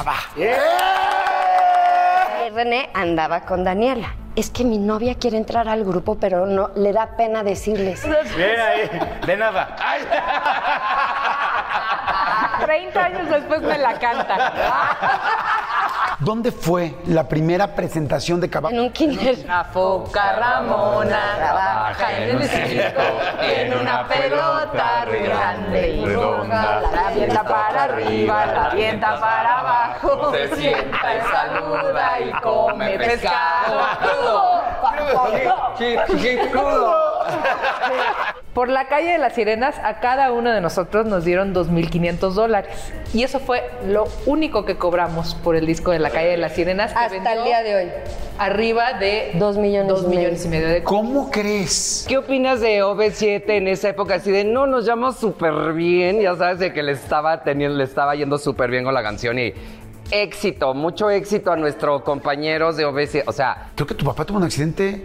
Cabá. Y René andaba con Daniela. Es que mi novia quiere entrar al grupo, pero no le da pena decirles. Bien ahí, de nada. 30 años después me la canta. ¿Dónde fue la primera presentación de Cabá? En un kinder. La foca Ramona trabaja en el circo, tiene una pelota grande y redonda. La avienta para arriba, la avienta para abajo. Se sienta y saluda y come pescado. Por la calle de las sirenas, a cada uno de nosotros nos dieron 2.500 dólares. Y eso fue lo único que cobramos por el disco de la calle de las sirenas. que Hasta el día de hoy. Arriba de Dos millones dos y medio. millones y medio de ¿Cómo crees? ¿Qué opinas de OV7 en esa época? Así de, no, nos llama súper bien, ya sabes, de que le estaba teniendo, le estaba yendo súper bien con la canción y éxito, mucho éxito a nuestros compañeros de OV7. O sea, Creo que tu papá tuvo un accidente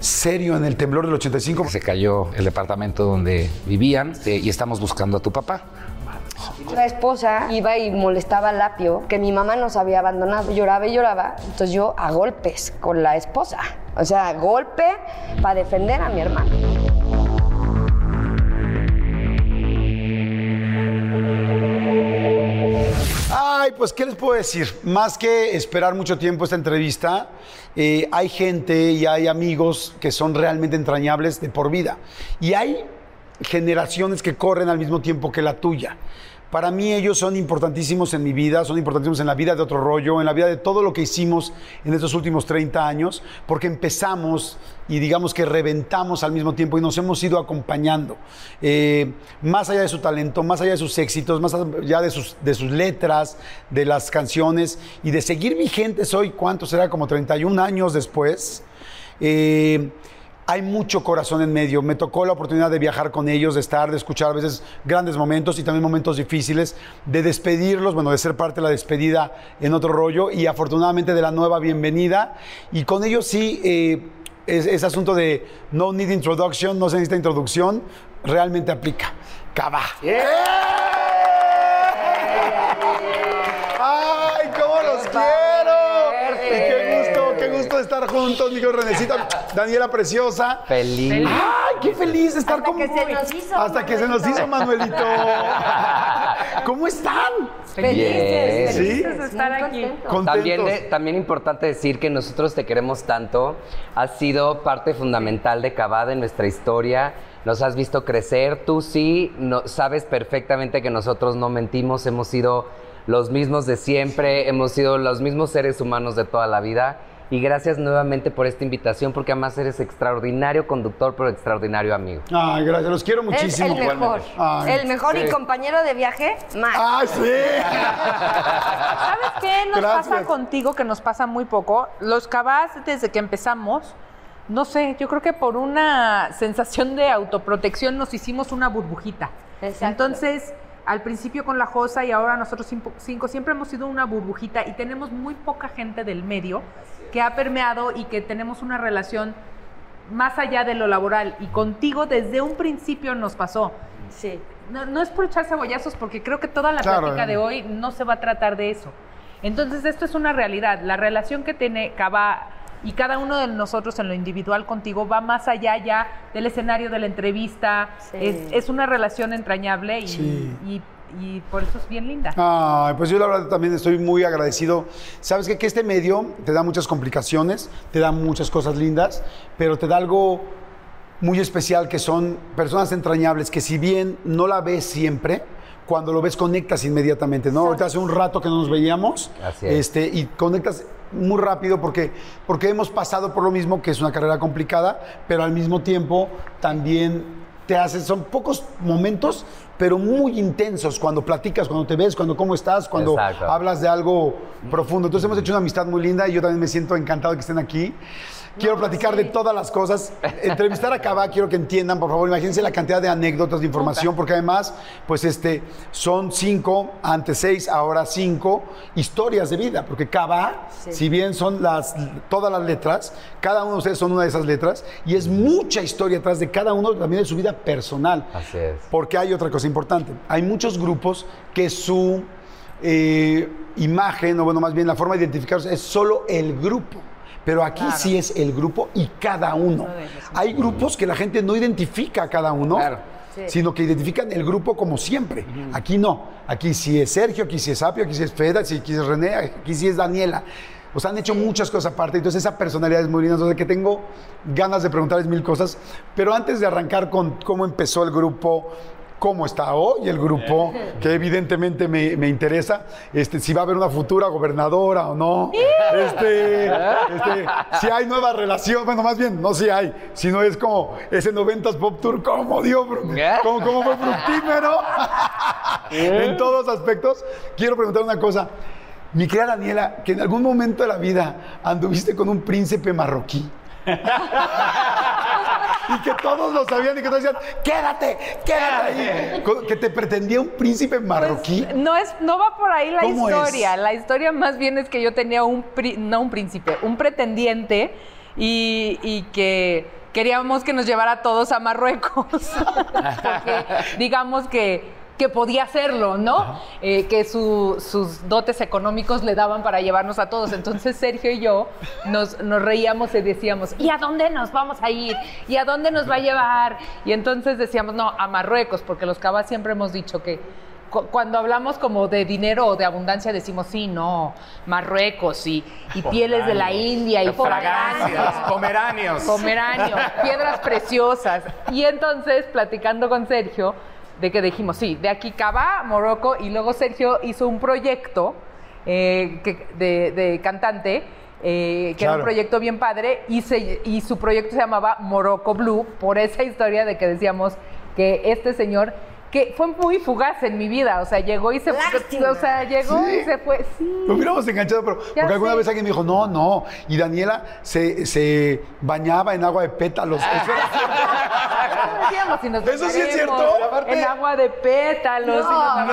serio en el temblor del 85. Se cayó el departamento donde vivían eh, y estamos buscando a tu papá. La esposa iba y molestaba a Lapio, que mi mamá nos había abandonado. Lloraba y lloraba. Entonces yo a golpes con la esposa. O sea, golpe para defender a mi hermano. Ay, pues, ¿qué les puedo decir? Más que esperar mucho tiempo esta entrevista, eh, hay gente y hay amigos que son realmente entrañables de por vida. Y hay generaciones que corren al mismo tiempo que la tuya. Para mí ellos son importantísimos en mi vida, son importantísimos en la vida de otro rollo, en la vida de todo lo que hicimos en estos últimos 30 años, porque empezamos y digamos que reventamos al mismo tiempo y nos hemos ido acompañando. Eh, más allá de su talento, más allá de sus éxitos, más allá de sus, letras, de las canciones y de seguir vigentes hoy, ¿cuánto será? Como 31 años después. Eh, hay mucho corazón en medio. Me tocó la oportunidad de viajar con ellos, de estar, de escuchar a veces grandes momentos y también momentos difíciles, de despedirlos, bueno, de ser parte de la despedida en otro rollo y afortunadamente de la nueva bienvenida. Y con ellos sí, eh, es- asunto de no need introduction, no se necesita introducción, realmente aplica. Cabá. ¡Ay, cómo los quiero! Y qué gusto, qué gusto de estar juntos, mi querido Renecita, Daniela Preciosa. feliz. ¡Ay, qué feliz de estar Hasta con que se nos hizo, Hasta que se nos hizo, Manuelito. ¿Cómo están? Bien. ¿Sí? de estar aquí. Contentos. También, de- también importante decir que nosotros te queremos tanto. Has sido parte fundamental de Cavada en nuestra historia. Nos has visto crecer. Tú sí no, sabes perfectamente que nosotros no mentimos. Hemos sido los mismos de siempre. Hemos sido los mismos seres humanos de toda la vida. Y gracias nuevamente por esta invitación, porque además eres extraordinario conductor, pero extraordinario amigo. Ay, gracias, los quiero Es muchísimo. el mejor. Ay, el mejor y compañero de viaje más. ¡Ay, sí! ¿Sabes qué nos Gracias. pasa contigo que nos pasa muy poco? Los cabás, desde que empezamos, no sé, yo creo que por una sensación de autoprotección nos hicimos una burbujita. Exacto. Entonces, al principio con la Josa y ahora nosotros cinco, cinco, siempre hemos sido una burbujita y tenemos muy poca gente del medio que ha permeado y que tenemos una relación más allá de lo laboral. Y contigo desde un principio nos pasó. Sí. No, no es por echar cebollazos, porque creo que toda la Claro, plática eh. de hoy no se va a tratar de eso. Entonces, esto es una realidad. La relación que tiene Cava y cada uno de nosotros en lo individual contigo va más allá ya del escenario de la entrevista. Sí. Es, es una relación entrañable y, Sí. y- y por eso es bien linda. Ay, pues yo la verdad también estoy muy agradecido. Sabes qué? que este medio te da muchas complicaciones, te da muchas cosas lindas, pero te da algo muy especial que son personas entrañables que si bien no la ves siempre, cuando lo ves conectas inmediatamente, ¿no? Ahorita hace un rato que no nos veíamos Así es. este, y conectas muy rápido porque, porque hemos pasado por lo mismo, que es una carrera complicada, pero al mismo tiempo también te haces, son pocos momentos, pero muy intensos cuando platicas, cuando te ves, cuando cómo estás, cuando Exacto. hablas de algo profundo. Entonces hemos hecho una amistad muy linda y yo también me siento encantado de que estén aquí. Quiero platicar de todas las cosas. Entrevistar a Cava, quiero que entiendan, por favor, imagínense la cantidad de anécdotas, de información, porque además, pues este, son cinco, antes seis, ahora cinco historias de vida, porque Cava, si bien son las, todas las letras, cada uno de ustedes son una de esas letras, y es mucha historia atrás de cada uno también de su vida personal. Así es. Porque hay otra cosa importante. Hay muchos grupos que su eh, imagen, o bueno, más bien la forma de identificarlos es solo el grupo. Pero aquí sí es el grupo y cada uno. Hay grupos que la gente no identifica a cada uno, Claro. sino que identifican el grupo como siempre. Aquí no. Aquí sí es Sergio, aquí sí es Apio, aquí sí es Feda, aquí sí es René, aquí sí es Daniela. O sea, han hecho muchas cosas aparte, entonces esa personalidad es muy linda, entonces que tengo ganas de preguntarles mil cosas, pero antes de arrancar con cómo empezó el grupo, cómo está hoy el grupo, que evidentemente me, me interesa, este, si va a haber una futura gobernadora o no, este, este, si hay nueva relación, bueno, más bien, no si hay, sino es como ese 90s Pop Tour, cómo dio, ¿Eh? cómo, cómo fue fructífero en todos aspectos. Quiero preguntar una cosa. Mi querida Daniela, que en algún momento de la vida anduviste con un príncipe marroquí. y que todos lo sabían y que todos decían, quédate, quédate ahí. Que te pretendía un príncipe marroquí. Pues, no, es, no va por ahí la historia. La historia más bien es que yo tenía un, pri- no un príncipe, un pretendiente y, y que queríamos que nos llevara a todos a Marruecos. Porque digamos que, que podía hacerlo, ¿no? Eh, que su- sus dotes económicos le daban para llevarnos a todos. Entonces Sergio y yo nos, nos reíamos y decíamos, ¿y a dónde nos vamos a ir? ¿Y a dónde nos va a llevar? Y entonces decíamos, no, a Marruecos, porque los cabas siempre hemos dicho que cu- cuando hablamos como de dinero o de abundancia decimos, sí, no, Marruecos y, y pieles de la India y Fragancias, fragancias. pomeranios. Pomeranio, piedras preciosas. Y entonces, platicando con Sergio, de que dijimos, sí, de aquí Cava, Morocco, y luego Sergio hizo un proyecto eh, que- de, de cantante, eh, que era un proyecto bien padre, y, se- y su proyecto se llamaba Morocco Blue, por esa historia de que decíamos que este señor que fue muy fugaz en mi vida, o sea, llegó y se Lástima. o sea, llegó Sí. y se fue, sí. Lo hubiéramos enganchado, pero Ya porque alguna vez alguien me dijo, no, no. Y Daniela se, se bañaba en agua de pétalos. Eso era- nos Eso sí es cierto. En agua de pétalos. y nos No,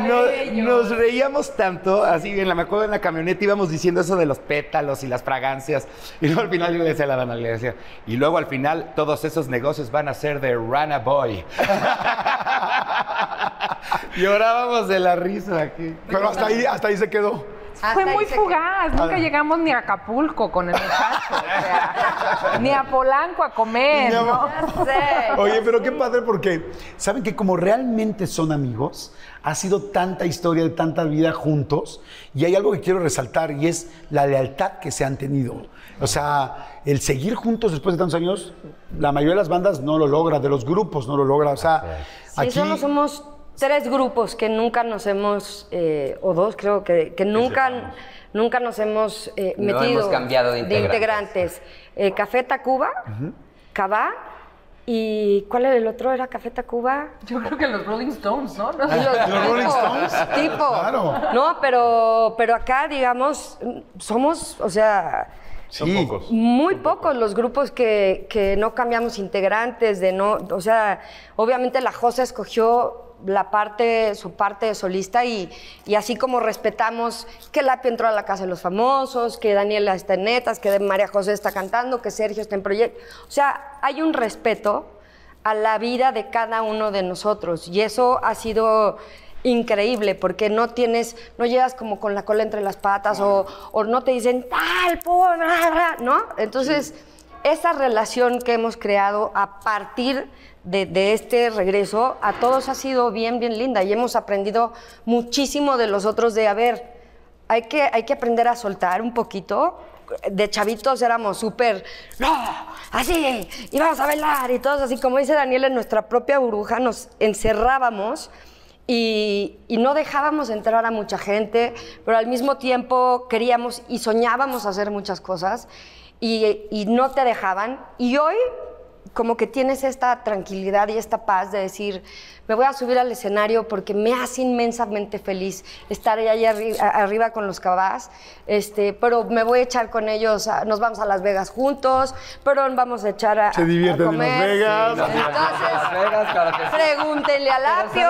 no- cabello. nos reíamos tanto, así en la, me acuerdo en la camioneta íbamos diciendo eso de los pétalos y las fragancias. Y luego al final yo le decía a la dama, le decía, y luego al final todos esos negocios van a ser de Rana Boy. Llorábamos de la risa aquí. Pero hasta ahí, hasta ahí se quedó. Hasta Fue muy fugaz, nunca llegamos ni a Acapulco con el muchacho, o sea, ni a Polanco a comer, ¿no? Oye, pero qué padre porque saben que como realmente son amigos, ha sido tanta historia de tanta vida juntos y hay algo que quiero resaltar y es la lealtad que se han tenido. O sea, el seguir juntos después de tantos años, la mayoría de las bandas no lo logra, de los grupos no lo logra. O sea, Sí, aquí solo somos tres grupos que nunca nos hemos, eh, o dos creo que, que nunca, nunca nos hemos eh, No metido hemos cambiado de integrantes. integrantes. Eh, Café Tacuba, Cabá, y ¿cuál era el otro? ¿Era Café Tacuba? Yo creo que los Rolling Stones, ¿no? Los, ¿Los Rolling Stones? tipo. Claro. No, pero, pero acá, digamos, somos, o sea, sí. muy pocos los grupos que, que no cambiamos integrantes, de no, o sea, obviamente la Josa escogió la parte, su parte de solista y, y así como respetamos que Lapio entró a la Casa de los Famosos, que Daniela está en Netas, que María José está cantando, que Sergio está en Proyecto. O sea, hay un respeto a la vida de cada uno de nosotros y eso ha sido increíble porque no tienes, no llegas como con la cola entre las patas o, o no te dicen tal, po, bla, bla", ¿no? Entonces, esa relación que hemos creado a partir de, de este regreso, a todos ha sido bien, bien linda y hemos aprendido muchísimo de los otros de, a ver, hay que, hay que aprender a soltar un poquito. De chavitos éramos súper, no, así, y vamos a bailar, y todos así, como dice Daniel, en nuestra propia burbuja nos encerrábamos y, y no dejábamos entrar a mucha gente, pero al mismo tiempo queríamos y soñábamos hacer muchas cosas y, y no te dejaban. Y hoy como que tienes esta tranquilidad y esta paz de decir, me voy a subir al escenario porque me hace inmensamente feliz estar ahí arri- arriba con los cabás, este, pero me voy a echar con ellos, a- nos vamos a Las Vegas juntos, pero vamos a echar a, Se divierten a en Las comer. Vegas. Las Entonces, Vegas, claro que sí. pregúntenle a Lapio.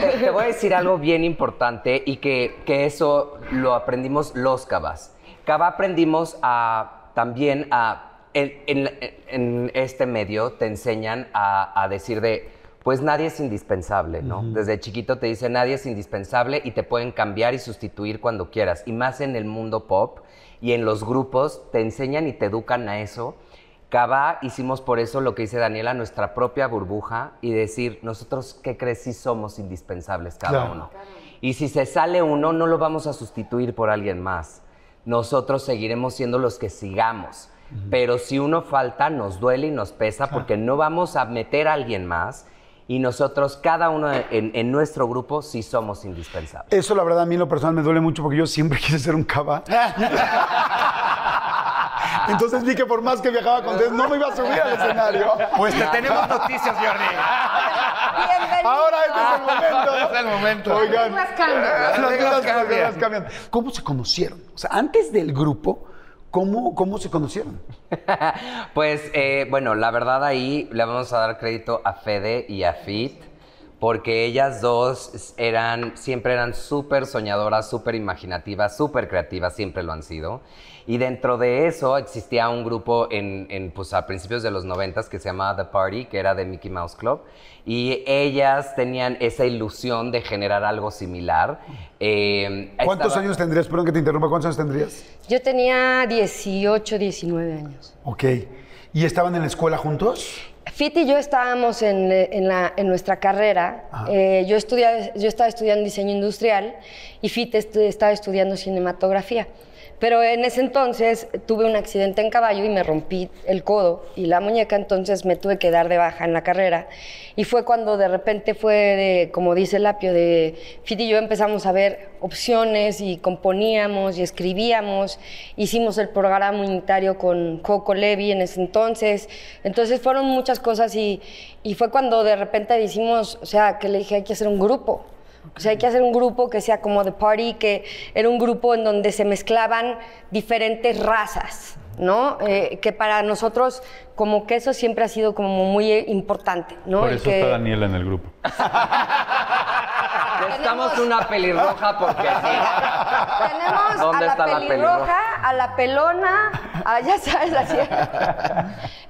Te, te voy a decir algo bien importante y que, que eso lo aprendimos los cabas. Cava aprendimos a, también a... En, en- en este medio te enseñan a, a decir de, pues nadie es indispensable, ¿no? Desde chiquito te dicen nadie es indispensable y te pueden cambiar y sustituir cuando quieras. Y más en el mundo pop y en los grupos te enseñan y te educan a eso. Cava hicimos por eso lo que dice Daniela, nuestra propia burbuja y decir, nosotros, ¿qué crees? Sí somos indispensables cada Claro. uno. Y si se sale uno, no lo vamos a sustituir por alguien más. Nosotros seguiremos siendo los que sigamos. Pero si uno falta, nos duele y nos pesa porque no vamos a meter a alguien más. Y nosotros, cada uno en, en nuestro grupo, sí somos indispensables. Eso, la verdad, a mí en lo personal me duele mucho porque yo siempre quise ser un cava. Entonces vi que por más que viajaba con ustedes, no me iba a subir al escenario. Pues te tenemos noticias, Jordi. Bienvenido. Ahora este es el momento. Este es el momento. Oigan. Las cambian. Las reglas cambian. ¿Cómo se conocieron? O sea, antes del grupo, ¿cómo, cómo se conocieron? Pues eh, bueno, la verdad ahí le vamos a dar crédito a Fede y a Fit, porque ellas dos eran, siempre eran súper soñadoras, súper imaginativas, súper creativas, siempre lo han sido. Y dentro de eso existía un grupo en, en, pues, a principios de los noventas que se llamaba The Party, que era de Mickey Mouse Club. Y ellas tenían esa ilusión de generar algo similar. Eh, ¿Cuántos estaba- años tendrías? Perdón que te interrumpa. ¿Cuántos años tendrías? Yo tenía 18, 19 años. Ok. ¿Y estaban en la escuela juntos? Fit y yo estábamos en, en la- en nuestra carrera. Eh, yo, estudia- yo estaba estudiando diseño industrial y Fit estu- estaba estudiando cinematografía. Pero en ese entonces tuve un accidente en caballo y me rompí el codo y la muñeca, entonces me tuve que dar de baja en la carrera. Y fue cuando de repente fue, como dice el apio, de Fit y yo empezamos a ver opciones y componíamos y escribíamos. Hicimos el programa unitario con Coco Levi en ese entonces. Entonces fueron muchas cosas y, y fue cuando de repente decimos, o sea, que le dije, hay que hacer un grupo. O sea, hay que hacer un grupo que sea como The Party, que era un grupo en donde se mezclaban diferentes razas, ¿no? Eh, que para nosotros como que eso siempre ha sido como muy eh, importante, ¿no? Por eso que- está Daniela en el grupo. Necesitamos una pelirroja porque sí. Tenemos a ¿Dónde la está la pelirroja, pelirroja? a la pelona, a, ya sabes, así.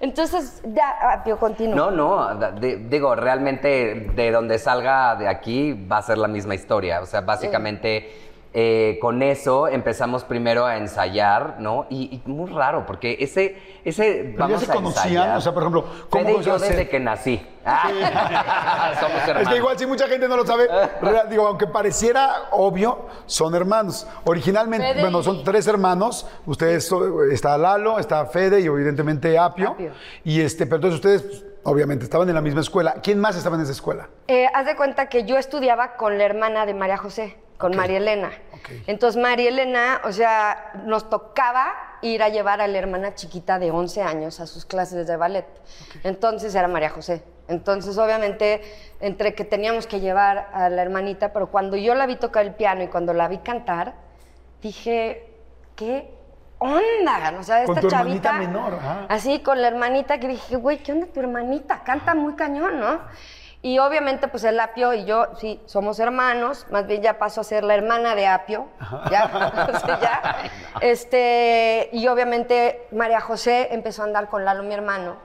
Entonces, ya, ah, Pío, continúa. No, no, digo, realmente de donde salga de aquí va a ser la misma historia. O sea, básicamente eh, con eso empezamos primero a ensayar, ¿no? Y, y muy raro, porque ese, ese ¿Pero vamos ya se a conocían? ensayar. O sea, por ejemplo, ¿cómo Fede y yo desde que nací. Ah, Somos hermanos. Es que igual si mucha gente no lo sabe, real- digo, aunque pareciera obvio, son hermanos. Originalmente, Fede bueno, son tres hermanos. Ustedes, está Lalo, está Fede y evidentemente Apio. Apio. Y este, pero entonces ustedes, obviamente, estaban en la misma escuela. ¿Quién más estaba en esa escuela? Eh, haz de cuenta que yo estudiaba con la hermana de María José, con María Elena. Entonces, María Elena, o sea, nos tocaba ir a llevar a la hermana chiquita de 11 años a sus clases de ballet. Entonces era María José. Entonces, obviamente, entre que teníamos que llevar a la hermanita, pero cuando yo la vi tocar el piano y cuando la vi cantar, dije, ¿qué onda? O sea, Con esta tu hermanita chavita. menor, ajá. Así, con la hermanita, que dije, güey, ¿qué onda tu hermanita? Canta muy cañón, ¿no? Y obviamente, pues el Apio y yo, sí, somos hermanos, más bien ya paso a ser la hermana de Apio, ya, o sea, ya. Este, y obviamente María José empezó a andar con Lalo, mi hermano.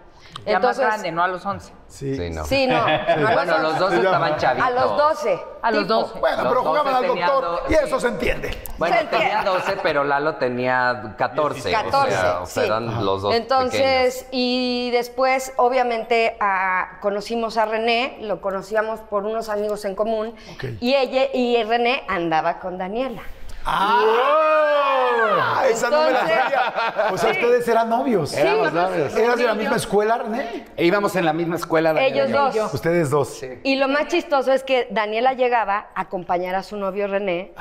Ya más grande, no a los 11. Sí. Sí, no. Sí, no. no, a Bueno, los dos Sí, ya. estaban chavitos. A los 12. A los tipo. 12. Bueno, Los pero jugaban al 12 doctor do- y sí. eso se entiende. Bueno, Se entiende. tenía 12, pero Lalo tenía 14. 14, o sea, o sea, sí. eran los dos Entonces, y después, obviamente, a- conocimos a René, lo conocíamos por unos amigos en común, Ok. y ella y René andaba con Daniela. ¡Ah! Esa no me la sabía. O sea, ustedes eran novios. Éramos novios. ¿Eras de la misma escuela, René? E íbamos en la misma escuela. Daniela Ellos y yo. dos. Ustedes dos. Y lo más chistoso es que Daniela llegaba a acompañar a su novio René,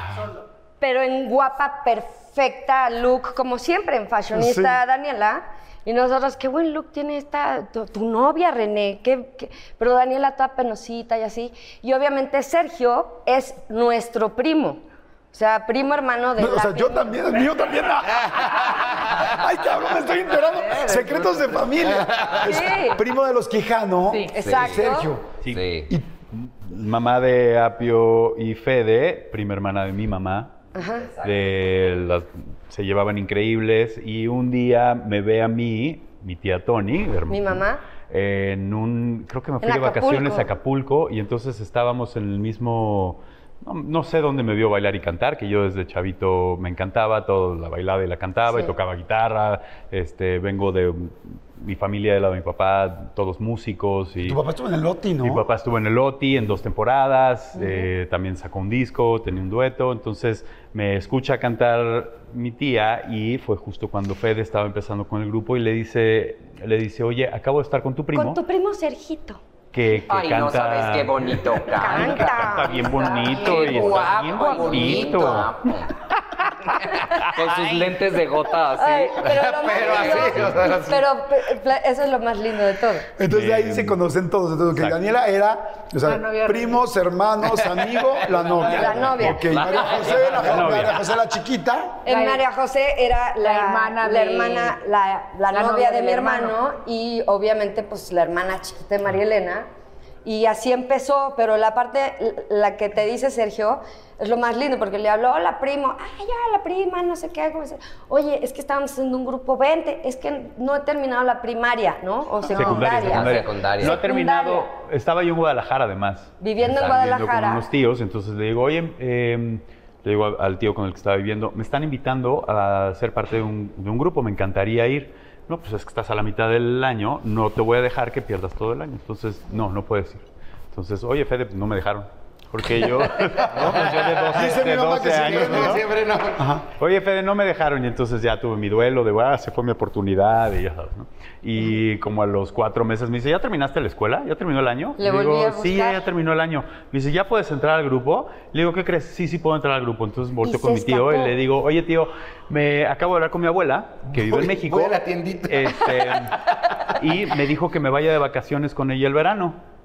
pero en guapa, perfecta look, como siempre en fashionista Sí. Daniela. Y nosotros, qué buen look tiene esta, tu, tu novia René, qué- qué-". pero Daniela toda penosita y así. Y obviamente Sergio es nuestro primo, o sea, primo hermano de... No, o sea, yo también, el mío también. Ay, cabrón, me estoy enterando. Secretos de familia. Sí. primo de los Quijano. Sí. Exacto. Sergio. Sí. Y Mamá de Apio y Fede, prima hermana de mi mamá. De las- se llevaban increíbles y un día me ve a mí, mi tía Tony, herm- Mi mamá. en un, creo que me fui de vacaciones a Acapulco y entonces estábamos en el mismo, no, no sé dónde me vio bailar y cantar, que yo desde chavito me encantaba, todo la bailaba y la cantaba y tocaba guitarra, este, vengo de mi familia del lado de mi papá, todos músicos y... Tu papá estuvo en el Loti, ¿no? Mi papá estuvo en el OTI en dos temporadas, eh, también sacó un disco, tenía un dueto, entonces me escucha cantar mi tía y fue justo cuando Fede estaba empezando con el grupo y le dice, le dice, oye, acabo de estar con tu primo, Con tu primo Sergito. Que, que Ay, canta... no sabes qué bonito canta. Canta bien bonito y está guapo, bien y guapito. guapo. Con sus lentes de gota así. Ay, pero Pero así, o sea, así. pero eso es lo más lindo de todo. Entonces de ahí Bien. se conocen todos. Entonces, que. Daniela era, o sea, La primos, hermanos, amigo, la novia. La novia. Ok, María José, la, La novia. María José la chiquita. En La- María José era la, la hermana la de- hermana, la, la la novia, novia de del mi hermano, hermano. y obviamente pues la hermana chiquita de María Elena. Y así empezó, pero la parte, la que te dice Sergio, es lo más lindo, porque le habló, hola primo, ay, hola prima, no sé qué, ¿cómo se- oye, es que estábamos haciendo un grupo 20, es que no he terminado la primaria, ¿no? O secundaria. Secundaria, secundaria. Secundaria. No ha terminado, estaba yo en Guadalajara además. Viviendo en Guadalajara. con unos tíos, entonces le digo, oye, eh, le digo al- al tío con el que estaba viviendo, me están invitando a ser parte de un, de un grupo, me encantaría ir. No, pues es que estás a la mitad del año, no te voy a dejar que pierdas todo el año. Entonces, no, no puedes ir. Entonces, oye, Fede, pues no me dejaron. Porque yo, no, pues yo de 12, Dice mi de mamá 12 que sí, años, ¿no? ¿no? Siempre no. Oye, Fede, no me dejaron y entonces ya tuve mi duelo de, ah, se fue mi oportunidad y ya sabes, ¿no? Y como a los cuatro meses me dice, ¿ya terminaste la escuela? ¿Ya terminó el año? Le volví digo, a sí, ya, terminó el año. Me dice, ¿ya puedes entrar al grupo? Le digo, ¿qué crees? Sí, sí puedo entrar al grupo. Entonces volteo con mi tío y le digo, oye, tío, me acabo de hablar con mi abuela, que vive Voy- en México. voy a la tiendita. Este, y me dijo que me vaya de vacaciones con ella el verano.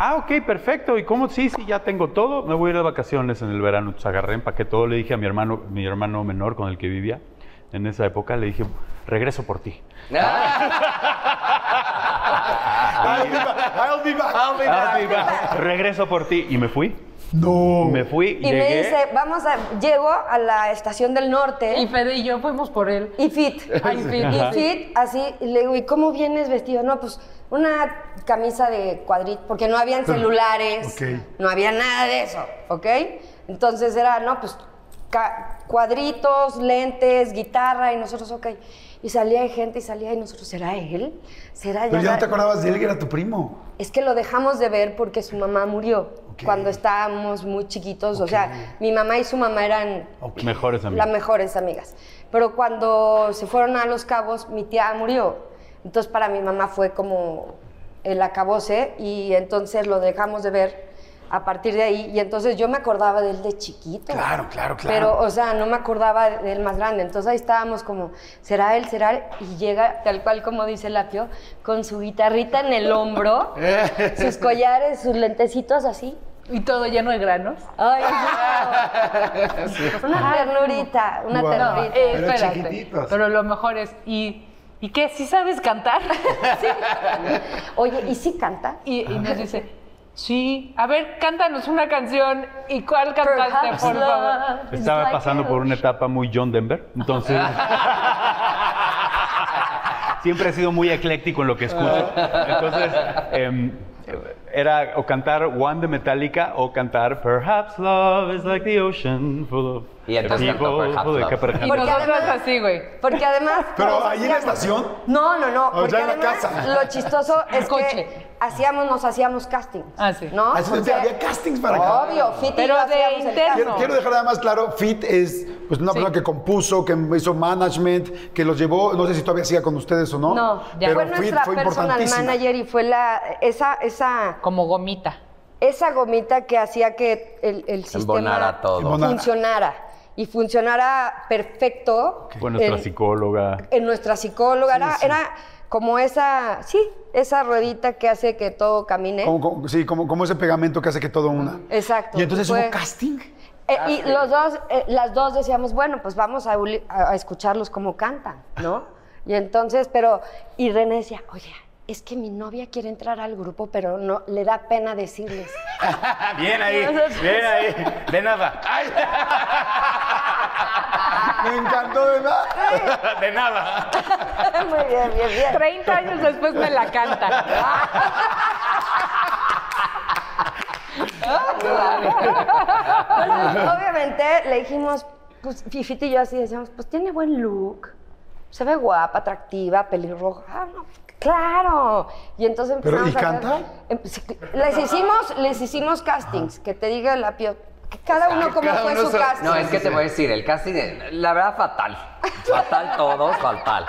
Ah, ok, perfecto. ¿Y cómo? Sí, sí, ya tengo todo. Me voy a ir de vacaciones en el verano. Entonces agarré, empaqué todo. Le dije a mi hermano, mi hermano menor con el que vivía en esa época, le dije, regreso por ti. I'll be back. I'll be back. Ah, sí, va. regreso por ti. Y me fui. No. Me fui. Y me dice, vamos a, llego a la estación del norte. Y Fede y yo fuimos por él. Y fit. Ay, fit. Y fit, así, y le digo, ¿y cómo vienes vestido? No, pues una camisa de cuadrito, porque no habían celulares, Ok. no había nada de eso, ¿ok? Entonces era, no, pues cuadritos, lentes, guitarra, y nosotros, ok. Y salía de gente y salía, y nosotros, ¿será él? ¿Será Pero ya no te acordabas de él, que era tu primo. es que lo dejamos de ver porque su mamá murió Ok. cuando estábamos muy chiquitos. O sea, mi mamá y su mamá eran Mejores amigos. las mejores amigas. Pero cuando se fueron a Los Cabos, mi tía murió. Entonces para mi mamá fue como el acabose y entonces lo dejamos de ver a partir de ahí. Y entonces yo me acordaba de él de chiquito. Claro, claro, claro. Pero, o sea, no me acordaba de él más grande. Entonces ahí estábamos como, ¿será él? ¿Será él? Y llega, tal cual como dice Lapio, con su guitarrita en el hombro, sus collares, sus lentecitos así. Y todo lleno de granos. Ay, no. Una ternurita, una ternurita. Eh, Pero espérate. chiquititos. Pero lo mejor es, ¿y, ¿y qué? ¿Sí sabes cantar? Oye, ¿y sí canta? y, y nos dice, sí. A ver, cántanos una canción. ¿Y cuál cantaste, Perhaps por favor? love Estaba like pasando por una etapa muy John Denver, entonces siempre he sido muy ecléctico en lo que escucho. Entonces em, era o cantar One de Metallica o cantar Perhaps Love is like the ocean full of Y entonces cantó people Perhaps full of- Love. que Perhaps Y Porque nosotros además- así, güey. Porque además... Pero ahí en la estación. No, no, no. O Porque ya en la además casa. lo chistoso es Coche. que hacíamos, nos hacíamos castings. Ah, sí. ¿No? Así sea, había castings para acá. Obvio, Fit y Pero yo de hacíamos el interno. casting. Quiero, quiero dejar además claro, Fit es pues, una Sí. persona que compuso, que hizo management, que los llevó, no sé si todavía siga con ustedes o no. No, pero fue Fit nuestra fue personal importantísima. manager y fue la esa esa Como gomita. esa gomita que hacía que el, el sistema Embonara todo. Embonara. funcionara y funcionara perfecto. fue nuestra en- psicóloga. en nuestra psicóloga. era, sí. era como esa, sí, esa ruedita que hace que todo camine. Como- como- sí, como, como ese pegamento que hace que todo una. Exacto. Y entonces Fue- hubo casting. Eh, y los dos, eh, las dos decíamos, bueno, pues vamos a, uli- a- a escucharlos como cantan, ¿no? Y entonces, pero, y René decía, oye, es que mi novia quiere entrar al grupo, pero no, le da pena decirles. bien ahí, bien ahí. De nada. Ay. Me encantó, ¿verdad? De nada. Muy bien, bien, bien. 30 años después me la canta. Entonces, obviamente le dijimos, pues Fifita y yo así decíamos, pues tiene buen look, se ve guapa, atractiva, pelirroja. Ah, no, claro. Y entonces Pero, empezamos ¿y a canta? em- les hicimos, les hicimos castings, que te diga la cada uno como fue uno su casting. No, es que te voy a decir, el casting, la verdad, fatal. Fatal todo, fatal.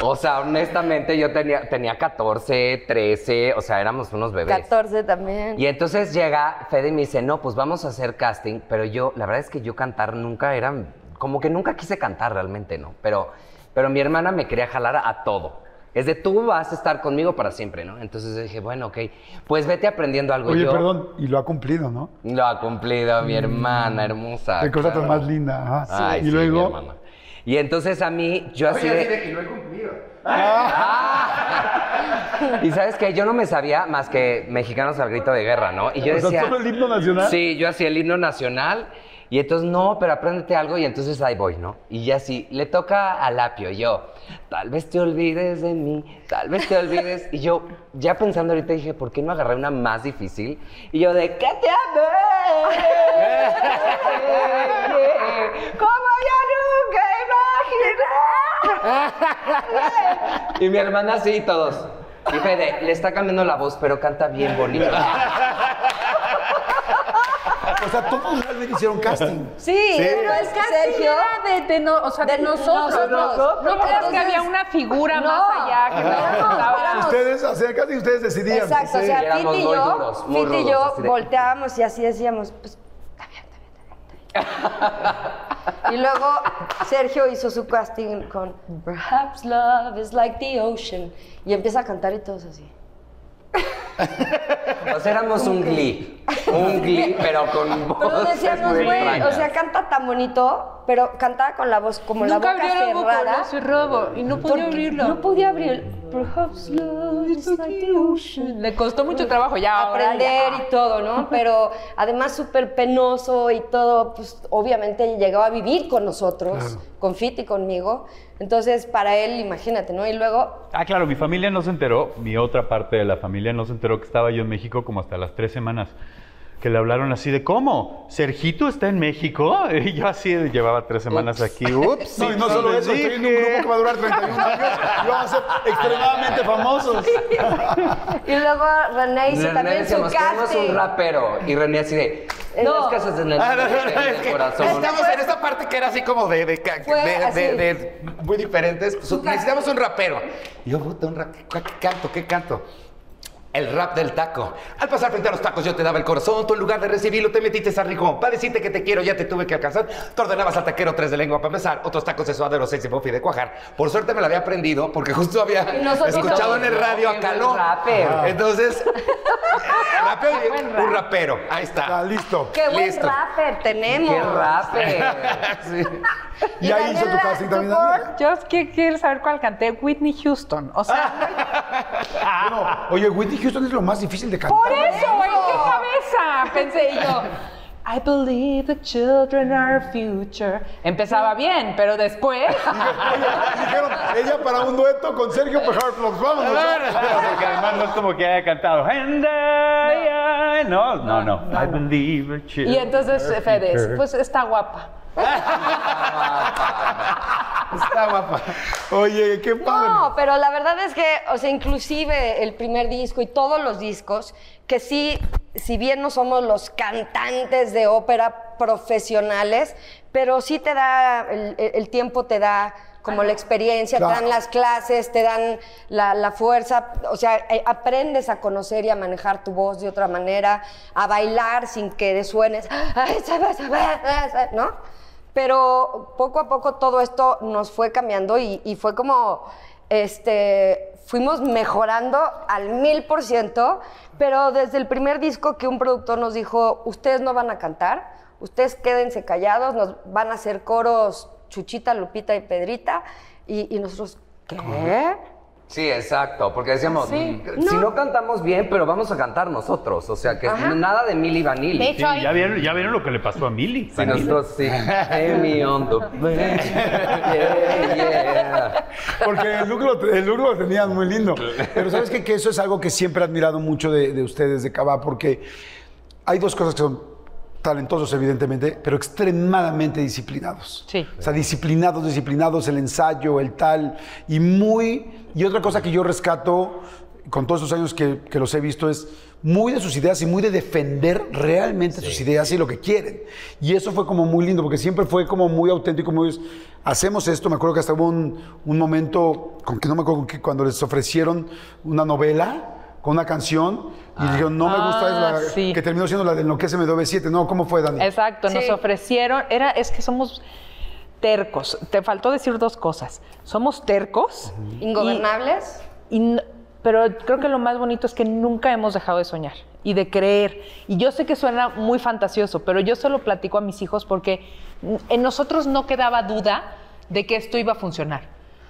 O sea, honestamente, yo tenía, tenía 14, 13, o sea, éramos unos bebés. 14 también. Y entonces llega Fede y me dice, no, pues vamos a hacer casting, pero yo, la verdad es que yo cantar nunca era, como que nunca quise cantar realmente, ¿no? Pero, pero mi hermana me quería jalar a todo. Es de tú vas a estar conmigo para siempre, ¿no? Entonces dije, bueno, ok, pues vete aprendiendo algo. Oye, yo perdón, y lo ha cumplido, ¿no? Lo ha cumplido mi hermana hermosa. Qué cosa tan más linda. ajá. Ay, y sí, luego, mi hermana. Y entonces a mí, yo así de... que lo he cumplido. Y sabes que yo no me sabía más que mexicanos al grito de guerra, ¿no? Y yo o sea, decía... solo el himno nacional. Sí, yo hacía el himno nacional y entonces, no, pero apréndete algo y entonces ahí voy, ¿no? Y ya sí, le toca a Lapio, yo, tal vez te olvides de mí, tal vez te olvides. Y yo, ya pensando ahorita, dije, ¿por qué no agarré una más difícil? Y yo, de, ¿qué te amé? Como yo nunca imaginé. Y mi hermana así, y todos. Y Fede, le está cambiando la voz, pero canta bien bonito. O sea, todos realmente hicieron casting. Sí, pero El es casting Sergio. era de, de no- o sea, de, de nosotros. nosotros. No creas que había una figura No, más allá que nos éramos- estaba- éramos- Ustedes hacían casting, ustedes decidían. Exacto, o sea, Fit y yo, duros, Fit y yo volteábamos y así decíamos, pues, está bien, está bien, está bien. Y luego Sergio hizo su casting con Perhaps love is like the ocean. Y empieza a cantar y todos así. O sea, éramos un glee. Un glee, pero con voz. Pero decíamos, güey, o sea, canta tan bonito, pero cantaba con la voz como Nunca la boca abrió la boca, cerrada. lo cerraba y no podía abrirlo. No podía abrir. Perhaps love is like the ocean. Le costó mucho trabajo ya ahora aprender ya. y todo, ¿no? Pero además súper penoso y todo, pues obviamente llegaba a vivir con nosotros, con Fit y conmigo. Entonces, para él, imagínate, ¿no? Y luego, Ah, claro, mi familia no se enteró, mi otra parte de la familia no se enteró que estaba yo en México como hasta las tres semanas. Que le hablaron así de, ¿cómo? ¿Sergito está en México? Y yo así llevaba tres semanas aquí. Ups. No, y no solo eso, estoy en un dije. grupo que va a durar 31 años y vamos a ser extremadamente famosos. y luego René hizo René también su casting. un rapero. Y René así de, en No. las casas en el, Ah, no, no, es que corazón. estamos en esta parte que era así como de, de, de- de- de muy diferentes. Su- necesitamos un rapero. Y yo, puta, un rap, ¿qué, qué canto? ¿Qué canto? El rap del taco. Al pasar frente a los tacos yo te daba el corazón, tú en lugar de recibirlo te metiste a rigón. Para decirte que te quiero ya te tuve que alcanzar. Te ordenabas al taquero tres de lengua para empezar, otros tacos de suadero, seis de buffy de cuajar. Por suerte me lo había aprendido porque justo había escuchado en el radio a Caló. rapper. Entonces, rapero y un rapero. Ahí Está está. listo. ¡Qué buen Listo. rapper tenemos! ¡Qué rapper! Y ahí hizo tu casting también. ¿tú Daniela. Yo quiero saber cuál canté. Whitney Houston. O sea, Bueno, oye, Whitney Houston es lo más difícil de cantar. por eso, ¿en qué cabeza? Pensé yo. I believe the children are our future. Empezaba bien, pero después. Dijeron, ella para un dueto con Sergio Pejarflox. Vámonos. Porque además no es como que haya cantado. "And I- I-" No, no, no. I believe a child Y entonces are Fede, future. pues está guapa. Está guapa. Oye, qué padre. No, pero la verdad es que, o sea, inclusive el primer disco y todos los discos, que sí, si bien no somos los cantantes de ópera profesionales, pero sí te da, el, el tiempo te da como la experiencia, te dan las clases, te dan la, la fuerza, o sea, eh, aprendes a conocer y a manejar tu voz de otra manera, a bailar sin que suenes, "Ay, sabe, sabe, sabe", ¿no? Pero poco a poco todo esto nos fue cambiando y, fue como, este, fuimos mejorando al mil por ciento, pero desde el primer disco que un productor nos dijo, ustedes no van a cantar, ustedes quédense callados, nos van a hacer coros Chuchita, Lupita y Pedrita, y, y nosotros, ¿qué? Sí, exacto, porque decíamos, Sí. si no cantamos bien, pero vamos a cantar nosotros, o sea, que nada de Milli Vanilli. De Sí, hecho, hay- ya, vieron, ya vieron lo que le pasó a Milly. Sí, nosotros sí. Amy on the bench. Yeah, yeah. Porque el look lo, el look lo tenían muy lindo. Pero sabes qué? que eso es algo que siempre he admirado mucho de, de ustedes, de Cabá, porque hay dos cosas que son talentosos, evidentemente, pero extremadamente disciplinados. Sí. O sea, disciplinados, disciplinados, el ensayo, el tal, y muy... Y otra cosa que yo rescato con todos esos años que, que los he visto es muy de sus ideas y muy de defender realmente sus ideas y lo que quieren. Y eso fue como muy lindo, porque siempre fue como muy auténtico, muy... Hacemos esto, me acuerdo que hasta hubo un, un momento, con que no me acuerdo con qué, cuando les ofrecieron una novela con una canción y dijeron, no me gusta Ah, es la- sí. que terminó siendo la de Enloquece MW7. No, ¿cómo fue, Dani? Exacto, nos ofrecieron, era, es que somos tercos. Te faltó decir dos cosas. Somos tercos. Ingobernables. y pero creo que lo más bonito es que nunca hemos dejado de soñar y de creer. Y yo sé que suena muy fantasioso, pero yo se lo platico a mis hijos porque en nosotros no quedaba duda de que esto iba a funcionar.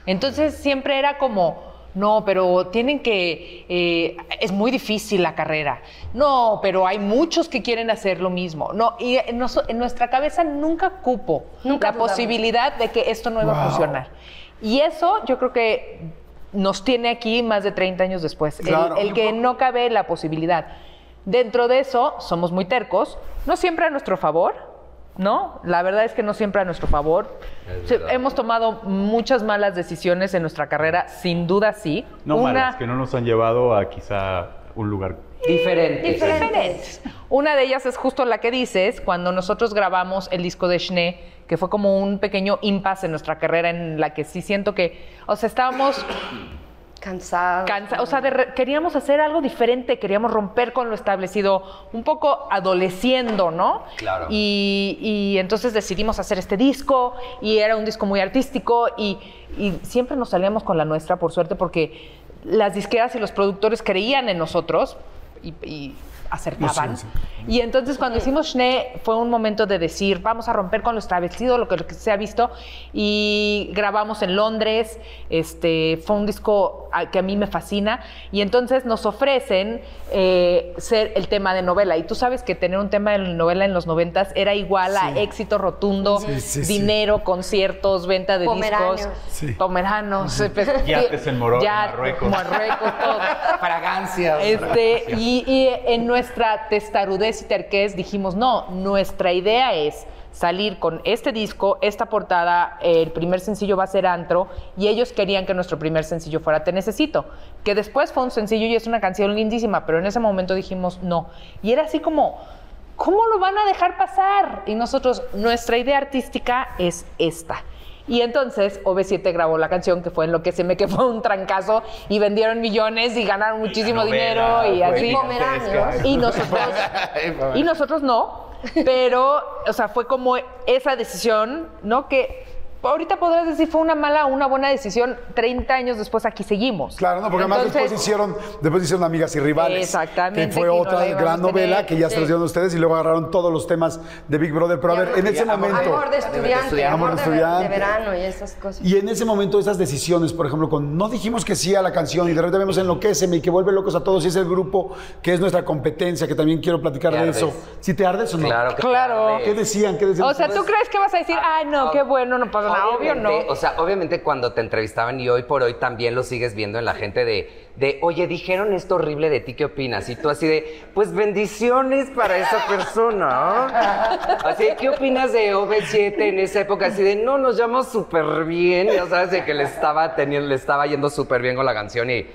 Entonces siempre era como, no, pero tienen que, eh, es muy difícil la carrera. No, pero hay muchos que quieren hacer lo mismo. No, y en, nuestra cabeza nunca cupo Nunca la dudamos. posibilidad de que esto no iba a funcionar. Y eso yo creo que nos tiene aquí más de 30 años después. El, que no cabe la posibilidad. Dentro de eso, somos muy tercos, no siempre a nuestro favor, ¿no? La verdad es que no siempre a nuestro favor. Hemos tomado muchas malas decisiones en nuestra carrera, sin duda sí. No Una, malas, que no nos han llevado a quizá un lugar. Diferentes. diferentes. Una de ellas es justo la que dices, cuando nosotros grabamos el disco de Schnee, que fue como un pequeño impasse en nuestra carrera en la que sí siento que, o sea, estábamos Cansados. cansa- o sea, de queríamos hacer algo diferente, queríamos romper con lo establecido, un poco adoleciendo, ¿no? Claro. Y, y entonces decidimos hacer este disco y era un disco muy artístico y, y siempre nos salíamos con la nuestra, por suerte, porque las disqueras y los productores creían en nosotros y, y acertaban. Sí, Y entonces cuando hicimos Schnee fue un momento de decir, vamos a romper con lo establecido, lo que, lo que se ha visto, y grabamos en Londres, este, fue un disco a- que a mí me fascina, y entonces nos ofrecen eh, ser el tema de novela, y tú sabes que tener un tema de novela en los noventas era igual a éxito rotundo, Sí, sí, sí. dinero, conciertos, venta de Pomeranos. discos, Sí. pomeranos, pues, Yates en Moro- en yates, Marruecos. Marruecos, todo. Fragancias. Este, y, y en nuestra testarudez y terquez dijimos, no, nuestra idea es salir con este disco, esta portada, el primer sencillo va a ser Antro, y ellos querían que nuestro primer sencillo fuera Te Necesito, que después fue un sencillo y es una canción lindísima, pero en ese momento dijimos no. Y era así como, ¿cómo lo van a dejar pasar? Y nosotros, nuestra idea artística es esta. Y entonces OV7 grabó la canción que fue en lo que se me que fue un trancazo y vendieron millones y ganaron muchísimo novela dinero y así. Y nosotros, y nosotros no, pero, o sea, fue como esa decisión, ¿no? Que ahorita podrás decir fue una mala o una buena decisión, 30 años después aquí seguimos. Claro, no, porque además Entonces, después hicieron, después hicieron Amigas y Rivales. Exactamente, Que fue que otra gran novela que ya se Sí. los dieron ustedes y luego agarraron todos los temas de Big Brother. Pero a Y ver, en ese amor- momento. Amor de estudiante, Amor de estudiante. de verano y esas cosas. Y en ese momento esas decisiones, por ejemplo, con no dijimos que sí a la canción y de repente vemos Enloquéceme y que vuelve locos a todos y es el grupo que es nuestra competencia, que también quiero platicar ¿Te de eso. ¿Si te ardes o no? Claro que Claro. ¿Qué decían? ¿Qué decían? O sea, ¿tú crees que vas a decir, ay, no, qué bueno, no pasa Obvio no. Obviamente, O sea, obviamente cuando te entrevistaban y hoy por hoy también lo sigues viendo en la gente de, de, oye, dijeron esto horrible de ti, ¿qué opinas? Y tú así de, pues bendiciones para esa persona. Así, de, ¿qué opinas de OV7 en esa época? Así de, no, nos llama súper bien. Ya sabes, de que le estaba, teniendo, le estaba yendo súper bien con la canción y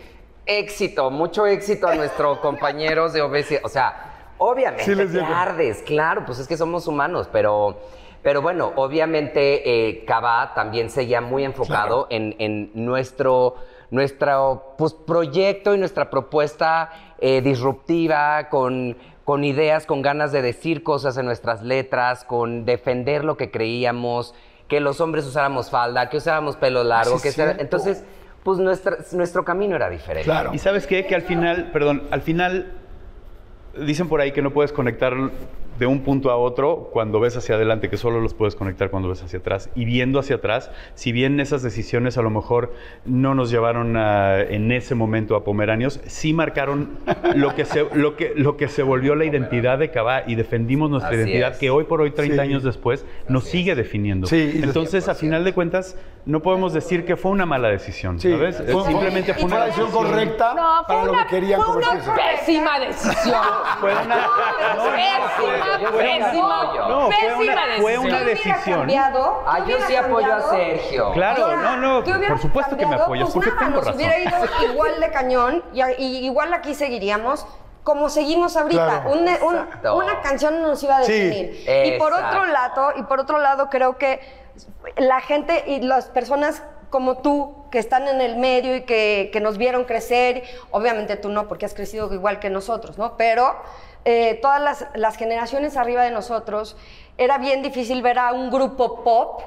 éxito, mucho éxito a nuestros compañeros de OV7. O sea, obviamente Sí les te ardes, claro, pues es que somos humanos, pero, pero bueno, obviamente eh, Cabá también seguía muy enfocado en, en nuestro, nuestro pues, proyecto y nuestra propuesta eh, disruptiva, con, con ideas, con ganas de decir cosas en nuestras letras, con defender lo que creíamos, que los hombres usáramos falda, que usáramos pelo largo, que entonces, pues nuestra- nuestro camino era diferente. Claro. Y sabes qué? Que al final, perdón, al final dicen por ahí que no puedes conectar de un punto a otro cuando ves hacia adelante, que solo los puedes conectar cuando ves hacia atrás. Y viendo hacia atrás, si bien esas decisiones a lo mejor no nos llevaron a- en ese momento a Pomeranios, sí marcaron lo que se, lo que, lo que se volvió la identidad de Cabá y defendimos nuestra Así identidad es. que hoy por hoy, 30 Sí. años después, nos sigue definiendo. Sí, Entonces, a final de cuentas, no podemos decir que fue una mala decisión, Sí, ¿sabes? fue- Simplemente fue Fue una la decisión correcta No, fue para lo una, que querían fue una pésima decisión. Fue una- pésima, yo soy pésima, apoyo. No, fue pésima una- fue decisión. una ¿Qué hubiera decisión. cambiado? Ah, ¿Qué yo sí apoyo a? Sergio. Claro, no, no, ¿qué hubiera por supuesto que me apoyas, Pues porque nada, tengo nos razón. hubiera ido igual de cañón y, y igual aquí seguiríamos como seguimos ahorita. Claro. Un- un- Exacto. una canción no nos iba a Sí. definir. Y por otro lado, y por otro lado creo que la gente y las personas como tú que están en el medio y que, que nos vieron crecer, obviamente tú no, porque has crecido igual que nosotros, ¿no? Pero eh, todas las, las generaciones arriba de nosotros, era bien difícil ver a un grupo pop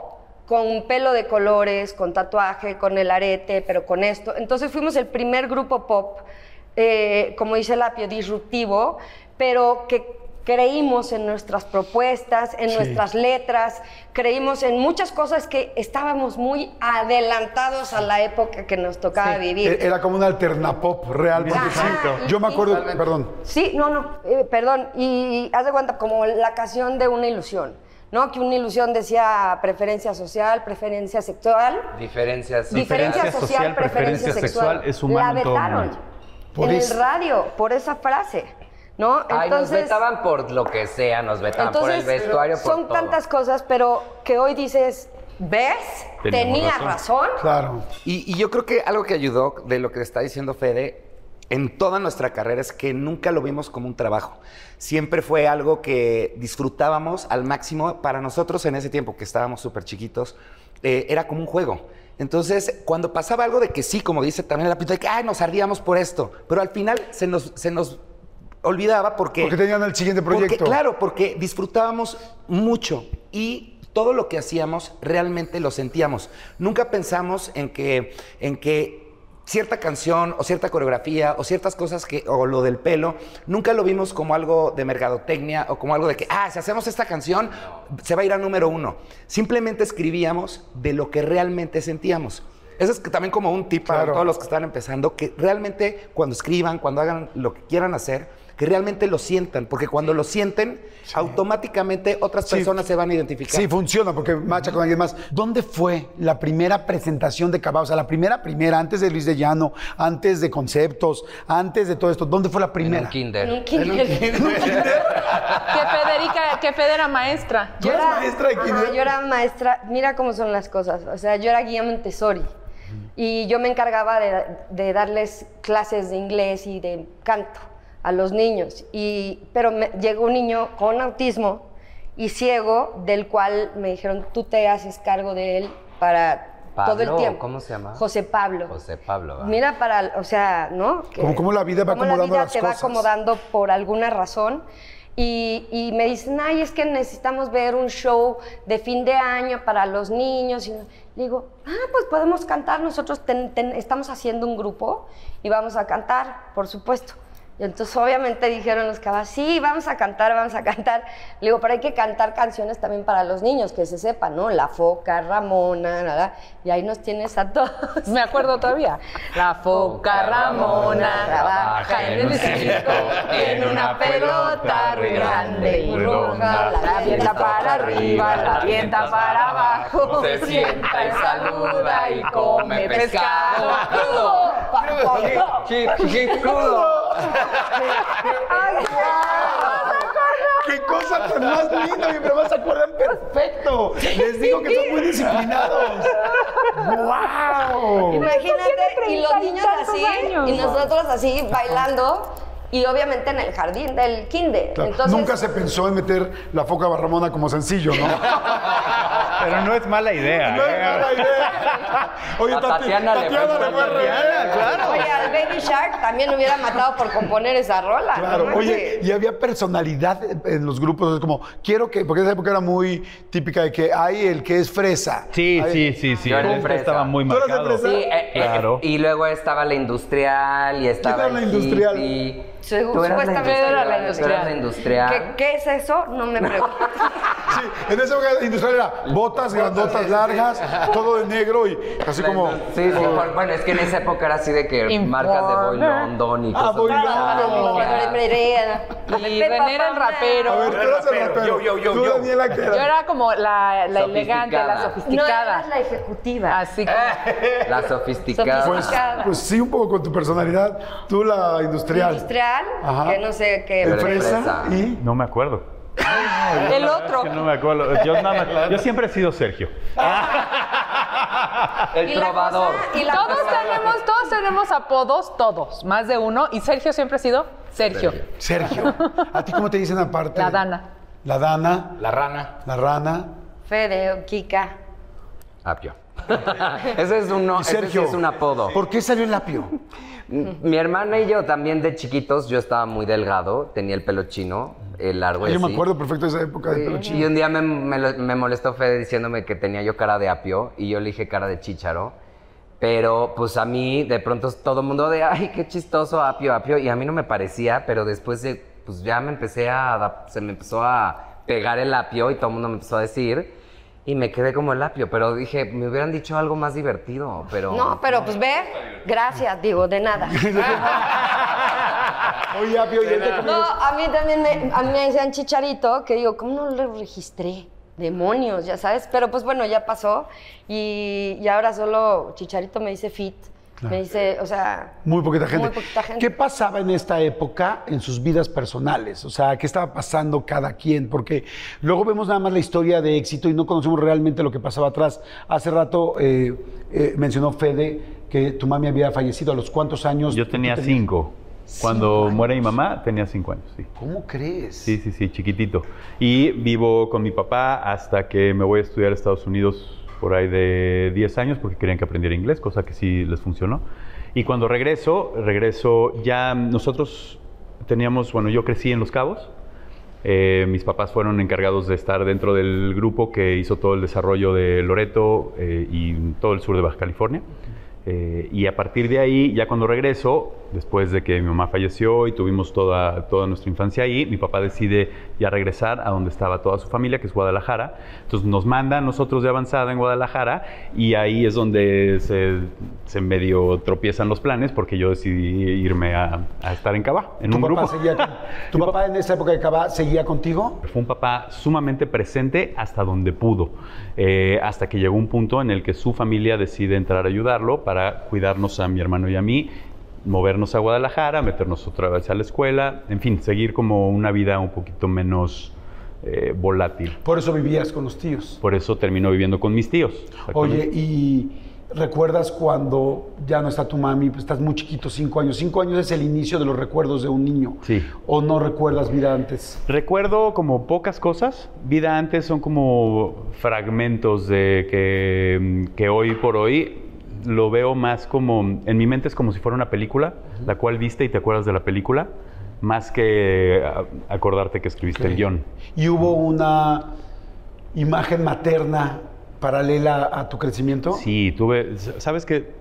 con pelo de colores, con tatuaje, con el arete, pero con esto. Entonces fuimos el primer grupo pop, eh, como dice Lapio, disruptivo, pero que creímos en nuestras propuestas, en nuestras letras, creímos en muchas cosas que estábamos muy adelantados a la época que nos tocaba vivir. E- Era como un alternapop real. Porque Ajá, sí, y- yo me y- acuerdo, perdón. Sí, no, no, eh, perdón. Y, haz de cuenta, como la canción de una ilusión, ¿no? Que una ilusión decía preferencia social, preferencia sexual. Diferencia, social, preferencia, sexual. es humano La en todo vetaron en el radio, por esa frase, ¿no? Ay, nos vetaban por lo que sea, nos vetaban por el entonces, vestuario, por son todo. tantas cosas, pero que hoy dices, ¿ves? Tenía razón. razón. Claro. Y, y yo creo que algo que ayudó de lo que está diciendo Fede en toda nuestra carrera es que nunca lo vimos como un trabajo. Siempre fue algo que disfrutábamos al máximo. Para nosotros en ese tiempo que estábamos súper chiquitos, eh, era como un juego. Entonces, cuando pasaba algo de que sí, como dice también la pinta, de que "Ay, nos ardíamos por esto, pero al final se nos, se nos olvidaba porque... Porque tenían el siguiente Porque, proyecto. claro, porque disfrutábamos mucho y todo lo que hacíamos realmente lo sentíamos. Nunca pensamos en que, en que cierta canción o cierta coreografía o ciertas cosas que, o lo del pelo, nunca lo vimos como algo de mercadotecnia o como algo de que, ah, si hacemos esta canción, se va a ir a número uno. Simplemente escribíamos de lo que realmente sentíamos. Eso es que también como un tip para Claro. todos los que están empezando, que realmente cuando escriban, cuando hagan lo que quieran hacer, que realmente lo sientan, porque cuando lo sienten, automáticamente otras Sí. personas se van a identificar. Sí, funciona porque macha con alguien más. ¿Dónde fue la primera presentación de Cabá? O sea, la primera, primera, antes de Luis de Llano, antes de Conceptos, antes de todo esto. ¿Dónde fue la En primera? un kinder. En un kinder. Que Federica, que Fede era maestra. ¿Tú eres maestra de ajá, kinder? yo era maestra, mira cómo son las cosas. O sea, yo era guía Montessori. Y yo me encargaba de, de darles clases de inglés y de canto a los niños. Y, pero me- llegó un niño con autismo y ciego, del cual me dijeron, tú te haces cargo de él para todo el tiempo. ¿cómo se llama? José Pablo. José Pablo. Mira para, o sea, ¿no? Que- Como- como la vida va cómo acomodando la vida las te va acomodando por alguna razón. Y, y me dicen, ay, es que necesitamos ver un show de fin de año para los niños. Y le digo, ah, pues podemos cantar. Nosotros ten- ten- estamos haciendo un grupo y vamos a cantar, por supuesto. Y entonces obviamente dijeron los cabas, sí, vamos a cantar, vamos a cantar. Le digo, pero hay que cantar canciones también para los niños, que se sepan, ¿no? La Foca, Ramona, nada. Y ahí nos tienes a todos. Me acuerdo todavía. La foca Ramona trabaja en el circo en una pelota muy grande y roja. La avienta para arriba, la avienta para abajo. Se sienta y saluda y come pescado. Crudo. Crudo. Ay, ¡Qué cosa tan más linda! Mi mamá se acuerdan perfecto. Les digo que son muy disciplinados. ¡Wow! Imagínate, y los niños así, años. y nosotros así bailando, y obviamente en el jardín del kinder. Claro, Entonces, Nunca se pensó en meter la foca barramona como sencillo, ¿no? Pero no es mala idea. No es ¿eh? mala idea. Oye, A Tati- Tatiana le Tatiana fue le fue re bien, claro. Oye, al Baby Shark también hubiera matado por componer esa rola. Claro, ¿no? oye, y había personalidad en los grupos, es como, quiero que, porque esa época era muy típica de que hay el que es fresa. Sí, Hay- sí, sí, sí. Yo era fresa. estaba muy ¿Tú eras de marcado. fresa? Sí, eh, eh, Claro. y luego estaba la industrial y estaba era la industrial? hippie. Supuestamente industrial. era la eras la industrial. ¿Qué, qué es eso? No me preguntes. Sí, en esa época industrial era botas grandotas largas, todo de negro y así como... Sí, sí, por- bueno, es que en esa época era así de que marcas de Boy London y Ah, cosas Boy así. London. Y René era el rapero. A ver, tú eras el rapero. Yo, yo, yo, Tú, yo. Daniela, ¿qué Yo era? era como la, la elegante, la Sofisticada. No, la ejecutiva. Así como. La sofisticada. Pues, Sofisticada. pues sí, un poco con tu personalidad. Tú la industrial. Industrial, Ajá. que no sé qué. Fresa. y... No me acuerdo. El otro. Que no me acuerdo. Yo, nada más- yo siempre he sido Sergio. El Y la trovador. cosa- y la Todos cosa- tenemos, todos tenemos apodos, todos, más de uno. Y Sergio siempre ha sido Sergio. Sergio. ¿A ti cómo te dicen aparte? La Dana. La Dana, La rana. la rana. Fede, Kika. Apio. ese es uno, Y ese sí Sergio. es un apodo. ¿Por qué salió el apio? Mi hermana y yo también de chiquitos, yo estaba muy delgado, tenía el pelo chino, el largo y Yo me así. acuerdo perfecto de esa época de pelo Y chino. un día me, me lo- me molestó Fede diciéndome que tenía yo cara de apio y yo le dije cara de chícharo. Pero pues a mí de pronto todo el mundo de, ay, qué chistoso apio, apio. Y a mí no me parecía, pero después de, pues ya me empecé a, adap- se me empezó a pegar el apio y todo el mundo me empezó a decir. Y me quedé como el apio, pero dije, me hubieran dicho algo más divertido, pero... No, pero pues ve, gracias, digo, de nada. Oye, apio, ¿y ahorita cómo No, a mí también me, a mí me decían chicharito, que digo, ¿cómo no lo registré? Demonios, ya sabes. Pero pues bueno, ya pasó. Y, y ahora solo chicharito me dice fit. Me dice, o sea. Muy poquita gente. Muy poquita gente. ¿Qué pasaba en esta época en sus vidas personales? O sea, ¿qué estaba pasando cada quien? Porque luego vemos nada más la historia de éxito y no conocemos realmente lo que pasaba atrás. Hace rato eh, eh, mencionó Fede que tu mami había fallecido. ¿A los cuántos años? Yo tenía cinco. Cuando muere mi mamá, tenía cinco años, sí. ¿Cómo crees? Sí, sí, sí, chiquitito. Y vivo con mi papá hasta que me voy a estudiar a Estados Unidos por ahí de 10 años porque querían que aprendiera inglés, cosa que sí les funcionó. Y cuando regreso, regreso ya nosotros teníamos, bueno, yo crecí en Los Cabos. Eh, mis papás fueron encargados de estar dentro del grupo que hizo todo el desarrollo de Loreto eh, y todo el sur de Baja California. Eh, y a partir de ahí, ya cuando regreso, después de que mi mamá falleció y tuvimos toda, toda nuestra infancia ahí, mi papá decide ya regresar a donde estaba toda su familia, que es Guadalajara. Entonces nos manda a nosotros de avanzada en Guadalajara y ahí es donde se, se medio tropiezan los planes porque yo decidí irme a, a estar en Caba, en ¿Tu un papá, grupo. seguía con- ¿Tu papá en esa época de Cabá seguía contigo? Fue un papá sumamente presente hasta donde pudo, eh, hasta que llegó un punto en el que su familia decide entrar a ayudarlo para cuidarnos a mi hermano y a mí, movernos a Guadalajara, meternos otra vez a la escuela, en fin, seguir como una vida un poquito menos eh, volátil. Por eso vivías con los tíos. Por eso terminó viviendo con mis tíos. Oye, ¿y recuerdas cuando ya no está tu mami? Pues estás muy chiquito, cinco años. Cinco años es el inicio de los recuerdos de un niño. Sí. ¿O no recuerdas vida antes? Recuerdo como pocas cosas. Vida antes son como fragmentos de que, que hoy por hoy lo veo más como, en mi mente es como si fuera una película, la cual viste y te acuerdas de la película, más que a- acordarte que escribiste el guion. ¿Y hubo una imagen materna paralela a tu crecimiento? Sí, tuve, sabes que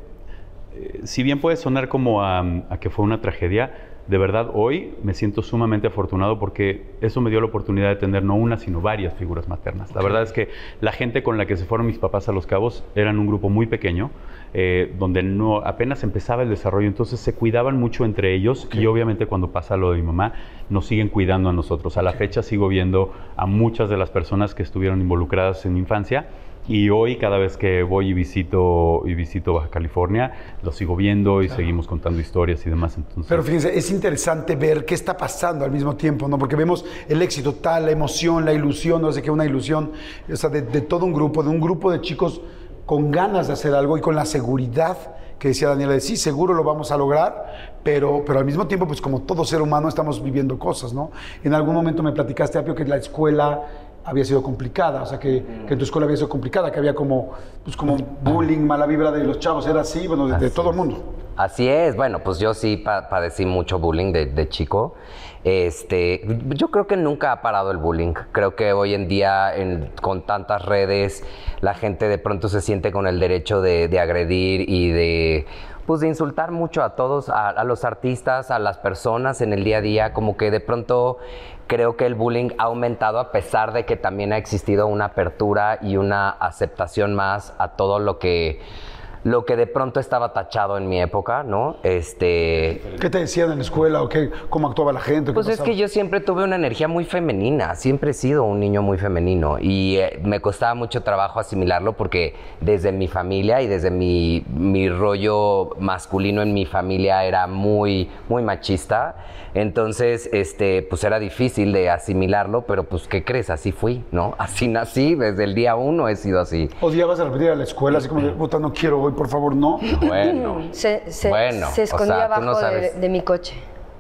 si bien puede sonar como a, a que fue una tragedia, de verdad hoy me siento sumamente afortunado porque eso me dio la oportunidad de tener no una, sino varias figuras maternas. La verdad es que la gente con la que se fueron mis papás a Los Cabos eran un grupo muy pequeño, eh, donde no apenas empezaba el desarrollo, entonces se cuidaban mucho entre ellos y obviamente cuando pasa lo de mi mamá, nos siguen cuidando a nosotros. A la fecha sigo viendo a muchas de las personas que estuvieron involucradas en mi infancia y hoy cada vez que voy y visito y visito Baja California, lo sigo viendo y seguimos contando historias y demás. Entonces, Pero fíjense, es interesante ver qué está pasando al mismo tiempo, ¿no? Porque vemos el éxito tal, la emoción, la ilusión, no sé qué, una ilusión, o sea, de, de todo un grupo, de un grupo de chicos con ganas de hacer algo y con la seguridad que decía Daniela, de sí, seguro lo vamos a lograr, pero, pero al mismo tiempo, pues como todo ser humano estamos viviendo cosas, ¿no? En algún momento me platicaste, Apio, que la escuela había sido complicada, o sea, que, que en tu escuela había sido complicada, que había como, pues como bullying, mala vibra de los chavos, era así, bueno, de, de todo el mundo. Así es, bueno, pues yo sí pa- padecí mucho bullying de, de chico. Este, yo creo que nunca ha parado el bullying. Creo que hoy en día, con tantas redes, la gente de pronto se siente con el derecho de, de agredir y de, pues, de insultar mucho a todos, a, a los artistas, a las personas en el día a día. Como que de pronto creo que el bullying ha aumentado a pesar de que también ha existido una apertura y una aceptación más a todo lo que lo que de pronto estaba tachado en mi época, ¿no? Este, ¿Qué te decían en la escuela o qué, cómo actuaba la gente? ¿Qué pues es que yo siempre tuve una energía muy femenina, siempre he sido un niño muy femenino y eh, me costaba mucho trabajo asimilarlo porque desde mi familia y desde mi, mi rollo masculino en mi familia era muy, muy machista, entonces este, pues era difícil de asimilarlo, pero pues ¿qué crees? Así fui, ¿no? Así nací, desde el día uno he sido así. ¿Odiabas a repetir a la escuela así como, puta, no quiero hoy, por favor, no? Bueno, Se, se- Bueno, se o escondía sea, tú no abajo de, de mi coche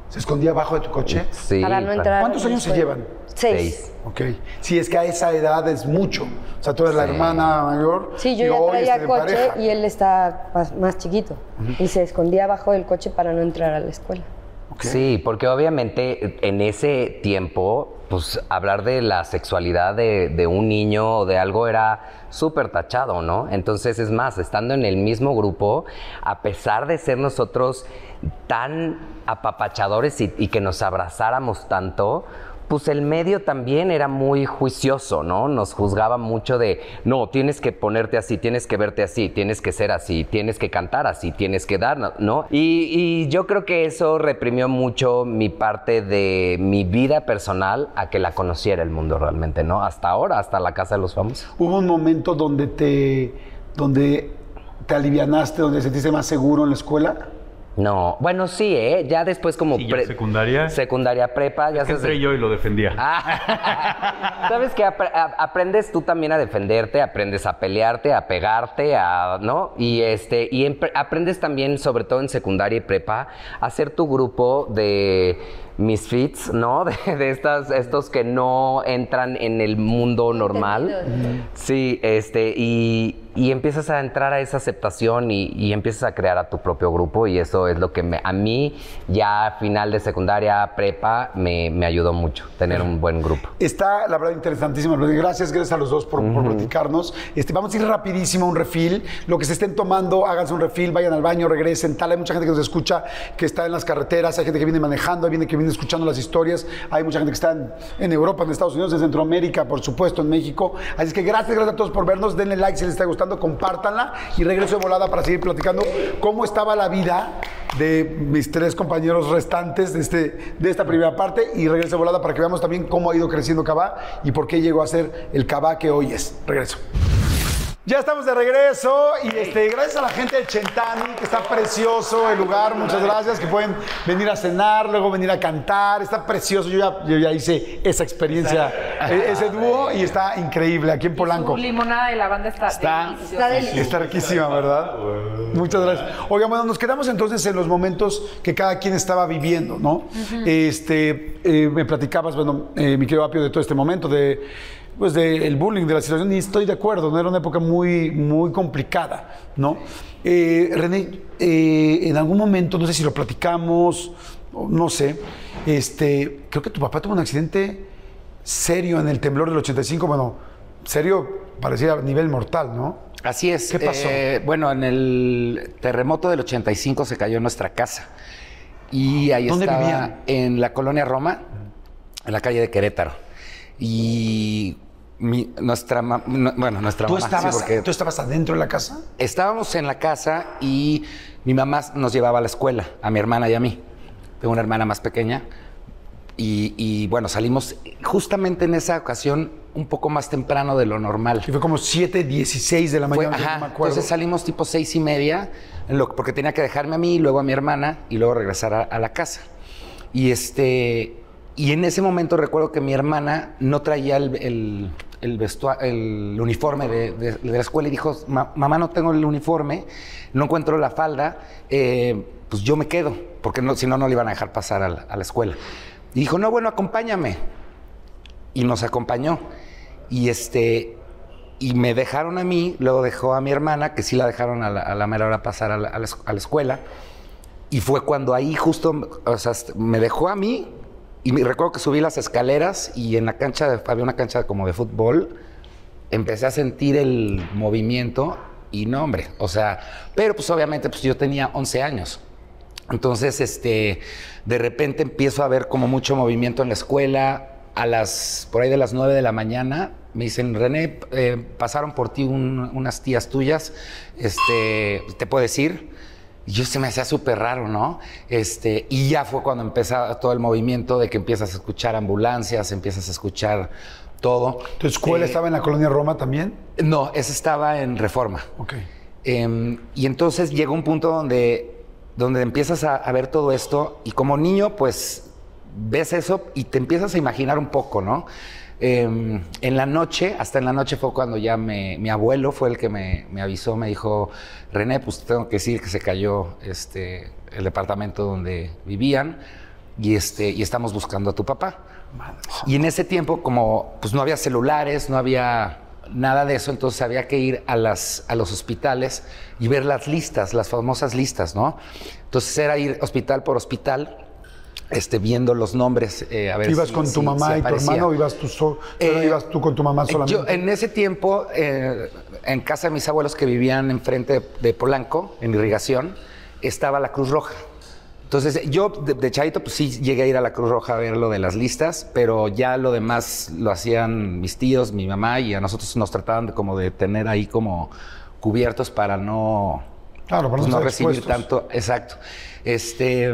¿Se escondía abajo de tu coche? sí. para no entrar. ¿Cuántos a la años se llevan? Seis. Seis. Ok. Sí, es que a esa edad es mucho. O sea, tú eres la Sí. hermana mayor. Sí, yo y ya hoy traía coche pareja. y él está más, más chiquito. Y se escondía abajo del coche para no entrar a la escuela. Ok. Sí, porque obviamente en ese tiempo, pues hablar de la sexualidad de, un niño o de algo era súper tachado, ¿no? Entonces, es más, estando en el mismo grupo, a pesar de ser nosotros tan apapachadores y que nos abrazáramos tanto, pues el medio también era muy juicioso, ¿no? Nos juzgaba mucho de, no, tienes que ponerte así, tienes que verte así, tienes que ser así, tienes que cantar así, tienes que dar, ¿no? Y, y yo creo que eso reprimió mucho mi parte de mi vida personal a que la conociera el mundo realmente, ¿no? Hasta ahora, hasta la casa de los famosos. Hubo un momento donde te, donde te alivianaste, donde te sentiste más seguro en la escuela. No, bueno, sí, ¿eh? Ya después como... Sí, ya secundaria. Secundaria, prepa, ya Es que se- entré yo y lo defendía. Ah, Sabes que aprendes tú también a defenderte, aprendes a pelearte, a pegarte, a, ¿no? Y este y aprendes también, sobre todo en secundaria y prepa, a hacer tu grupo de misfits, ¿no? De, de estas, estos que no entran en el mundo normal. Sí, este, y, y empiezas a entrar a esa aceptación y, y empiezas a crear a tu propio grupo y eso es lo que me- a mí ya a final de secundaria, prepa, me, me ayudó mucho, tener un buen grupo. Está, la verdad, interesantísima. Gracias, gracias a los dos por, por platicarnos. Este, vamos a ir rapidísimo a un refil. Lo que se estén tomando, háganse un refil, vayan al baño, regresen. Tal, hay mucha gente que nos escucha que está en las carreteras, hay gente que viene manejando, hay gente que viene escuchando las historias, hay mucha gente que está en, Europa, en Estados Unidos, en Centroamérica, por supuesto, en México. Así que gracias, gracias a todos por vernos. Denle like si les está gustando, compártanla y regreso de volada para seguir platicando cómo estaba la vida de mis tres compañeros restantes de, este, de esta primera parte y regreso de volada para que veamos también cómo ha ido creciendo Cabá y por qué llegó a ser el Cabá que hoy es. Regreso. Ya estamos de regreso y este, gracias a la gente de Chentani, que está precioso el lugar, muchas gracias, que pueden venir a cenar, luego venir a cantar, está precioso, yo ya, yo ya hice esa experiencia, e- ese dúo y está increíble aquí en Polanco. Su limonada de lavanda está, Está- deliciosa. Está delicioso. Está riquísima, ¿verdad? Muchas gracias. Oigan, bueno, nos quedamos entonces en los momentos que cada quien estaba viviendo, ¿no? Este, eh, me platicabas, bueno, eh, mi querido Apio, de todo este momento, de, pues, del bullying, de la situación, y estoy de acuerdo, ¿no? Era una época muy, muy complicada, ¿no? Eh, René, eh, en algún momento, no sé si lo platicamos, no sé, este, creo que tu papá tuvo un accidente serio en el temblor del 85, bueno, serio, parecía a nivel mortal, ¿no? Así es. ¿Qué pasó? Eh, bueno, en el terremoto del 85 se cayó nuestra casa. Y ahí ¿Dónde estaba vivían? en la colonia Roma, en la calle de Querétaro. Y mi- nuestra ma- no- bueno, nuestra ¿Tú mamá, sí, porque ¿Tú estabas adentro de la casa? estábamos en la casa y mi mamá nos llevaba a la escuela, a mi hermana y a mí. Tengo una hermana más pequeña. Y, y, bueno, salimos justamente en esa ocasión un poco más temprano de lo normal. Y fue como 7, 16 de la Fue- mañana, ajá, no me acuerdo. entonces salimos tipo seis y media, en lo- porque tenía que dejarme a mí, luego a mi hermana y luego regresar a, a la casa. Y este, y en ese momento recuerdo que mi hermana no traía el, el, el vestua- el uniforme de, de- de la escuela y dijo, "Ma- mamá no tengo el uniforme, no encuentro la falda, eh, pues yo me quedo, porque no, si no, no le iban a dejar pasar a la, a la escuela. Y dijo, no, bueno, acompáñame y nos acompañó. Y este y me dejaron a mí, luego dejó a mi hermana, que sí la dejaron a la, a la mera hora pasar a la, a la a la escuela. Y fue cuando ahí justo, o sea, me dejó a mí y me recuerdo que subí las escaleras y en la cancha, de- había una cancha como de fútbol, empecé a sentir el movimiento y no, hombre, o sea, pero pues obviamente pues yo tenía 11 años. Entonces, este, de repente empiezo a ver como mucho movimiento en la escuela. A las, por ahí de las 9 de la mañana, me dicen, René, eh, pasaron por ti un- unas tías tuyas, este, ¿te puedo decir? Y yo se me hacía súper raro, ¿no? Este, y ya fue cuando empezaba todo el movimiento de que empiezas a escuchar ambulancias, empiezas a escuchar todo. ¿Tu escuela Eh, estaba en la colonia Roma también? No, esa estaba en Reforma. Ok. Em, y entonces llegó un punto donde, donde empiezas a, a ver todo esto y como niño, pues ves eso y te empiezas a imaginar un poco, ¿no? Em, en la noche, hasta en la noche fue cuando ya me- mi abuelo fue el que me, avisó, me dijo, René, pues tengo que decir que se cayó este, el departamento donde vivían y, este, y estamos buscando a tu papá. Y en ese tiempo, como pues no había celulares, no había nada de eso, entonces había que ir a, las, a los hospitales y ver las listas, las famosas listas, ¿no? Entonces era ir hospital por hospital, este, viendo los nombres, eh, a ver ¿Ibas si- con tu si- mamá si y tu hermano o ibas tú, so- solo Eh, ibas tú con tu mamá solamente? Yo en ese tiempo, eh, en casa de mis abuelos que vivían enfrente de, Polanco, en irrigación, estaba la Cruz Roja. Entonces, yo de, de chavito, pues sí llegué a ir a la Cruz Roja a ver lo de las listas, pero ya lo demás lo hacían mis tíos, mi mamá, y a nosotros nos trataban de, como de tener ahí como cubiertos para no, Claro, para pues, no recibir expuestos. tanto. Exacto. Este,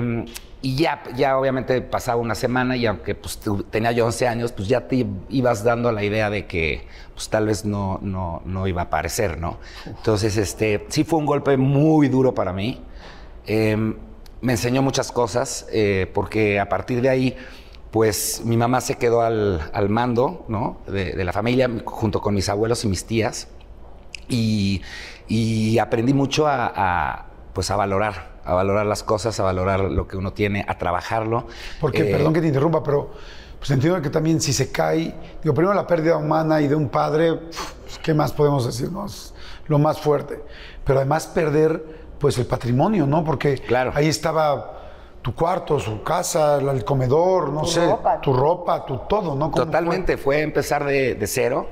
y ya, ya obviamente pasaba una semana y aunque pues, tenía yo 11 años, pues ya te ibas dando la idea de que pues, tal vez no, no, no iba a aparecer, ¿no? Entonces, este, sí fue un golpe muy duro para mí. Em, me enseñó muchas cosas eh, porque a partir de ahí, pues mi mamá se quedó al, al mando, ¿no? De, la familia junto con mis abuelos y mis tías y, aprendí mucho a, pues a valorar, a valorar las cosas, a valorar lo que uno tiene, a trabajarlo. Porque, Eh, perdón que te interrumpa, pero pues entiendo que también si se cae, digo, primero la pérdida humana y de un padre, pues, ¿qué más podemos decir? no? Es lo más fuerte. Pero además perder, pues, el patrimonio, ¿no? Porque Claro. ahí estaba tu cuarto, su casa, el comedor, no Tu sé, ropa. tu ropa, tu todo, ¿no? ¿Cómo fue? Totalmente, fue? empezar de, de cero,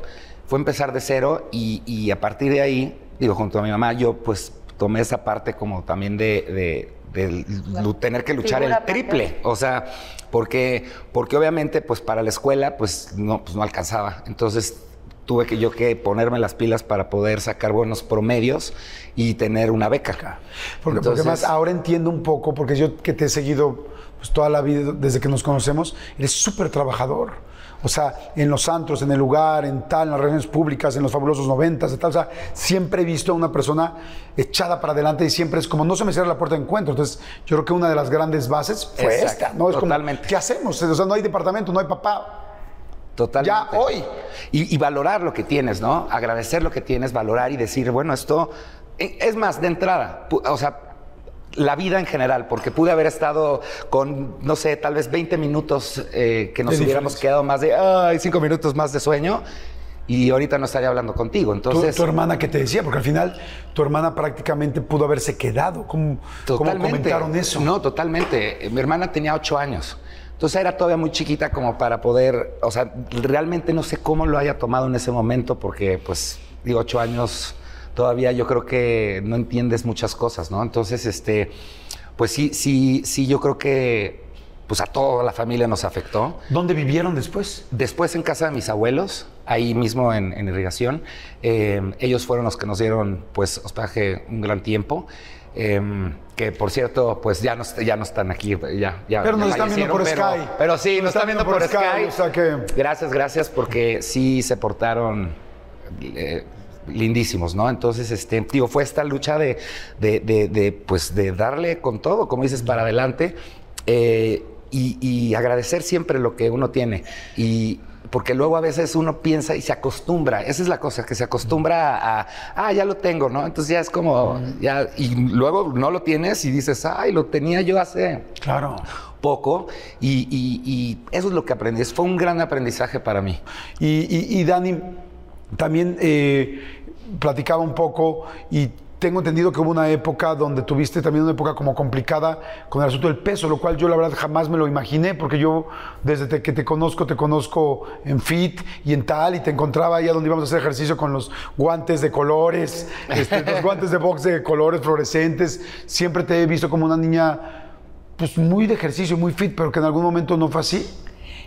fue empezar de cero y, y a partir de ahí, digo, junto a mi mamá, yo pues tomé esa parte como también de, de- de lu- tener que luchar el triple, o sea, porque, porque obviamente pues para la escuela pues no, pues no alcanzaba, entonces tuve que yo que ponerme las pilas para poder sacar buenos promedios y tener una beca. Porque, porque además ahora entiendo un poco, porque yo que te he seguido pues, toda la vida desde que nos conocemos, eres súper trabajador. O sea, en los antros, en el lugar, en tal, en las reuniones públicas, en los fabulosos noventas, de tal. O sea, siempre he visto a una persona echada para adelante y siempre es como no se me cierra la puerta de encuentro. Entonces, yo creo que una de las grandes bases fue Exacto, esta, ¿no? Es totalmente. como, ¿qué hacemos? O sea, no hay departamento, no hay papá. Totalmente. Ya hoy. Y, y valorar lo que tienes, ¿no? Agradecer lo que tienes, valorar y decir, bueno, esto. eh, Es más, de entrada, o sea, la vida en general, porque pude haber estado con, no sé, tal vez 20 minutos eh, que nos De hubiéramos diferencia. quedado más de, ay, 5 minutos más de sueño. Y ahorita no estaría hablando contigo. Tu, Entonces, tu hermana que te decía, porque al final tu hermana prácticamente pudo haberse quedado. ¿Cómo, cómo comentaron eso? No, totalmente. Mi hermana tenía ocho años. Entonces era todavía muy chiquita como para poder, o sea, realmente no sé cómo lo haya tomado en ese momento porque, pues, digo, ocho años todavía yo creo que no entiendes muchas cosas, ¿no? Entonces, este, pues sí, sí, sí, yo creo que, pues a toda la familia nos afectó. ¿Dónde vivieron después? Después en casa de mis abuelos, ahí mismo en, en irrigación, eh, ellos fueron los que nos dieron pues hospedaje un gran tiempo. eh, que por cierto, pues ya no, ya no están aquí, ya, ya Pero nos están viendo por pero- Sky. Pero sí, nos están viendo por Sky. O sea que Gracias, gracias, porque sí se portaron eh, lindísimos, ¿no? Entonces, este, digo, fue esta lucha de, de, de- de, pues, de darle con todo, como dices, para adelante eh, y, y agradecer siempre lo que uno tiene. Y porque luego a veces uno piensa y se acostumbra, esa es la cosa, que se acostumbra a, ah, ya lo tengo, ¿no? Entonces ya es como, ya, y luego no lo tienes y dices, ay, lo tenía yo hace Claro. poco y, y- y eso es lo que aprendí. Fue un gran aprendizaje para mí. Y, y- y Dani también eh, platicaba un poco y tengo entendido que hubo una época donde tuviste también una época como complicada con el asunto del peso, lo cual yo la verdad jamás me lo imaginé, porque yo desde que te conozco, te conozco en fit y en tal, y te encontraba allá donde íbamos a hacer ejercicio con los guantes de colores, este, los guantes de box de colores fluorescentes. Siempre te he visto como una niña pues muy de ejercicio, muy fit, pero que en algún momento no fue así.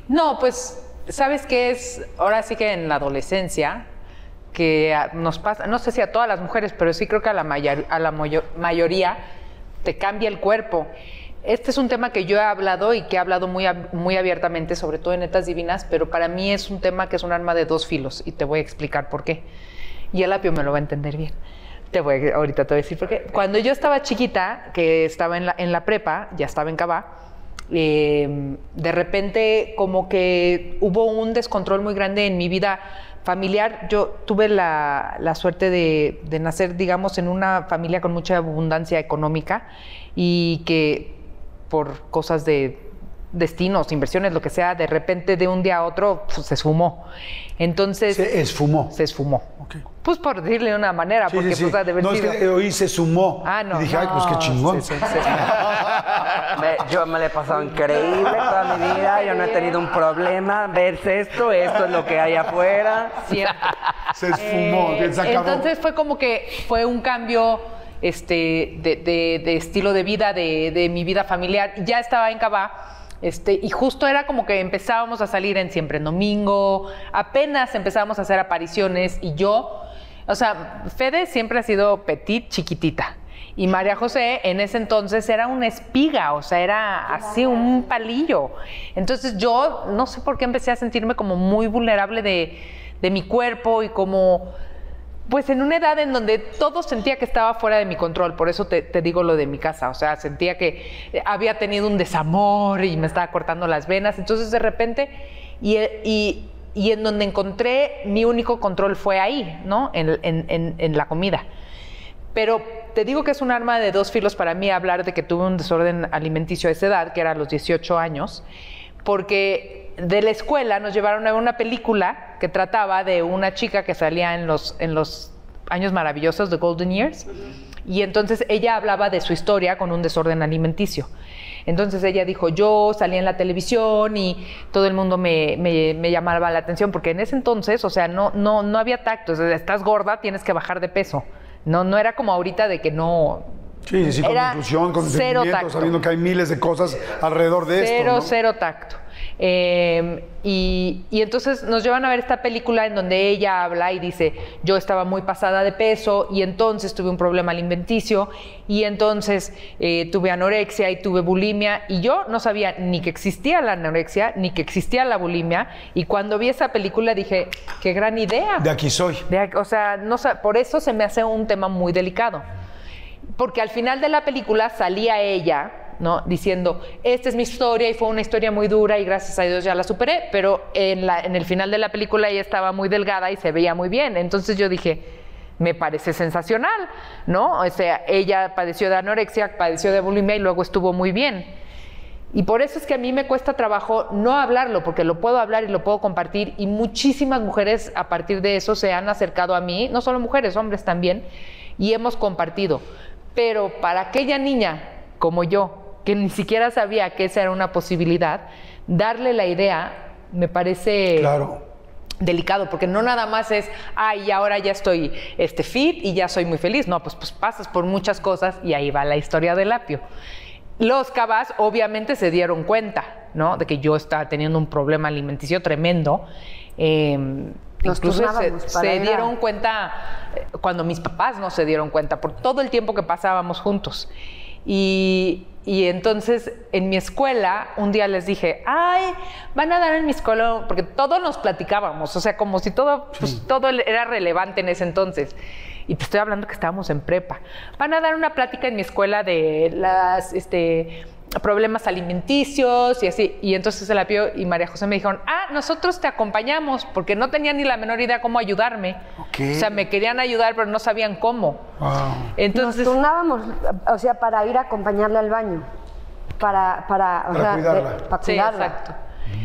No, pues, ¿sabes qué es? Ahora sí que en la adolescencia, que nos pasa, no sé si a todas las mujeres, pero sí creo que a la, mayor- a la mayo- mayoría te cambia el cuerpo. Este es un tema que yo he hablado y que he hablado muy, muy abiertamente, sobre todo en Netas Divinas, pero para mí es un tema que es un arma de dos filos y te voy a explicar por qué. Y el apio me lo va a entender bien. Te voy, ahorita te voy a decir por qué. Cuando yo estaba chiquita, que estaba en la, en la prepa, ya estaba en Cabá, eh, de repente como que hubo un descontrol muy grande en mi vida familiar. Yo tuve la, la suerte de, de nacer, digamos, en una familia con mucha abundancia económica y que por cosas de destinos, inversiones, lo que sea, de repente de un día a otro pues, se esfumó. Entonces... Se esfumó. Se esfumó. Pues por decirle de una manera, Sí, porque sí, sí. pues ha de haber No, es que oí se sumó. Ah, no. Y dije, ay, pues qué chingón. sí, sí, sí. Me- Yo me la he pasado increíble toda mi vida, yo no he tenido un problema. Ves esto, esto es lo que hay afuera. Siempre. Se esfumó, Eh, se acabó. Entonces fue como que fue un cambio este, de, de- de estilo de vida, de, de mi vida familiar. Ya estaba en Cabá. Este, y justo era como que empezábamos a salir en Siempre en Domingo, apenas empezábamos a hacer apariciones y yo, o sea, Fede siempre ha sido petit, chiquitita. Y María José en ese entonces era una espiga, o sea, era así un palillo. Entonces yo no sé por qué empecé a sentirme como muy vulnerable de, de mi cuerpo y como, pues en una edad en donde todo sentía que estaba fuera de mi control. Por eso te, digo lo de mi casa, o sea, sentía que había tenido un desamor y me estaba cortando las venas. Entonces de repente, y, y, y en donde encontré mi único control fue ahí, ¿no? En, en- en- en la comida. Pero te digo que es un arma de dos filos para mí hablar de que tuve un desorden alimenticio a esa edad, que era a los 18 años, porque de la escuela nos llevaron a ver una película que trataba de una chica que salía en los, en los años maravillosos de Golden Years. Y entonces ella hablaba de su historia con un desorden alimenticio. Entonces ella dijo, yo salí en la televisión y todo el mundo me, me- me llamaba la atención, porque en ese entonces, o sea, no, no, no había tacto. O sea, estás gorda, tienes que bajar de peso. No, no era como ahorita de que no... Sí, sí, sí, con inclusión, con cero tacto. sabiendo que hay miles de cosas alrededor de Cero, esto. ¿no? cero tacto. Eh, y, y entonces nos llevan a ver esta película en donde ella habla y dice, yo estaba muy pasada de peso y entonces tuve un problema alimenticio y entonces eh, tuve anorexia y tuve bulimia y yo no sabía ni que existía la anorexia ni que existía la bulimia y cuando vi esa película dije, qué gran idea. De aquí soy. De o sea, no, por eso se me hace un tema muy delicado. Porque al final de la película salía ella, Diciendo, esta es mi historia y fue una historia muy dura y gracias a Dios ya la superé, pero en, la, el final de la película ella estaba muy delgada y se veía muy bien. Entonces yo dije, me parece sensacional, ¿no? O sea, ella padeció de anorexia, padeció de bulimia y luego estuvo muy bien. Y por eso es que a mí me cuesta trabajo no hablarlo, porque lo puedo hablar y lo puedo compartir. Y muchísimas mujeres a partir de eso se han acercado a mí, no solo mujeres, hombres también, y hemos compartido. Pero para aquella niña como yo, que ni siquiera sabía que esa era una posibilidad, darle la idea me parece Claro. delicado, porque no nada más es, ay, ahora ya estoy este, fit y ya soy muy feliz. No, pues, pues pasas por muchas cosas y ahí va la historia del apio. Los cabas obviamente se dieron cuenta, ¿no? De que yo estaba teniendo un problema alimenticio tremendo. Eh, Nos incluso se, se dieron cuenta cuando mis papás no se dieron cuenta, por todo el tiempo que pasábamos juntos. Y, y entonces en mi escuela un día les dije, ay, van a dar en mi escuela, porque todos nos platicábamos, o sea, como si todo, pues, todo era relevante en ese entonces. Y te estoy hablando que estábamos en prepa. Van a dar una plática en mi escuela de las, este, problemas alimenticios y así. Y entonces el apio y María José me dijeron, ah, nosotros te acompañamos, porque no tenían ni la menor idea cómo ayudarme. O sea, me querían ayudar, pero no sabían cómo. Wow. Entonces, Nos turnábamos, o sea, para ir a acompañarle al baño. Para, para, o Para sea, cuidarla. de- para sí, cuidarla. exacto.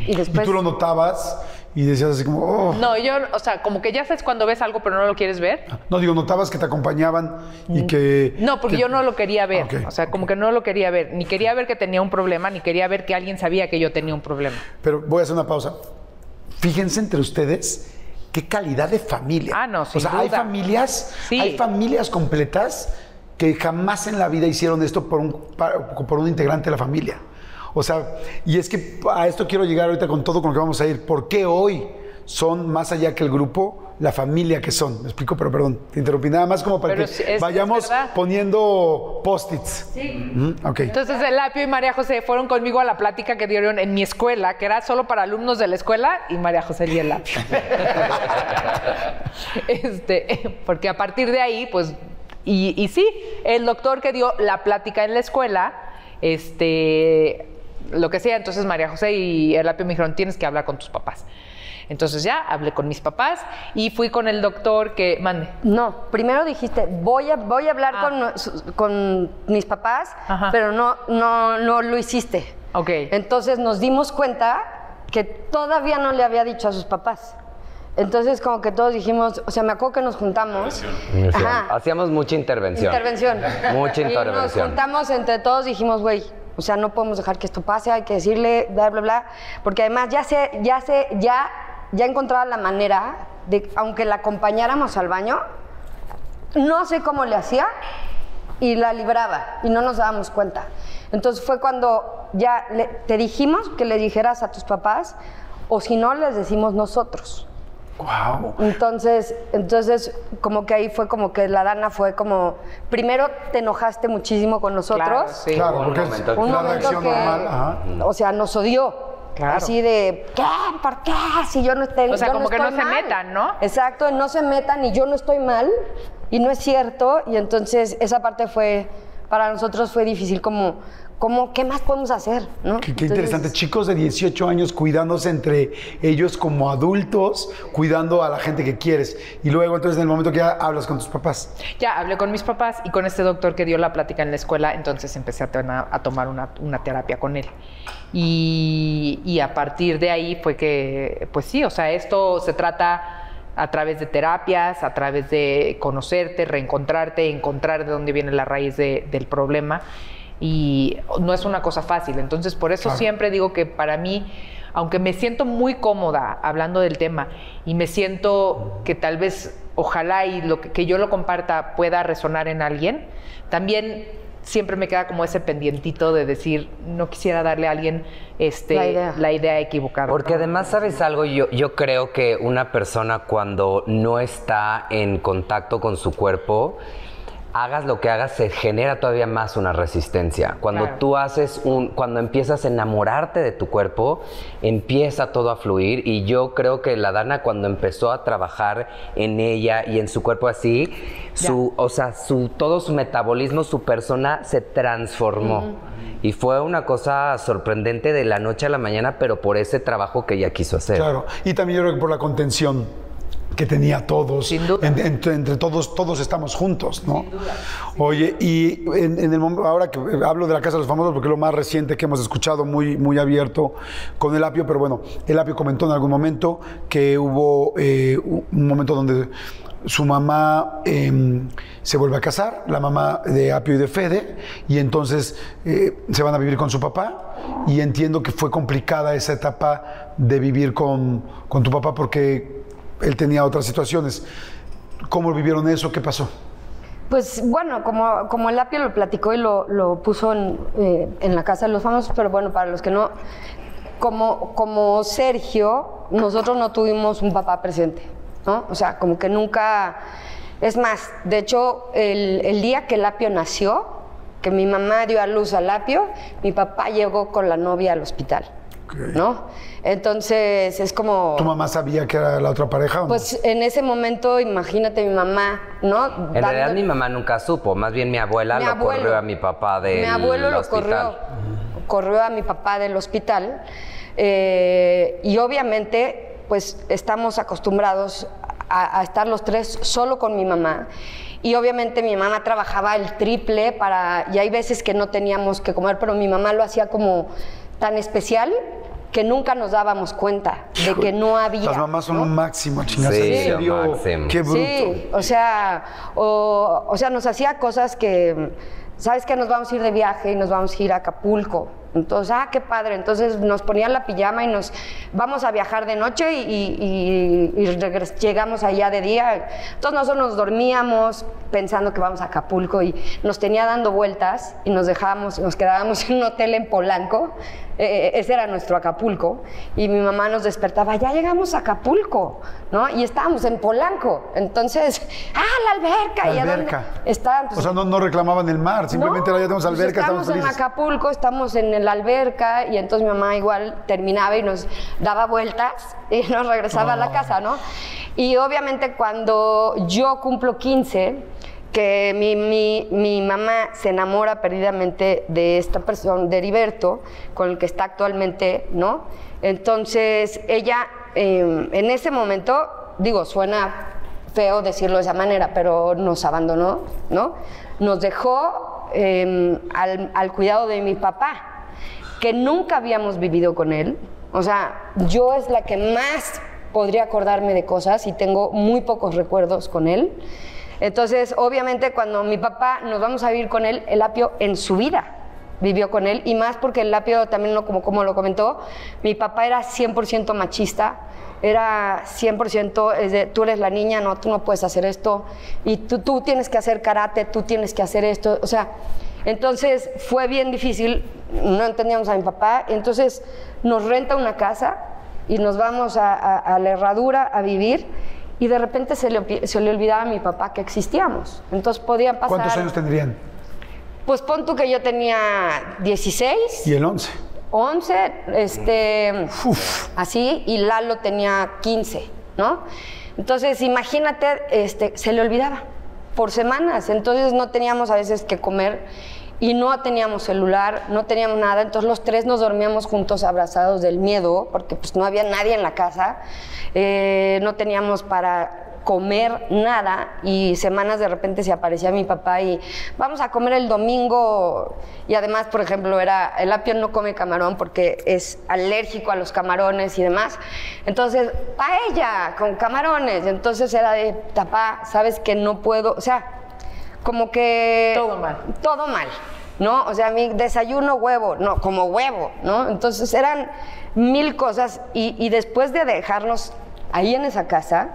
Y después... tú lo notabas y decías así como, oh. No, yo, o sea, como que ya sabes cuando ves algo pero no lo quieres ver. No, digo, notabas que te acompañaban y que... No, porque que- yo no lo quería ver. Ok, O sea, como que no lo quería ver. Ni quería ver que tenía un problema, ni quería ver que alguien sabía que yo tenía un problema. Pero voy a hacer una pausa. Fíjense entre ustedes qué calidad de familia. Ah, no, O sin sea, hay familias, Sí. hay familias completas que jamás en la vida hicieron esto por un, por un integrante de la familia. O sea, y es que a esto quiero llegar ahorita con todo con lo que vamos a ir. ¿Por qué hoy son más allá que el grupo, la familia que son? Me explico, pero perdón, te interrumpí nada más como para Pero que es- vayamos poniendo post-its. Sí. ok. Entonces el Apio y María José fueron conmigo a la plática que dieron en mi escuela, que era solo para alumnos de la escuela, y María José y el Apio. este, porque a partir de ahí, pues, y, y sí, el doctor que dio la plática en la escuela, este, lo que sea, entonces María José y el Apio me dijeron, tienes que hablar con tus papás. Entonces ya hablé con mis papás y fui con el doctor que mande. No, primero dijiste, voy a, voy a hablar Ah. con, con mis papás, Ajá. pero no, no, no lo hiciste. Ok. Entonces nos dimos cuenta que todavía no le había dicho a sus papás. Entonces como que todos dijimos, o sea, me acuerdo que nos juntamos. Ajá. Hacíamos mucha intervención. Intervención. Mucha Y nos intervención. juntamos entre todos y dijimos, güey, o sea, no podemos dejar que esto pase, hay que decirle, bla, bla, bla. Porque además ya sé, ya ya, ya encontraba la manera de, aunque la acompañáramos al baño, no sé cómo le hacía y la libraba y no nos dábamos cuenta. Entonces fue cuando ya le- te dijimos que le dijeras a tus papás o si no les decimos nosotros. Wow. Entonces, entonces, como que ahí fue como que la Dana fue como, primero te enojaste muchísimo con nosotros. Claro, sí. Claro, un porque es momento. Un la momento reacción que, normal. Ajá. o sea, nos odió. Claro. Así de, ¿qué? ¿Por qué? Si yo no estoy O sea, yo como que no se mal". metan, ¿no? Exacto, no se metan y yo no estoy mal y no es cierto. Y entonces esa parte fue, para nosotros fue difícil como, como ¿qué más podemos hacer? ¿no? Qué, qué Entonces, interesante. Chicos de 18 años cuidándose entre ellos como adultos, cuidando a la gente que quieres. Y luego, entonces, en el momento que ya hablas con tus papás. Ya hablé con mis papás y con este doctor que dio la plática en la escuela, entonces empecé a, tena- a tomar una, una terapia con él. Y, y a partir de ahí fue que, pues sí, o sea, esto se trata a través de terapias, a través de conocerte, reencontrarte, encontrar de dónde viene la raíz de- del problema. Y no es una cosa fácil. Entonces, por eso Claro. siempre digo que para mí, aunque me siento muy cómoda hablando del tema y me siento que tal vez, ojalá y lo que, que yo lo comparta pueda resonar en alguien, también siempre me queda como ese pendientito de decir, no quisiera darle a alguien este, La idea. la idea equivocada. Porque además, ¿sabes algo? Yo, yo creo que una persona cuando no está en contacto con su cuerpo, hagas lo que hagas, se genera todavía más una resistencia. Cuando Claro. tú haces un, cuando empiezas a enamorarte de tu cuerpo, empieza todo a fluir. Y yo creo que la Dana cuando empezó a trabajar en ella y en su cuerpo así, su, o sea, su, todo su metabolismo, su persona se transformó. Y fue una cosa sorprendente de la noche a la mañana, pero por ese trabajo que ella quiso hacer. Claro. Y también yo creo que por la contención que tenía todos. Sin duda. En- entre, entre todos, todos estamos juntos, ¿no? Oye, y en, en el ahora que hablo de la Casa de los Famosos, porque es lo más reciente que hemos escuchado, muy, muy abierto con el Apio, pero bueno, el Apio comentó en algún momento que hubo eh, un momento donde su mamá em, se vuelve a casar, la mamá de Apio y de Fede, y entonces eh, se van a vivir con su papá. Y entiendo que fue complicada esa etapa de vivir con, con tu papá porque él tenía otras situaciones. ¿Cómo vivieron eso? ¿Qué pasó? Pues bueno, como, como el Apio lo platicó y lo, lo puso en, eh, en la Casa de los Famosos, pero bueno, para los que no, como, como Sergio, nosotros no tuvimos un papá presente, ¿no? O sea, como que nunca... Es más, de hecho, el, el día que el Apio nació, que mi mamá dio a luz al Apio, mi papá llegó con la novia al hospital, ¿no? Entonces, es como... ¿Tu mamá sabía que era la otra pareja? o no? Pues en ese momento, imagínate mi mamá, ¿no? En realidad mi mamá nunca supo, más bien mi abuela Mi lo abuelo. corrió a mi papá del Mi abuelo lo hospital. corrió, corrió a mi papá del hospital eh, y obviamente pues estamos acostumbrados a, a estar los tres solo con mi mamá y obviamente mi mamá trabajaba el triple para y hay veces que no teníamos que comer pero mi mamá lo hacía como tan especial que nunca nos dábamos cuenta de que no había. Las mamás son ¿no? un máximo, chingas. Sí, ¿En serio? máximo. Qué bruto. Sí, o sea, o, o sea, nos hacía cosas que, ¿sabes que Nos vamos a ir de viaje y nos vamos a ir a Acapulco. Entonces, ah, qué padre. Entonces nos ponían la pijama y nos vamos a viajar de noche y, y- y- y regres- llegamos allá de día. Entonces nosotros nos dormíamos pensando que vamos a Acapulco y nos tenía dando vueltas y nos dejábamos, nos quedábamos en un hotel en Polanco. Eh, ese era nuestro Acapulco. Y mi mamá nos despertaba, ya llegamos a Acapulco, ¿no? Y estábamos en Polanco. Entonces, ah, la alberca. La ¿Y alberca. Está, pues, O sea, no, no reclamaban el mar, simplemente no, ya tenemos pues alberca, estamos, estamos en. Acapulco, estamos en la alberca y entonces mi mamá igual terminaba y nos daba vueltas y nos regresaba a la casa, ¿no? Y obviamente cuando yo cumplo 15, que mi, mi- mi mamá se enamora perdidamente de esta persona, de Heriberto, con el que está actualmente, ¿no? Entonces ella, eh, en ese momento, digo, suena feo decirlo de esa manera, pero nos abandonó, ¿no? Nos dejó eh, al, al cuidado de mi papá, que nunca habíamos vivido con él. O sea, yo es la que más podría acordarme de cosas y tengo muy pocos recuerdos con él. Entonces, obviamente, cuando mi papá nos vamos a vivir con él, el apio en su vida vivió con él y más porque el lapio también lo, como, lo comentó, mi papá era 100% machista, era 100% es de, tú eres la niña, no, tú no puedes hacer esto y tú, tú tienes que hacer karate, tú tienes que hacer esto, o sea, entonces fue bien difícil, no entendíamos a mi papá, entonces nos renta una casa y nos vamos a la herradura a vivir y de repente se le, se le olvidaba a mi papá que existíamos, entonces podían pasar... ¿Cuántos años tendrían? Pues pon tú que yo tenía 16, Y el 11. 11, este, así, y Lalo tenía 15, ¿no? Entonces, imagínate, este, se le olvidaba por semanas, entonces no teníamos a veces que comer y no teníamos celular, no teníamos nada, entonces los tres nos dormíamos juntos abrazados del miedo, porque pues no había nadie en la casa, eh, no teníamos para comer nada y semanas de repente se aparecía mi papá y vamos a comer el domingo y además por ejemplo era el apio no come camarón porque es alérgico a los camarones y demás. Entonces paella con camarones entonces era de papá sabes que no puedo o sea como que Todo mal. todo mal no o sea mi desayuno huevo no como huevo no entonces eran mil cosas y, y después de dejarnos ahí en esa casa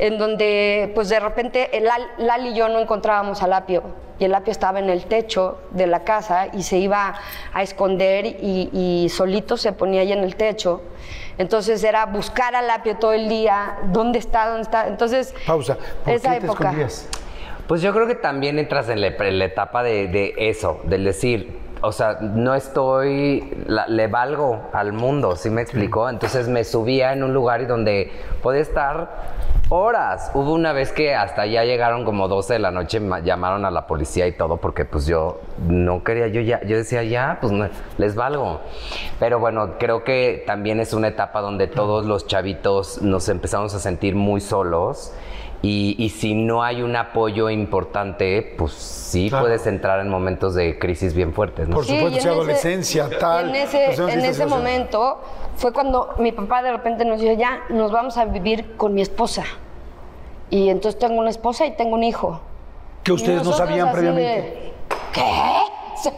en donde pues de repente el Lal- Lali y yo no encontrábamos al apio y el apio estaba en el techo de la casa y se iba a esconder y, y solito se ponía ahí en el techo. Entonces era buscar al apio todo el día, ¿dónde está? ¿Dónde está? Entonces, Pausa. ¿Por esa qué te época. escondías? Pues yo creo que también entras en la, en la etapa de, de eso, del decir, o sea, no estoy, la- le valgo al mundo, ¿sí me explicó? Entonces me subía en un lugar donde podía estar horas. Hubo una vez que hasta ya llegaron como 12 de la noche, ma- llamaron a la policía y todo, porque pues yo no quería, yo ya, yo decía ya, pues no, les valgo. Pero bueno, creo que también es una etapa donde todos los chavitos nos empezamos a sentir muy solos. Y, y si no hay un apoyo importante, pues sí Claro. puedes entrar en momentos de crisis bien fuertes, ¿no? Por Sí, supuesto, ese- adolescencia, tal. En ese, pues, en ese momento fue cuando mi papá de repente nos dijo, ya, nos vamos a vivir con mi esposa. Y entonces tengo una esposa y tengo un hijo. Que ustedes no sabían previamente. de, ¿Qué? O sea,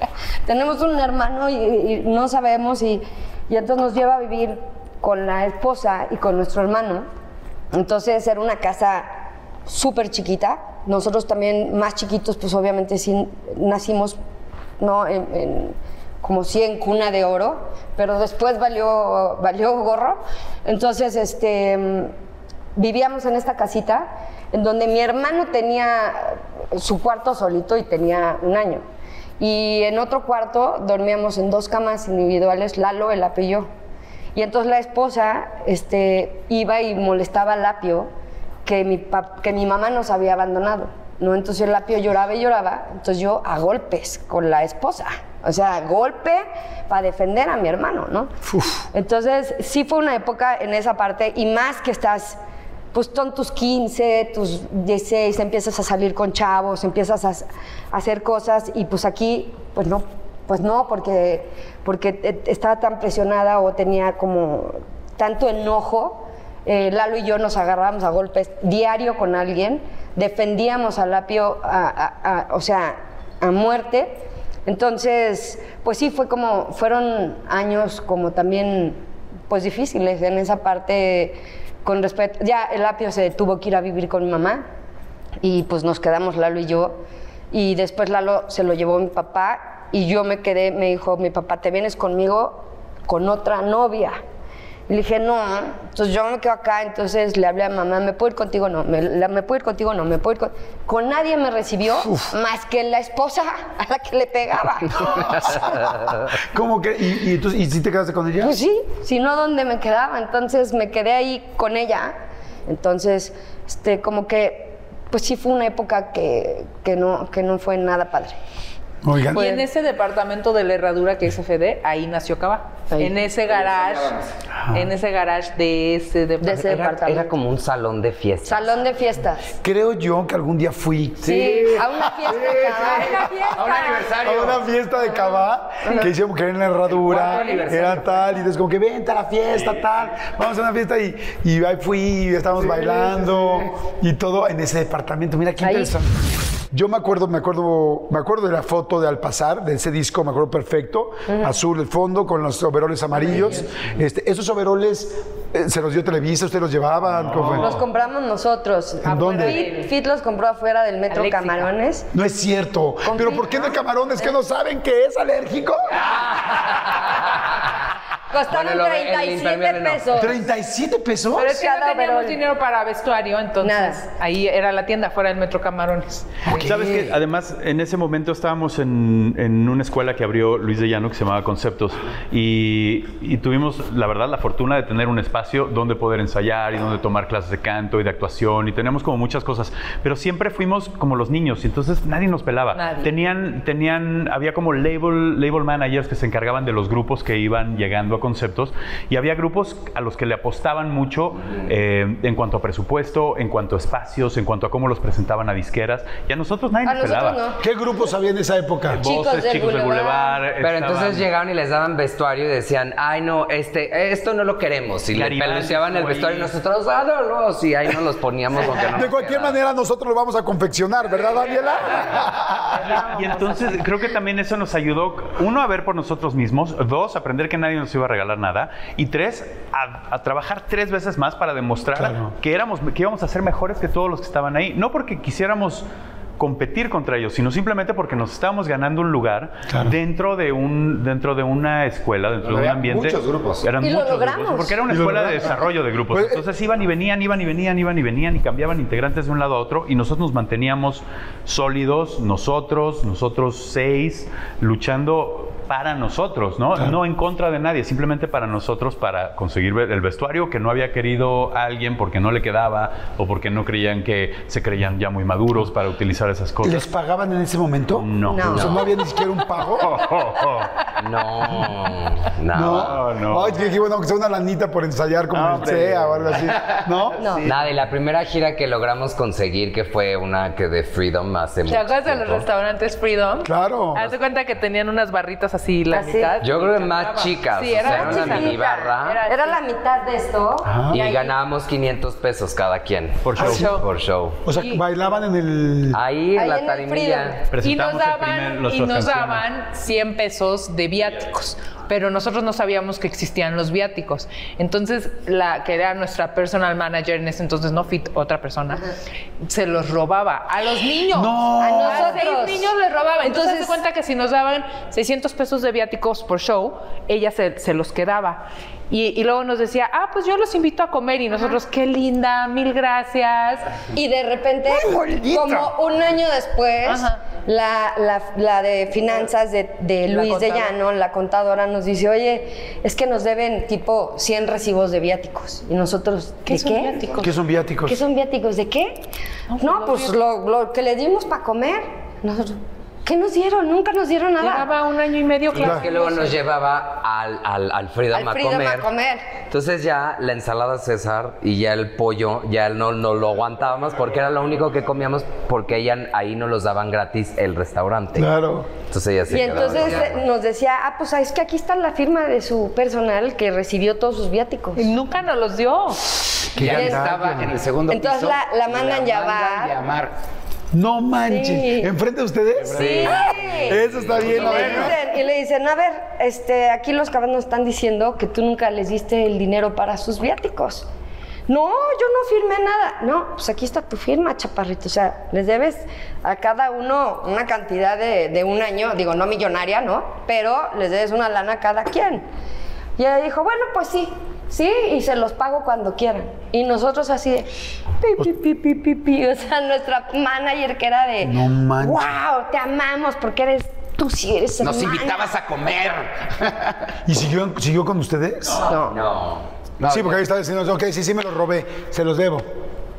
tenemos un hermano y, y no sabemos y, y entonces nos lleva a vivir con la esposa y con nuestro hermano. Entonces era una casa súper chiquita. Nosotros también más chiquitos, pues obviamente sí nacimos ¿no? en, como sí en cuna de oro, pero después valió, valió gorro. Entonces, este, vivíamos en esta casita en donde mi hermano tenía su cuarto solito y tenía un año. Y en otro cuarto dormíamos en dos camas individuales, Lalo, el yo. Y entonces la esposa este, iba y molestaba al apio que mi, pap- que mi mamá nos había abandonado. ¿no? Entonces el apio lloraba y lloraba, entonces yo a golpes con la esposa. O sea, golpe para defender a mi hermano, ¿no? Entonces, sí fue una época en esa parte, y más que estás, pues son tus 15, tus 16, empiezas a salir con chavos, empiezas a, a hacer cosas, y pues aquí, pues no pues no, porque, porque eh, estaba tan presionada o tenía como tanto enojo. Eh, Lalo y yo nos agarrábamos a golpes diario con alguien, defendíamos a Lapio, a- o sea, a muerte. Entonces, pues sí, fue como, fueron años como también, pues difíciles en esa parte con respecto, ya el Apio se tuvo que ir a vivir con mi mamá y pues nos quedamos Lalo y yo. Y después Lalo se lo llevó mi papá y yo me quedé, me dijo mi papá, ¿te vienes conmigo con otra novia? Y le dije, no, entonces yo me quedo acá, entonces le hablé a mamá, ¿me puedo ir contigo? No, ¿me, la- ¿me puedo ir contigo? No, ¿me puedo ir con... Con nadie me recibió más que la esposa a la que le pegaba. ¿Cómo que? ¿Y, y, entonces, ¿y si te quedaste con ella? Pues sí, si no, ¿dónde me quedaba? Entonces me quedé ahí con ella. Entonces, este, como que, pues sí fue una época que, que, no, que no fue nada padre. Oigan. Y en ese departamento de la herradura que es FD, ahí nació Cava. Ahí. En ese garage, en ese garage de ese De departamento. ese Era, departamento. era como un salón de fiesta. Salón de fiestas. Creo yo que algún día fui. Sí, a una fiesta. A un aniversario. A una fiesta de Cabá que hicimos que era en la herradura, era tal, y entonces como que vente a la fiesta, tal, vamos a una fiesta y, y ahí fui, y estábamos bailando y todo en ese departamento. Mira qué Ahí. interesante. Yo me acuerdo, me acuerdo, me acuerdo de la foto de Al pasar, de ese disco, me acuerdo perfecto, azul el fondo con los overoles amarillos. Este, esos overoles eh, se los dio Televisa, ustedes los llevaban, ¿cómo fue? Los compramos nosotros. ¿En dónde? Fit, Fit los compró afuera del metro. Camarones. No es cierto. Pero. ¿por qué no camarones que no saben que es alérgico? Costaron Bueno, lo- el 37 impermeable no. pesos. ¿37 pesos? Pero es que no Cada teníamos overol. dinero para vestuario, entonces Nada. ahí era la tienda fuera del Metro Camarones. Sabes que además en ese momento estábamos en, en una escuela que abrió Luis de Llano que se llamaba Conceptos y, y tuvimos la verdad la fortuna de tener un espacio donde poder ensayar y donde tomar clases de canto y de actuación y tenemos como muchas cosas, pero siempre fuimos como los niños y entonces nadie nos pelaba. Nadie. Tenían, tenían, había como label, label managers que se encargaban de los grupos que iban llegando a Conceptos y había grupos a los que le apostaban mucho eh, en cuanto a presupuesto, en cuanto a espacios, en cuanto a cómo los presentaban a disqueras y a nosotros nadie A nos nosotros pelaba. no. ¿Qué grupos había en esa época? Chicos Voces, del chicos del Boulevard. Pero estaban- entonces llegaban y les daban vestuario y decían, ay no, este, esto no lo queremos. Y le peluceaban el vestuario y nosotros, ah, no, no, sí, ahí nos los poníamos aunque no De nos cualquier quedaba. manera nosotros lo vamos a confeccionar, ¿verdad, Daniela? Y entonces creo que también eso nos ayudó, uno, a ver por nosotros mismos, dos, aprender que nadie nos iba a regalar nada, y tres, a, a trabajar tres veces más para demostrar Claro. que, éramos, que íbamos a ser mejores que todos los que estaban ahí. No porque quisiéramos competir contra ellos, sino simplemente porque nos estábamos ganando un lugar Claro. dentro de un dentro de una escuela, dentro de un ambiente. muchos grupos. Eran Y lo muchos logramos. grupos, porque era una escuela de desarrollo de grupos. Pues, eh, Entonces iban y venían, iban y venían, iban y venían y cambiaban integrantes de un lado a otro y nosotros nos manteníamos sólidos, nosotros, nosotros seis, luchando para nosotros, ¿no? No en contra de nadie, simplemente para nosotros, para conseguir el vestuario que no había querido alguien porque no le quedaba o porque no creían que se creían ya muy maduros para utilizar esas cosas. ¿Les pagaban en ese momento? No. No. O sea, no había ni siquiera un pago. Oh, oh, oh. No, no. No, no. Ay, que dije, bueno, que sea una lanita por ensayar como el Hombre. CEA o algo así. ¿No? No. Nada, y la primera gira que logramos conseguir, que fue una que de Freedom hace ¿Te mucho acuerdas de los restaurantes Freedom? Claro. Haz de cuenta que tenían unas barritas así la Así. mitad. Yo creo que Y más chicas, Sí, o era sea, más era una mini barra. Era- Era la mitad de esto. Y ahí- ganábamos 500 pesos cada quien. Por show. Por show. Por show. O sea, Y- bailaban en el... Ahí en Ahí la tarimilla. Y nos daban, primer- y nos daban 100 pesos de viáticos, pero nosotros no sabíamos que existían los viáticos. Entonces, la que era nuestra personal manager en ese entonces, no Fit, otra persona, se los robaba a los niños. No. A A nosotros. seis niños les robaba. Entonces, Entonces- se cuenta que si nos daban 600 pesos de viáticos por show, ella se, se los quedaba. Y, y luego nos decía, ah, pues yo los invito a comer. Y nosotros, qué linda, mil gracias. Y de repente, como un año después, la, la- la de finanzas de, de Luis de. Llano, la contadora, nos dice, oye, es que nos deben tipo 100 recibos de viáticos. Y nosotros, ¿Qué ¿de son qué? viáticos? ¿Qué son viáticos? ¿Qué son viáticos? ¿De qué? No, pues pues lo, lo que le dimos para comer. Nosotros, ¿Qué nos dieron? Nunca nos dieron nada. Llevaba un año y medio Y claro. que luego nos llevaba al, al, al Freedom, Al Freedom a, comer. a comer. Entonces ya la ensalada César y ya el pollo ya no, no lo aguantábamos porque era lo único que comíamos porque ella, ahí nos los daban gratis el restaurante. Claro. Entonces ella se Y entonces eh, nos decía, ah, pues es que aquí está la firma de su personal que recibió todos sus viáticos. Y nunca nos los dio. Que ya Es- estaba en el segundo Entonces piso. la- la mandan llamar. llamar. No manches. Sí. ¿Enfrente de ustedes? Sí. Eso está bien. Y a le, ver. dicen, y le dicen, a ver, este, aquí los cabrones nos están diciendo que tú nunca les diste el dinero para sus viáticos. No, yo no firmé nada. No, pues aquí está tu firma, chaparrito. O sea, les debes a cada uno una cantidad de, de un año, digo, no millonaria, ¿no? Pero les debes una lana a cada quien. Y ella dijo, bueno, pues sí, sí, y se los pago cuando quieran. Y nosotros así de, pi, pi, pi, pi, pi, pi. O sea, nuestra manager que era de, No manches. wow, te amamos porque eres, tú sí eres Nos hermana". invitabas a comer. ¿Y siguió, siguió con ustedes? No. No. No, sí, porque ahí está diciendo, ok, sí, sí me los robé, se los debo.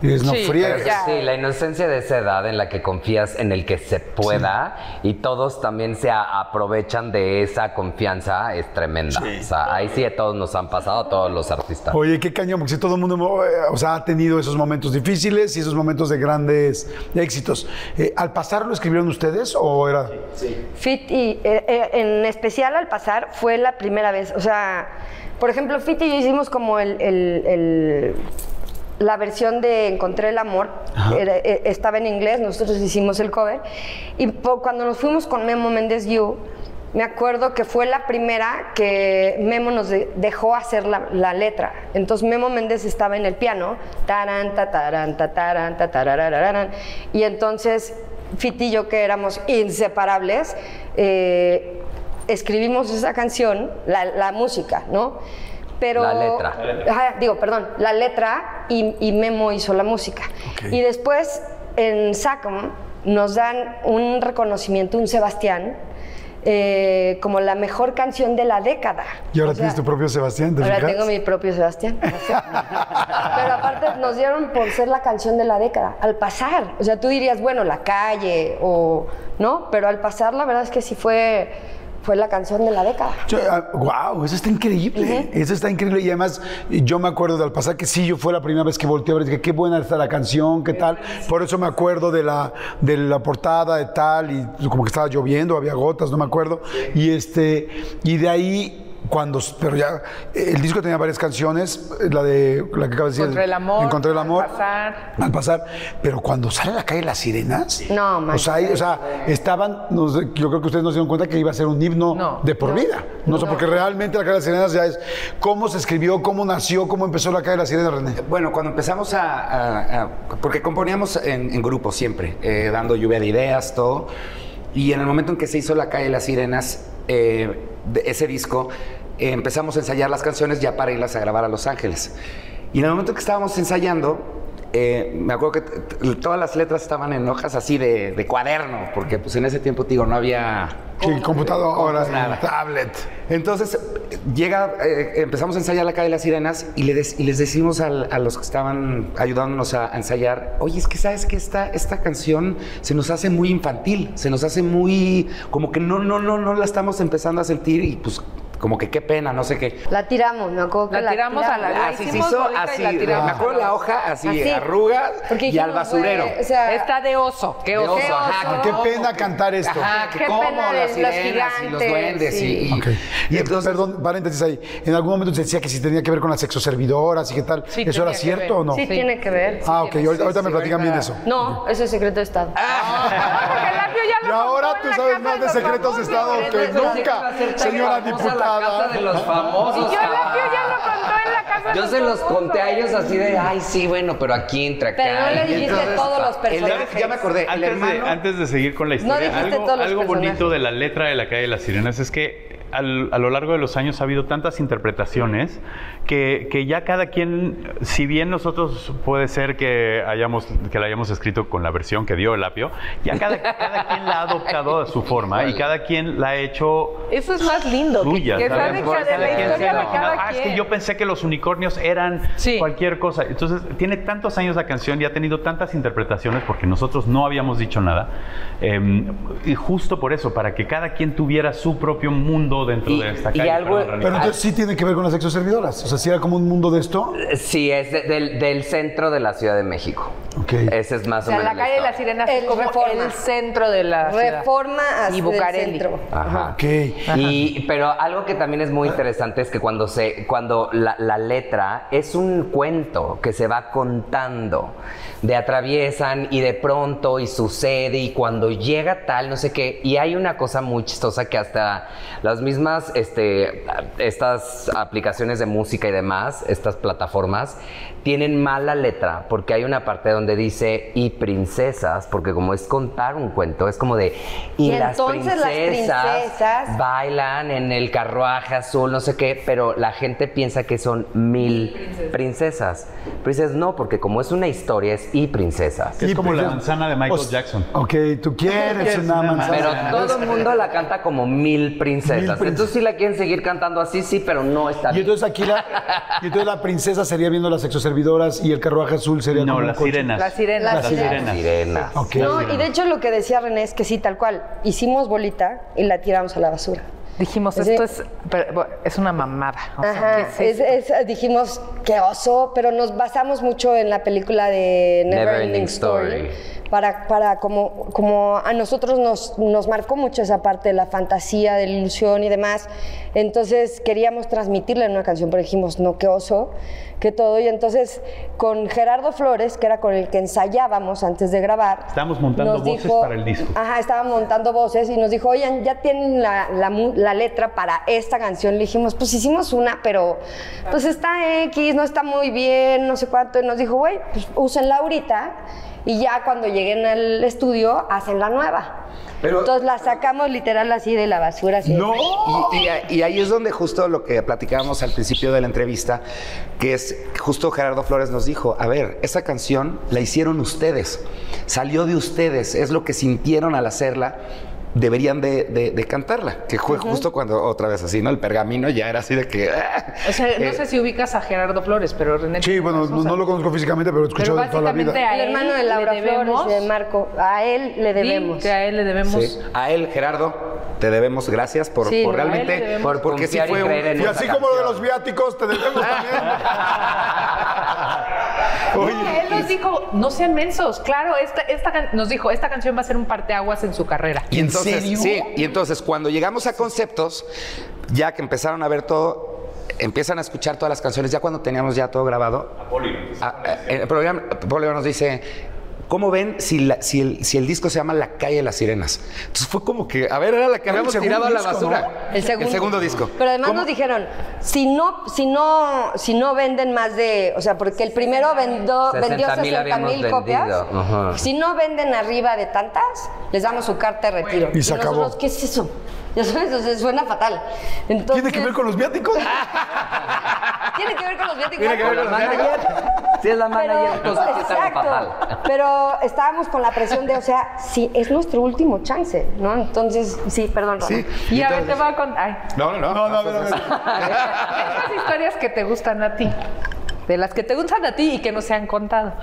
Y dices, no Sí, friegues. Sí, la inocencia de esa edad en la que confías en el que se pueda y todos también se aprovechan de esa confianza es tremenda. O sea, ahí sí a todos nos han pasado, a todos los artistas. Oye, qué cañón, porque si todo el mundo eh, o sea, ha tenido esos momentos difíciles y esos momentos de grandes éxitos. Eh, ¿Al pasar lo escribieron ustedes o era...? Fit y eh, eh, en especial al pasar fue la primera vez. O sea, por ejemplo, Fit y yo hicimos como el, el- el- la versión de Encontré el amor. Era- eh, estaba en inglés, nosotros hicimos el cover. Y cuando nos fuimos con Memo Méndez You, me acuerdo que fue la primera que Memo nos de- dejó hacer la, la letra. Entonces Memo Méndez estaba en el piano, taran, ta, taran, ta, taran, ta, tarararararan. y entonces Fit y yo, que éramos inseparables, eh, escribimos esa canción, la, la música, ¿no? Pero, La letra. Ajá, digo, perdón, la letra y, y Memo hizo la música. Y después en SACM nos dan un reconocimiento, un Sebastián, eh, como la mejor canción de la década. Y ahora O sea, tienes tu propio Sebastián, ¿te Ahora fijas? tengo mi propio Sebastián. Pero aparte nos dieron por ser la canción de la década, al pasar. O sea, tú dirías, bueno, la calle o no, pero al pasar la verdad es que sí fue, fue la canción de la década. wow, eso está increíble. Eso está increíble. Y además, yo me acuerdo de al pasar que sí, yo fue la primera vez que volteé a ver, dije, qué buena está la canción, qué tal. Por eso me acuerdo de la, de la portada, de tal, y como que estaba lloviendo, había gotas, no me acuerdo. Y este, y de ahí. Cuando, pero ya, el disco tenía varias canciones, la de la que acaba de decir. Encontré el amor, Encontré el Al amor. pasar. Al pasar. Pero cuando sale a la calle las sirenas. No, o sea, ahí- o sea, estaban, no sé, yo creo que ustedes no se dieron cuenta que iba a ser un himno No. de por vida. No, sé, porque realmente la calle de las sirenas ya es cómo se escribió, cómo nació, cómo empezó la calle de las sirenas, René. Bueno, cuando empezamos a... a- a- porque componíamos en, en grupo siempre, eh, dando lluvia de ideas, todo. Y en el momento en que se hizo La calle de las sirenas, eh, de ese disco, eh, empezamos a ensayar las canciones ya para irlas a grabar a Los Ángeles. Y en el momento que estábamos ensayando, eh, me acuerdo que todas las letras estaban en hojas así de, de cuaderno, porque pues en ese tiempo, digo, no había... Sí, computadora, nada. tablet. Entonces llega, eh, empezamos a ensayar la calle de las sirenas y, le y les decimos al- a los que estaban ayudándonos a, a ensayar, oye, es que sabes que esta, esta canción se nos hace muy infantil, se nos hace muy, como que no, no, no, no la estamos empezando a sentir y pues como que qué pena, no sé qué. La tiramos, me acuerdo que La tiramos a la- la Así se hizo, y así, la me tiramos. acuerdo la hoja así, Así. arrugas Porque y al basurero. güey, o sea, Está de oso. Qué De oso. ajá, Qué pena cantar esto. Ajá, Qué cómo pena de las los sirenas y los gigantes, duendes sí. y, y- Ok. Y, entonces perdón, paréntesis ahí. En algún momento se decía que si tenía que ver con las sexoservidoras y qué tal. Sí, ¿Eso era cierto o no? sí, tiene que ver. ah, ok. Ahorita, me platican bien eso. No, eso es secreto de Estado. Porque el labio ya Y lo ahora contó tú la sabes más de secretos de. Estado que nunca, señora La diputada. Casa de los famosos. Y yo ah. ya lo contó en la casa de Yo los se los famosos. conté a ellos así de, ay, sí, bueno, pero aquí entre acá. Pero no le dijiste entonces- todos los el- personajes. ya me acordé, el Antes de, antes de seguir con la historia, algo, todos los algo bonito de la letra de la calle de las sirenas es que al- a lo largo de los años ha habido tantas interpretaciones que, que ya cada quien, si bien nosotros puede ser que hayamos que la hayamos escrito con la versión que dio el apio, ya cada, cada quien la ha adoptado a su forma y cada quien la ha hecho Eso es más lindo. suya. que que de cada la quien se historia de cada "Ah, es que quien". yo pensé que los unicornios eran Sí. cualquier cosa. Entonces, tiene tantos años la canción y ha tenido tantas interpretaciones porque nosotros no habíamos dicho nada. Eh, y justo por eso, para que cada quien tuviera su propio mundo dentro Y- de esta y calle. algo- Perdón. Pero entonces sí tiene que ver con las exoservidoras. O sea, si era como un mundo de esto. Sí, es de- del, del centro de la Ciudad de México. Ok. Ese es más O sea, o menos. la calle de las sirenas es El como Reforma. el centro de la ciudad. Reforma hacia y el Bucareli. centro. Ajá. Ok. Y, pero algo que también es muy interesante es que cuando se, cuando la, la letra es un cuento que se va contando, de atraviesan y de pronto y sucede y cuando llega tal, no sé qué, y hay una cosa muy chistosa que hasta las mismas, este, estas aplicaciones de música y demás, estas plataformas, tienen mala letra porque hay una parte donde dice y princesas, porque como es contar un cuento, es como de y, Y las entonces las princesas bailan en el carruaje azul, no sé qué, pero la gente piensa que son mil princesas. Princesas no, porque como es una historia, es y princesas. Es Y como la manzana de Michael Jackson. Ok, tú quieres una manzana. Pero todo el mundo la canta como mil princesas. Mil princesas. Entonces, si la quieren seguir cantando así, sí, pero no está Y bien. entonces aquí la, y entonces la princesa sería viendo las exoservidoras y el carruaje azul sería No, como un las coche. sirenas. Las sirenas. Las sirenas. Sirenas. Ok. No, y de hecho lo que decía René es que sí, tal cual. Hicimos bolita y la tiramos a la basura. Dijimos, esto es, pero, es una mamada. O sea, Ajá, ¿qué es es- esto? es- dijimos qué oso, pero nos basamos mucho en la película de Never, Never Ending Story. Story. Para, para como, como a nosotros nos, nos marcó mucho esa parte de la fantasía, de la ilusión y demás. Entonces queríamos transmitirla en una canción, pero dijimos, no, qué oso, qué todo. Y entonces con Gerardo Flores, que era con el que ensayábamos antes de grabar. Estábamos montando voces para el disco. Ajá, estaba montando voces y nos dijo, oigan, ya tienen la, la letra para esta canción. Le dijimos, pues hicimos una, pero pues está X, no está muy bien, no sé cuánto. Y nos dijo, güey, pues úsenla ahorita y ya cuando lleguen al estudio hacen la nueva. Pero- Entonces la sacamos literal así de la basura. Así de- No. Y, y- y ahí es donde justo lo que platicábamos al principio de la entrevista, que es justo Gerardo Flores nos dijo, a ver, esa canción la hicieron ustedes, salió de ustedes, es lo que sintieron al hacerla. Deberían de, de- de cantarla, que fue justo cuando otra vez así, ¿no? El pergamino ya era así de que. ¡ah! O sea, no Eh, sé si ubicas a Gerardo Flores, pero René. Sí, bueno, no, no lo conozco físicamente, pero he Pero escuchado de toda la básicamente vida. a el él hermano de Laura Flores y de Marco, a él le debemos. Sí, que a él le debemos. sí. A él, Gerardo, te debemos gracias por, Sí, realmente. Por porque sí y fue un. Y así como lo de los viáticos, te debemos también. No, Oye, él nos dijo, no sean mensos. Claro, esta, esta nos dijo, esta canción va a ser un parteaguas en su carrera. Y ¿En entonces, serio? sí, y entonces cuando llegamos a conceptos, ya que empezaron a ver todo, empiezan a escuchar todas las canciones, ya cuando teníamos ya todo grabado, a- a- el programa Polio nos dice, ¿cómo ven si, la- si, el, si el disco se llama La calle de las sirenas? Entonces fue como que, a ver, era la que habíamos tirado a la basura. ¿no? El segundo. disco. Pero además ¿Cómo? nos dijeron, si no, si no, si no venden más de, o sea, porque el primero vendó, 60,000 vendió 60 habíamos mil copias. ajá. Si no venden arriba de tantas, les damos su carta de retiro. Y se acabó. nosotros, ¿qué es eso? Ya sabes, o sea, suena fatal. Entonces, ¿Tiene que ver con los viáticos? Tiene que ver con los viáticos. Tiene que ver con los viáticos. Si es la Pero, manager, entonces está algo exacto. fatal. Pero estábamos con la presión de, o sea, sí, es nuestro último chance, ¿no? Entonces, sí, perdón. Sí. Y a ver, entonces- te voy a contar. ay, No, no, no. No, no, a ver, a ver. Esas historias que te gustan a ti. De las que te gustan a ti y que no se han contado.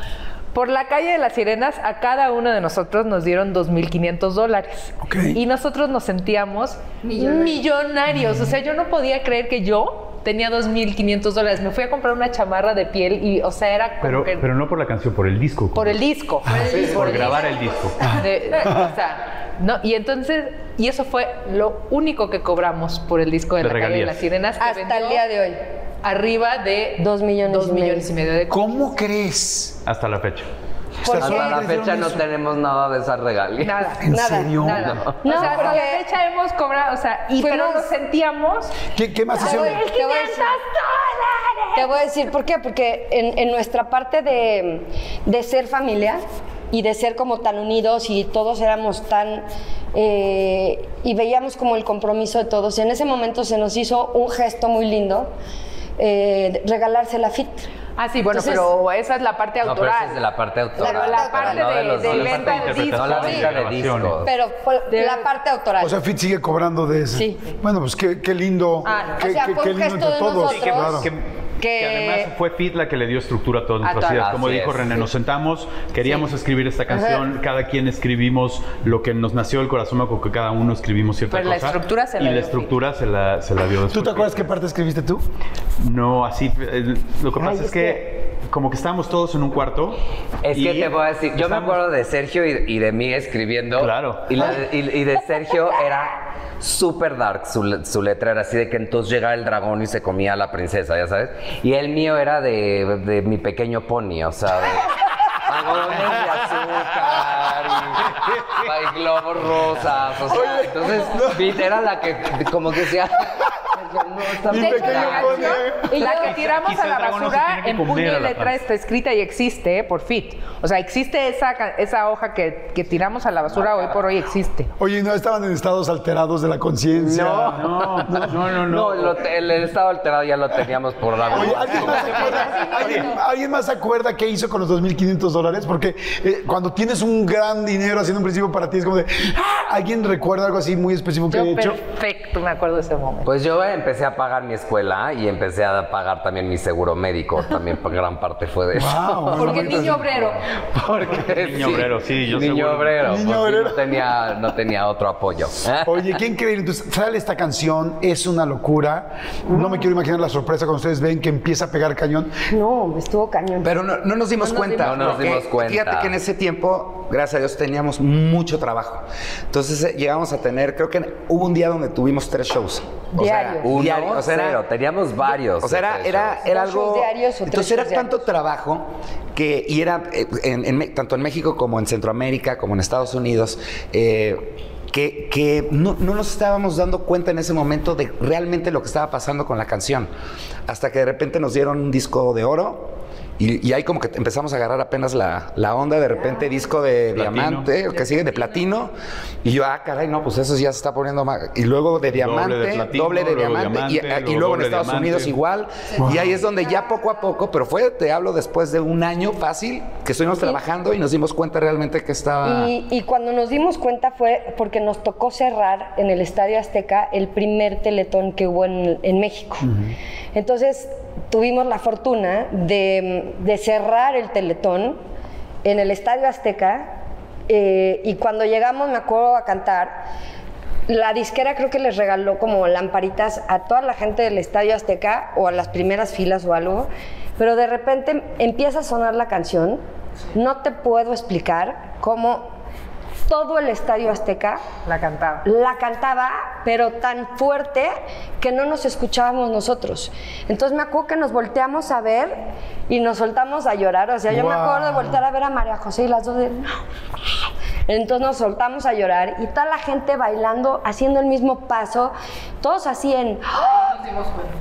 Por la calle de las sirenas, a cada uno de nosotros nos dieron 2.500 dólares. Y nosotros nos sentíamos millonarios. O sea, yo no podía creer que yo tenía 2.500 dólares. Me fui a comprar una chamarra de piel y, o sea, era como Pero, que- pero no por la canción, por el disco. por el disco. Por, el disco. Por grabar el disco. De- o sea, no, y entonces, y eso fue lo único que cobramos por el disco de, De la calle de las sirenas. Hasta el día de hoy. Arriba de Dos millones dos y medio. millones y medio de ¿Cómo crees? Hasta la fecha. Hasta la fecha no eso. tenemos nada de esas regalías. Nada. ¿En Nada, serio? Nada. No, o sea, hasta la fecha hemos cobrado, o sea, y pero nos sentíamos. ¿Qué, qué más hicieron? voy, te voy a decir, te voy a decir por qué, porque en, en nuestra parte de, de ser familia, y de ser como tan unidos y todos éramos tan... eh, y veíamos como el compromiso de todos. En ese momento se nos hizo un gesto muy lindo, eh, regalarse la FIT. Ah, sí, bueno, Entonces- pero esa es la parte No, pero autoral. esa es de la parte autoral. Pero la parte no de- los- de no la venta parte de discos. No la venta de discos. Pero la parte autoral. O sea, Fit sigue cobrando de eso. Sí. Bueno, pues qué, qué lindo. Ah, no. Qué, O sea, qué- fue qué lindo gesto entre de todos. nosotros. claro. Que, Que- que además fue Fit la que le dio estructura a todas nuestras ideas. Como dijo es. René, nos sentamos, queríamos escribir esta canción, cada quien escribimos lo que nos nació del corazón, con que cada uno escribimos cierta Pero la estructura se y la la dio estructura se la, se la dio después. ¿Tú te acuerdas qué parte escribiste tú? No, así. eh, lo que Ay, pasa es es que, como que estábamos todos en un cuarto. Es que te voy a decir, yo me acuerdo de Sergio y, y de mí escribiendo. Claro. Y, la de- y- y de Sergio era súper dark, su, su letra era así de que entonces llegaba el dragón y se comía a la princesa, ya sabes. Y el mío era de, de mi pequeño pony, o sea, de vagones de azúcar y, globos rosas, o sea, entonces Pete era la que como que decía, no, está Mi muy pequeño dark". pony. Y La que tiramos Quizá a la basura en puño y letra está escrita y existe ¿eh? por fit. O sea, existe esa, esa hoja que, que tiramos a la basura hoy por hoy existe. Oye, ¿no estaban en estados alterados de la conciencia? No, no, no, no. no. No, lo el, estado alterado ya lo teníamos por la Oye, ¿alguien más, se acuerda, ¿alguien, alguien más se acuerda qué hizo con los 2.500 dólares? Porque eh, cuando tienes un gran dinero haciendo un principio para ti, es como de, "Ah", ¿alguien recuerda algo así muy específico que Yo haya hecho? perfecto me acuerdo de ese momento. Pues yo empecé a pagar mi escuela y empecé a pagar también mi seguro médico. También gran parte fue de eso. Wow, Porque niño sí. obrero. Porque Niño obrero, sí, yo Niño seguro. obrero. Niño sí, obrero. no, tenía, no tenía otro apoyo. Oye, qué increíble. Entonces, sale esta canción, es una locura. No me quiero imaginar la sorpresa cuando ustedes ven que empieza a pegar cañón. No, estuvo cañón. Pero no, no nos dimos No nos cuenta. dimos- No nos dimos cuenta. Fíjate que en ese tiempo, gracias a Dios, teníamos mucho trabajo. Entonces eh, llegamos a tener, creo que hubo un día donde tuvimos tres shows. O sea, Diarios. Uno, diario, o sea, era- cero. Teníamos varios. O sea, era, de era, era algo. diarios o tres entonces era tanto diarios. trabajo que. Y era eh, en- en Me- tanto en México como en Centroamérica, como en Estados Unidos. eh, que, que no, no nos estábamos dando cuenta en ese momento de realmente lo que estaba pasando con la canción. Hasta que de repente nos dieron un disco de oro. Y, y ahí como que empezamos a agarrar apenas la, la onda, de repente disco de Platino. diamante, o que sigue de platino. Y yo, ah, caray, no, pues eso ya se está poniendo más. Y luego de diamante, de platino, doble de diamante, y, luego en Estados diamante. Unidos igual. Y ahí es donde ya poco a poco, pero fue, te hablo después de un año fácil, que estuvimos trabajando y nos dimos cuenta realmente que estaba... Y, y cuando nos dimos cuenta fue porque nos tocó cerrar en el Estadio Azteca el primer teletón que hubo en, en México. Entonces tuvimos la fortuna de, de cerrar el teletón en el Estadio Azteca eh, y cuando llegamos me acuerdo a cantar. La disquera creo que les regaló como lamparitas a toda la gente del Estadio Azteca o a las primeras filas o algo, pero de repente empieza a sonar la canción. No te puedo explicar cómo todo el Estadio Azteca La cantaba. la cantaba, pero tan fuerte que no nos escuchábamos nosotros. Entonces me acuerdo que nos volteamos a ver y nos soltamos a llorar. O sea, yo me acuerdo de voltear a ver a María José y las dos de... Entonces nos soltamos a llorar y toda la gente bailando, haciendo el mismo paso, todos así en...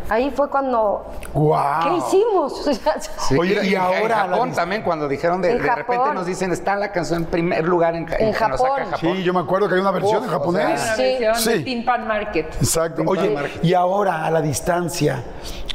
Ahí fue cuando... ¡Guau! ¿Qué hicimos? O sea, Sí, Oye, y en ahora la Japón también, cuando dijeron de, En de repente nos dicen, está la canción en primer lugar en, En en Japón. Japón. Sí, yo me acuerdo que hay una versión Uf, en o japonés. sea, Una Sí. versión Sí. de Tin Pan Market. Exacto. Oye, y ahora a la distancia,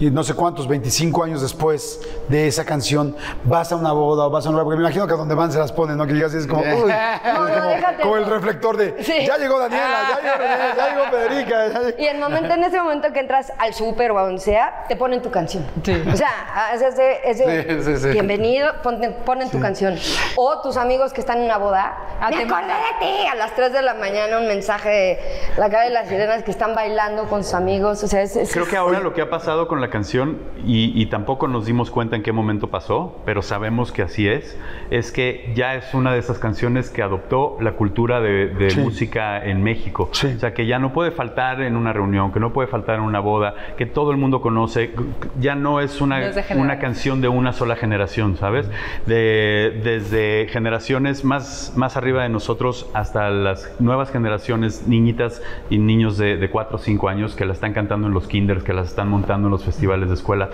y no sé cuántos, 25 años después de esa canción, vas a una boda o vas a un lugar, porque me imagino que a donde van se las ponen, ¿no? Que llegas y es como, uy, No, es como, como el reflector de, Sí. ya llegó Daniela, ya llegó René, ya llegó Federica. ya llegó-". Y el momento, en ese momento que entras al súper o a donde sea, te ponen tu canción. O sea, es ese, ese Sí, sí, sí. bienvenido, ponte- ponen tu canción. O tus amigos que están en una boda, Ah, me acordé de ti. A las 3 de la mañana un mensaje de la cara de las sirenas que están bailando con sus amigos. O sea, es, es- Creo que ahora lo que ha pasado con la canción, y, y tampoco nos dimos cuenta en qué momento pasó, pero sabemos que así es, es que ya es una de esas canciones que adoptó la cultura de, de Sí. música en México. Sí. O sea, que ya no puede faltar en una reunión, que no puede faltar en una boda, que todo el mundo conoce. Ya no es una, No una canción de una sola generación, ¿sabes? De, desde generaciones más, más arriba de nosotros hasta las nuevas generaciones, niñitas y niños de, de 4 o 5 años que la están cantando en los kinders, que las están montando en los festivales de escuela.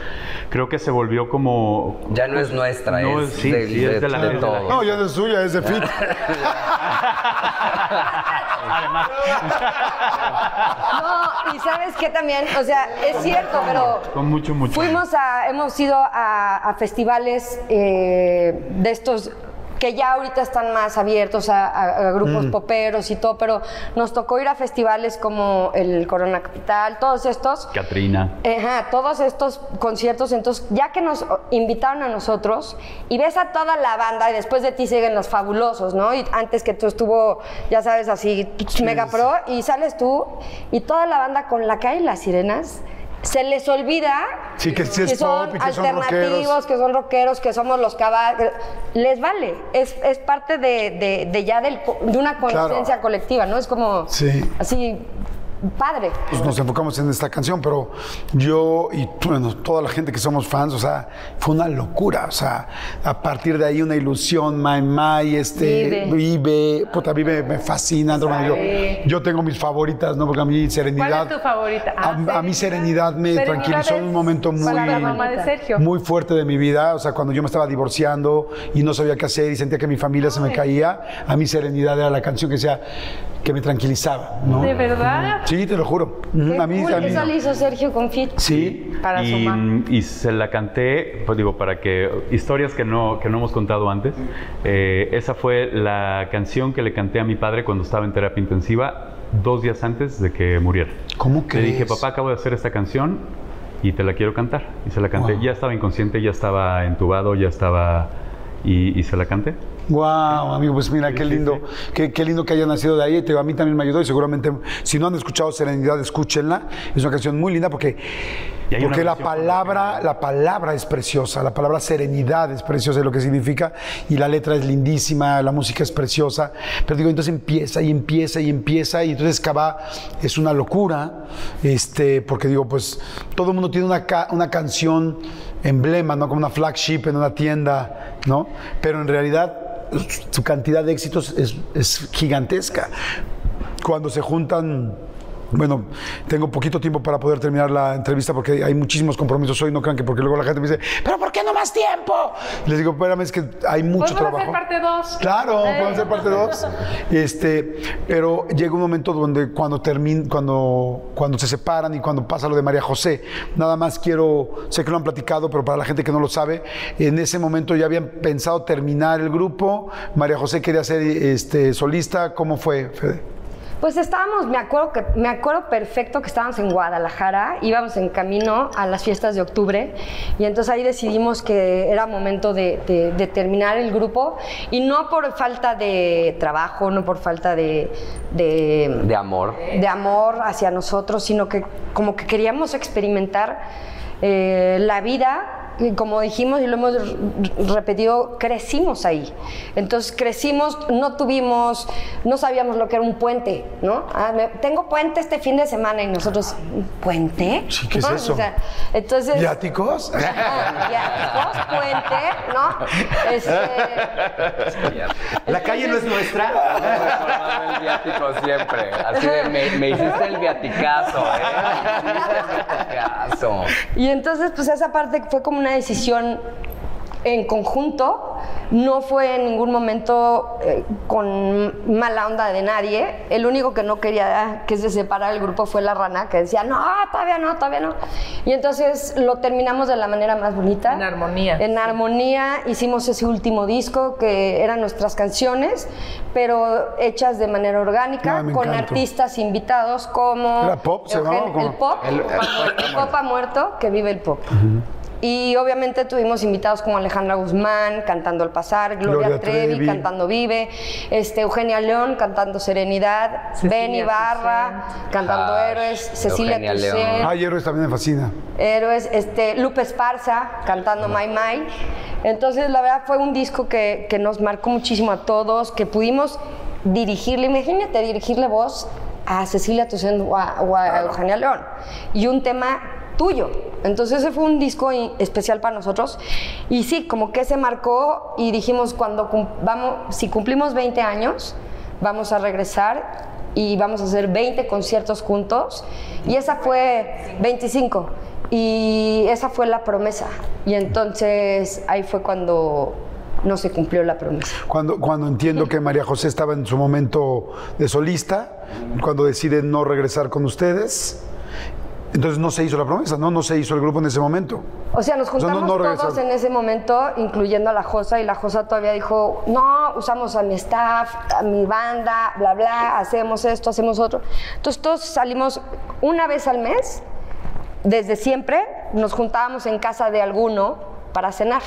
Creo que se volvió como... Ya no es nuestra, No, es, sí, de, sí, es de la- de de la- todos. No, ya no es suya, es de Fit. No, y sabes qué también, o sea, es cierto, pero Con mucho, mucho. fuimos a, hemos ido a, a festivales eh, de estos que ya ahorita están más abiertos a, a- a grupos poperos y todo, pero nos tocó ir a festivales como el Corona Capital, todos estos. Katrina. Ajá, todos estos conciertos, entonces ya que nos invitaron a nosotros y ves a toda la banda y después de ti siguen los fabulosos, ¿no? Y antes que tú estuvo, ya sabes, así, mega pro y sales tú y toda la banda con la calle Las Sirenas. Se les olvida Sí, que sí son pop y que son alternativos, que son rockeros, que somos los caballos. Les vale, es, es parte de, de- de ya del de una conciencia colectiva, ¿no? Es como Sí. así, padre. pues nos enfocamos en esta canción, pero yo y bueno, toda la gente que somos fans, o sea, fue una locura, o sea, a partir de ahí una ilusión, My My, este, Vive. Vive, puta, Vive me fascina, yo, yo tengo mis favoritas, ¿no? Porque a mí Serenidad, ¿Cuál es tu favorita? a, Ah, a mí Serenidad me Serenidad tranquilizó en un momento muy, de muy fuerte de mi vida, o sea, cuando yo me estaba divorciando y no sabía qué hacer y sentía que mi familia se me caía, a mí Serenidad era la canción que sea que me tranquilizaba, ¿no? ¿De verdad? Sí, te lo juro. Ujú, A mí, Cool, a mí- Eso lo hizo Sergio con Fit. Sí. Para y, y se la canté, pues digo, para que historias que no, que no hemos contado antes. Eh, esa fue la canción que le canté a mi padre cuando estaba en terapia intensiva, dos días antes de que muriera. ¿Cómo Le dije, papá, acabo de hacer esta canción y te la quiero cantar. Y se la canté. Wow. Ya estaba inconsciente, ya estaba entubado, ya estaba... Y, y se la canté. Wow, amigo, pues mira, qué lindo, Qué, qué lindo que haya nacido de ahí. Te a mí también me ayudó y seguramente, si no han escuchado Serenidad, escúchenla. Es una canción muy linda porque, porque la palabra, la palabra es preciosa, la palabra serenidad es preciosa, es lo que significa, y la letra es lindísima, la música es preciosa. Pero digo, entonces empieza y empieza y empieza, y entonces Cabá es una locura, este, porque digo, pues todo el mundo tiene una, ca- una canción emblema, ¿no? Como una flagship en una tienda, ¿no? Pero en realidad su cantidad de éxitos es, es gigantesca. Cuando se juntan, bueno, tengo poquito tiempo para poder terminar la entrevista porque hay muchísimos compromisos hoy, no crean que porque luego la gente me dice, pero ¿por qué no más tiempo? Les digo, espérame, es que hay mucho ¿Podemos trabajo. hacer parte 2? Claro, podemos hacer parte 2. Este, pero llega un momento donde cuando termin, cuando, cuando se separan y cuando pasa lo de María José, nada más quiero, sé que lo han platicado, pero para la gente que no lo sabe, en ese momento ya habían pensado terminar el grupo. María José quería ser este, solista. ¿Cómo fue, Fede? Pues estábamos, me acuerdo que me acuerdo perfecto que estábamos en Guadalajara, íbamos en camino a las fiestas de octubre y entonces ahí decidimos que era momento de, de- de terminar el grupo y no por falta de trabajo, no por falta de, de, De amor. de amor hacia nosotros, sino que como que queríamos experimentar eh, la vida. Como dijimos y lo hemos repetido, crecimos ahí. Entonces crecimos, no tuvimos, no sabíamos lo que era un puente, ¿no? Ah, me- tengo puente este fin de semana y nosotros, ¿un puente? Sí, ¿qué es ¿No? eso? O sea, entonces... ¿Viáticos? Viáticos, puente, ¿no? Este, La calle no es nuestra. El viático siempre. Así de, me, me hiciste el viaticazo, ¿eh? Me hiciste el viaticazo. Y entonces, pues esa parte fue como una decisión en conjunto, no fue en ningún momento eh, con mala onda de nadie. El único que no quería que se separara el grupo fue la rana, que decía, no, todavía no, todavía no. Y entonces lo terminamos de la manera más bonita. En armonía. En armonía hicimos ese último disco que eran nuestras canciones, pero hechas de manera orgánica, Ah, con artistas invitados como... ¿Era pop, se llamaba? El pop, El- el pop ha muerto, que vive el pop. Y obviamente tuvimos invitados como Alejandra Guzmán cantando Al Pasar, Gloria, Gloria Trevi, Trevi. cantando Vive, este, Eugenia León cantando Serenidad, Cecilia Ben Ibarra cantando Ay, Héroes, Cecilia León. Ay, Héroes también me fascina. Héroes, este, Lupe Esparza cantando My My. Entonces, la verdad fue un disco que, que nos marcó muchísimo a todos, que pudimos dirigirle, imagínate dirigirle voz a Cecilia Toussaint o a, o a Eugenia León. Y un tema tuyo. Entonces ese fue un disco especial para nosotros. Y sí, como que se marcó y dijimos, cuando vamos, si cumplimos 20 años, vamos a regresar y vamos a hacer 20 conciertos juntos. Y esa fue 25. Y esa fue la promesa. Y entonces ahí fue cuando no se cumplió la promesa. Cuando, cuando entiendo que María José estaba en su momento de solista, cuando decide no regresar con ustedes, entonces no se hizo la promesa, ¿no? No se hizo el grupo en ese momento. O sea, nos O sea, no- juntamos no todos en ese momento, incluyendo a la Josa, y la Josa todavía dijo, no, usamos a mi staff, a mi banda, bla, bla, hacemos esto, hacemos otro. Entonces todos salimos una vez al mes, desde siempre, nos juntábamos en casa de alguno para cenar.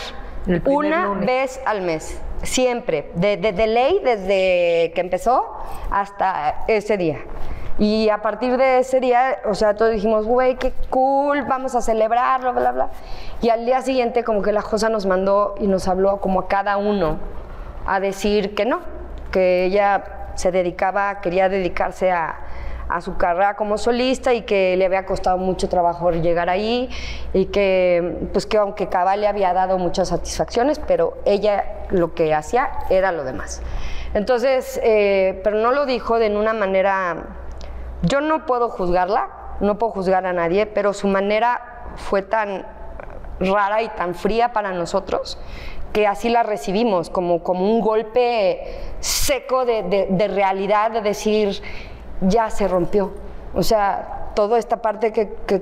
Una lunes. vez al mes, siempre, de, de- de ley, desde que empezó hasta ese día. Y a partir de ese día, o sea, todos dijimos, güey, qué cool, vamos a celebrarlo, bla, bla. Y al día siguiente, como que la Josa nos mandó y nos habló como a cada uno a decir que no, que ella se dedicaba, quería dedicarse a, su carrera como solista y que le había costado mucho trabajo llegar ahí y que, pues que aunque Cabal le había dado muchas satisfacciones, pero ella lo que hacía era lo demás. Entonces, eh, pero no lo dijo de una manera, yo no puedo juzgarla, no puedo juzgar a nadie, pero su manera fue tan rara y tan fría para nosotros que así la recibimos, como, como un golpe seco de, de- realidad, de decir, ya se rompió. O sea, toda esta parte que, que-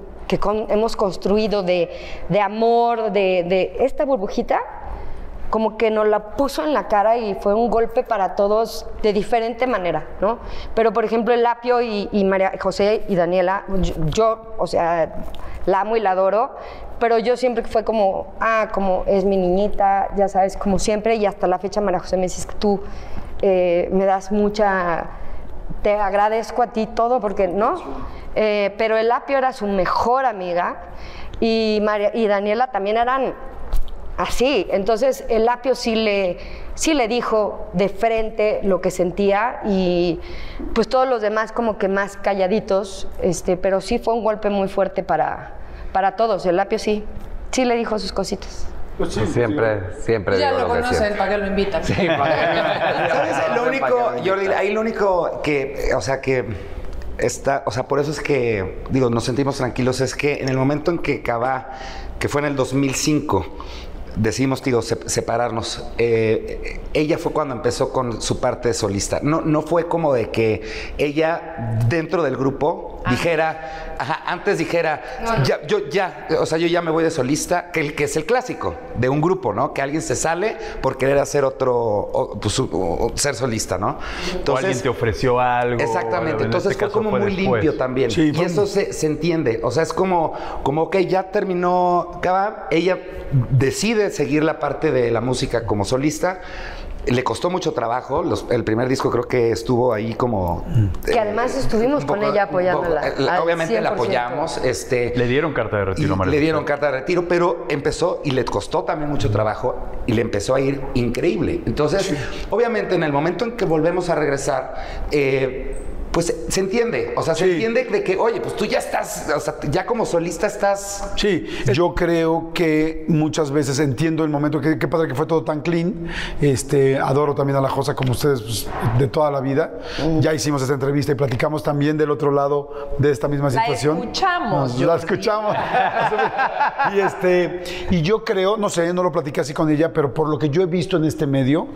hemos construido de, de amor, de esta burbujita, como que nos la puso en la cara y fue un golpe para todos de diferente manera, ¿no? Pero, por ejemplo, el Lapio y, María José y Daniela, yo, o sea, la amo y la adoro, pero yo siempre fue como, ah, como es mi niñita, ya sabes, como siempre, y hasta la fecha María José me dices que tú eh, me das mucha, te agradezco a ti todo, porque, ¿no? Eh, pero el Lapio era su mejor amiga y, María, y Daniela también eran así. Entonces el Lapio sí le, sí le dijo de frente lo que sentía y pues todos los demás como que más calladitos, este, pero sí fue un golpe muy fuerte para, para todos. El Lapio sí, sí le dijo sus cositas. Siempre, siempre Ya digo lo lo conocen. ¿para qué lo invitan? Sí, para- ¿Sabes? Lo único, Jordi, ahí lo único que, o sea, que está, o sea, por eso es que, digo, nos sentimos tranquilos, es que en el momento en que Cabá, que fue en el 2005, decidimos, digo, se- separarnos, eh, ella fue cuando empezó con su parte solista. No, no fue como de que ella, dentro del grupo, dijera, ajá, antes dijera, ya, yo ya, o sea, yo ya me voy de solista, que, el- que es el clásico de un grupo, ¿no? Que alguien se sale por querer hacer otro, o, pues, o- o ser solista, ¿no? o alguien te ofreció algo. Exactamente, en entonces este fue como muy después. limpio también. Sí, y eso se, se entiende, o sea, es como, como, ok, ya terminó ella decide seguir la parte de la música como solista. Le costó mucho trabajo, los- el primer disco creo que estuvo ahí como... Que además estuvimos un con ella apoyándola, poco- al obviamente la 100%. apoyamos, este... Le dieron carta de retiro, María le dieron carta de retiro, pero empezó y le costó también mucho trabajo y le empezó a ir increíble. Entonces, obviamente, en el momento en que volvemos a regresar, eh, pues se entiende, o sea, se Sí. entiende de que, oye, pues tú ya estás, o sea, ya como solista estás Sí, yo creo que muchas veces entiendo el momento que qué padre que fue todo tan clean. Este, adoro también a la Josa como ustedes pues, de toda la vida. Ya hicimos esta entrevista y platicamos también del otro lado de esta misma La situación. escuchamos, Nos- la escuchamos. y este, y yo creo, no sé, no lo platiqué así con ella, pero por lo que yo he visto en este medio,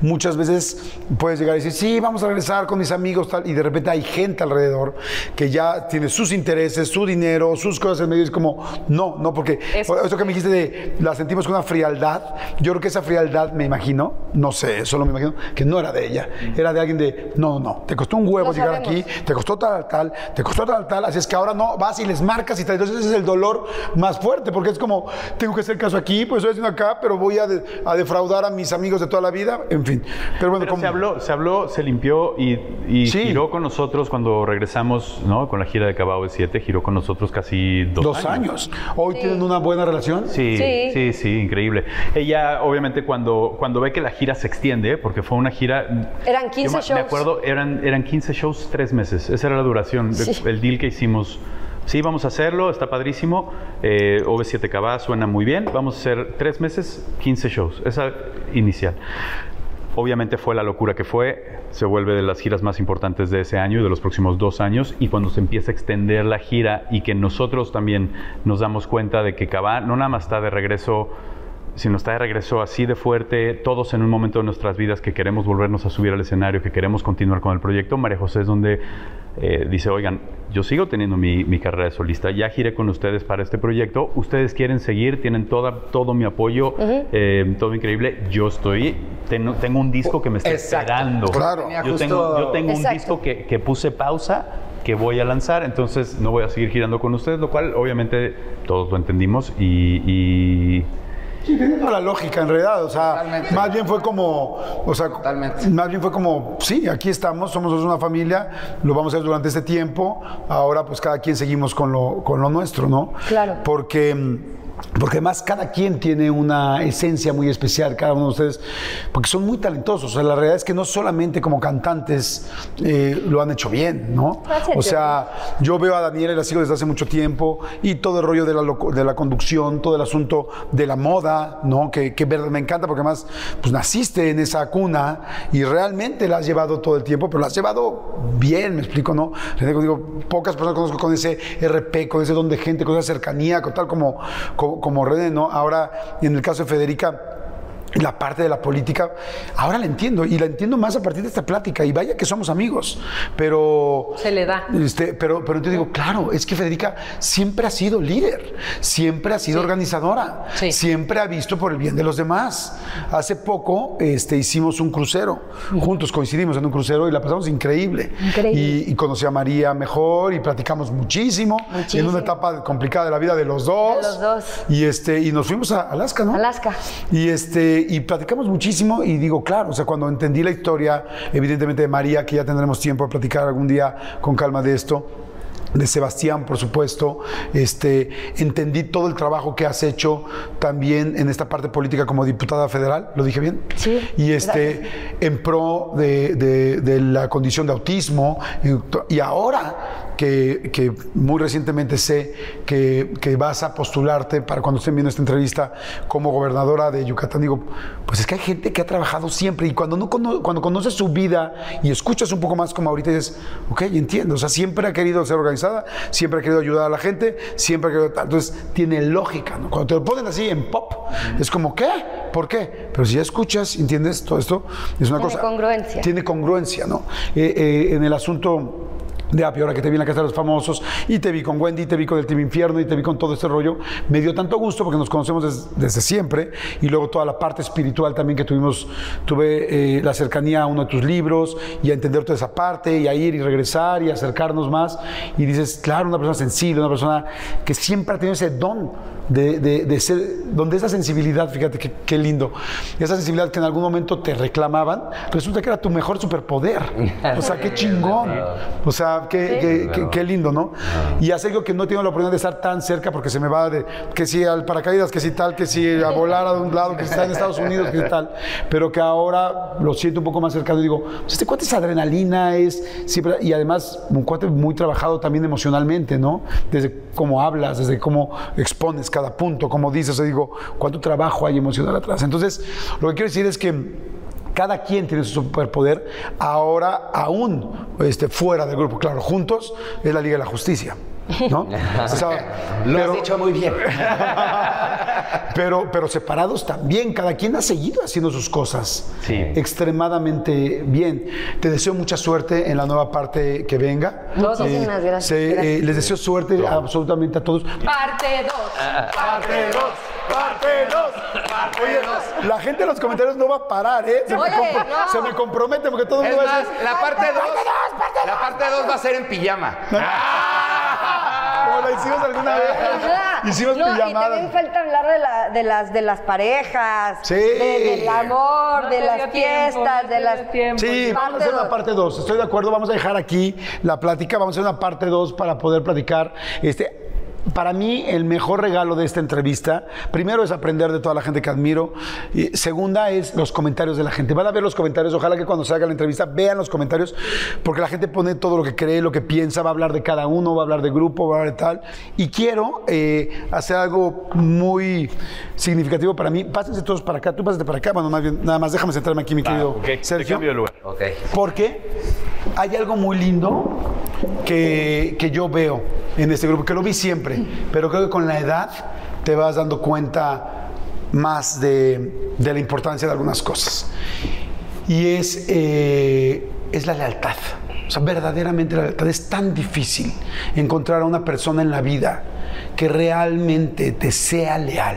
muchas veces puedes llegar y decir, sí, vamos a regresar con mis amigos, tal, y de repente hay gente alrededor que ya tiene sus intereses, su dinero, sus cosas en medio. y Es como, no, no, porque Eso eso que me dijiste de la sentimos con una frialdad, yo creo que esa frialdad, me imagino, no sé, solo me imagino, que no era de ella, era de alguien de, no, no, te costó un huevo Lo llegar sabemos. aquí, te costó tal, tal, te costó tal, tal, así es que ahora no, vas y les marcas y tal. Entonces ese es el dolor más fuerte, porque es como, tengo que hacer caso aquí, pues estoy haciendo acá, pero voy a, de- a defraudar a mis amigos de toda la vida, en fin. Pero bueno, Pero como- se habló, se habló, se limpió y, y Sí. giró con nosotros cuando regresamos, ¿no? Con la gira de Cabao de 7, giró con nosotros casi dos, dos años. Hoy tienen una buena relación. Sí, Sí. sí, sí, increíble. Ella, obviamente, cuando, cuando ve que la gira se extiende, porque fue una gira. Eran 15 yo me- Me shows. acuerdo, eran, eran 15 shows, tres meses. Esa era la duración, de- Sí. el deal que hicimos. Sí, vamos a hacerlo, está padrísimo. Eh, OV7 Cabá suena muy bien. Vamos a hacer tres meses, 15 shows. Esa inicial. Obviamente fue la locura que fue, se vuelve de las giras más importantes de ese año y de los próximos dos años, y cuando se empieza a extender la gira y que nosotros también nos damos cuenta de que Cabá no nada más está de regreso, sino está de regreso así de fuerte, todos en un momento de nuestras vidas que queremos volvernos a subir al escenario, que queremos continuar con el proyecto, María José es donde eh, dice, oigan, yo sigo teniendo mi, mi carrera de solista, ya giré con ustedes para este proyecto, ustedes quieren seguir, tienen toda, todo mi apoyo, eh, todo increíble, yo estoy, tengo, tengo un disco que me está Exacto. esperando. Claro. Yo tengo, justo- yo tengo un disco que, que puse pausa, que voy a lanzar, entonces no voy a seguir girando con ustedes, lo cual obviamente todos lo entendimos y... y- Sí, tiene toda la lógica en realidad, o sea, Totalmente. más bien fue como, o sea, Totalmente. más bien fue como, sí, aquí estamos, somos una familia, lo vamos a hacer durante este tiempo, ahora pues cada quien seguimos con lo, con lo nuestro, ¿no? Claro. Porque, mm, porque además cada quien tiene una esencia muy especial, cada uno de ustedes, porque son muy talentosos, o sea, la realidad es que no solamente como cantantes eh, lo han hecho bien, ¿no? O sea, yo veo a Daniela y la sigo desde hace mucho tiempo y todo el rollo de la, de la conducción, todo el asunto de la moda, ¿no? Que, que me encanta porque además pues naciste en esa cuna y realmente la has llevado todo el tiempo, pero la has llevado bien, me explico, ¿no? Digo, pocas personas conozco con ese RP, con ese don de gente, con esa cercanía, con tal como, como, como René, ¿no? Ahora, en el caso de Federica, la parte de la política, ahora la entiendo y la entiendo más a partir de esta plática y vaya que somos amigos, pero... Se le da. Este, pero, pero entonces digo, claro, es que Federica siempre ha sido líder, siempre ha sido organizadora, Sí. siempre ha visto por el bien de los demás. Hace poco este, hicimos un crucero, juntos coincidimos en un crucero y la pasamos increíble. Increíble. Y, y conocí a María mejor y platicamos muchísimo, Muchísimo. en una etapa complicada de la vida de los dos. De los dos. Y, este, y nos fuimos a Alaska, ¿no? Alaska. Y, este, y platicamos muchísimo y digo, claro, o sea, cuando entendí la historia, evidentemente de María, que ya tendremos tiempo de platicar algún día con calma de esto, de Sebastián, por supuesto, este, entendí todo el trabajo que has hecho también en esta parte política como diputada federal, ¿lo dije bien? Sí, Y este, en pro de, de- de la condición de autismo, y, y ahora que, que muy recientemente sé que, que vas a postularte para cuando estén viendo esta entrevista como gobernadora de Yucatán, digo, pues es que hay gente que ha trabajado siempre y cuando, no cono- cuando conoces su vida y escuchas un poco más como ahorita dices, ok, entiendo, o sea, siempre ha querido ser organizada, siempre ha querido ayudar a la gente, siempre ha querido. Entonces, tiene lógica, ¿no? Cuando te lo ponen así en pop, es como, ¿qué? ¿Por qué? Pero si ya escuchas, ¿entiendes? Todo esto es una Tiene cosa... congruencia. Tiene congruencia, ¿no? Eh, eh, en el asunto de Api, ahora que te vi en la Casa de los Famosos, y te vi con Wendy, te vi con el Team Infierno, y te vi con todo este rollo, me dio tanto gusto porque nos conocemos des- desde siempre, y luego toda la parte espiritual también que tuvimos, tuve eh, la cercanía a uno de tus libros, y a entender toda esa parte, y a ir y regresar, y acercarnos más, y dices, claro, una persona sensible, una persona que siempre ha tenido ese don de, de- de ser, donde esa sensibilidad, fíjate qué, qué lindo, esa sensibilidad que en algún momento te reclamaban, resulta que era tu mejor superpoder. O sea, qué chingón. O sea, qué, qué- qué- qué lindo, ¿no? Y hace algo que no he tenido la oportunidad de estar tan cerca porque se me va de que si al paracaídas, que si tal, que si a volar a un lado, que si está en Estados Unidos, que si tal, pero que ahora lo siento un poco más cercano y digo, pues este cuate es adrenalina, es siempre, y además un cuate muy trabajado también emocionalmente, ¿no? Desde cómo hablas, desde cómo expones cada punto, cómo dices, o digo, cuánto trabajo hay emocional atrás. Entonces, lo que quiero decir es que cada quien tiene su superpoder, ahora aún este, fuera del grupo, claro, juntos es la Liga de la Justicia. ¿No? O sea, Lo pero- has dicho muy bien. pero, pero separados también, cada quien ha seguido haciendo sus cosas Sí. extremadamente bien. Te deseo mucha suerte en la nueva parte que venga. Muchísimas gracias. se- eh, Gracias. les deseo suerte absolutamente a todos. Parte 2. Parte 2, parte 2, parte La gente en los comentarios no va a parar, ¿eh? Se, Oye, me, no. se me compromete porque todo el mundo va a decir, la parte 2. La parte 2 va a ser en pijama. La hicimos alguna vez. Hicimos no, y pijamadas. también falta hablar de, la- de las, de las parejas, Sí. de- del amor, No de las tiempo, fiestas, de las... tiempo. Sí, vamos a hacer una dos. parte 2. Estoy de acuerdo. Vamos a dejar aquí la plática. Vamos a hacer una parte 2 para poder platicar. Este, para mí el mejor regalo de esta entrevista, primero es aprender de toda la gente que admiro, y segunda es los comentarios de la gente. Van a ver los comentarios, ojalá que cuando se haga la entrevista vean los comentarios, porque la gente pone todo lo que cree, lo que piensa, va a hablar de cada uno, va a hablar de grupo, va a hablar de tal. Y quiero eh, hacer algo muy significativo para mí. Pásense todos para acá, tú pásate para acá, bueno, más bien, nada más déjame sentarme aquí, mi querido Ok, te Sergio. cambio de lugar. Ok. Porque hay algo muy lindo que, que yo veo en este grupo, que lo vi siempre, pero creo que con la edad te vas dando cuenta más de, de la importancia de algunas cosas. Y es, eh, es la lealtad. O sea, verdaderamente la lealtad. Es tan difícil encontrar a una persona en la vida que realmente te sea leal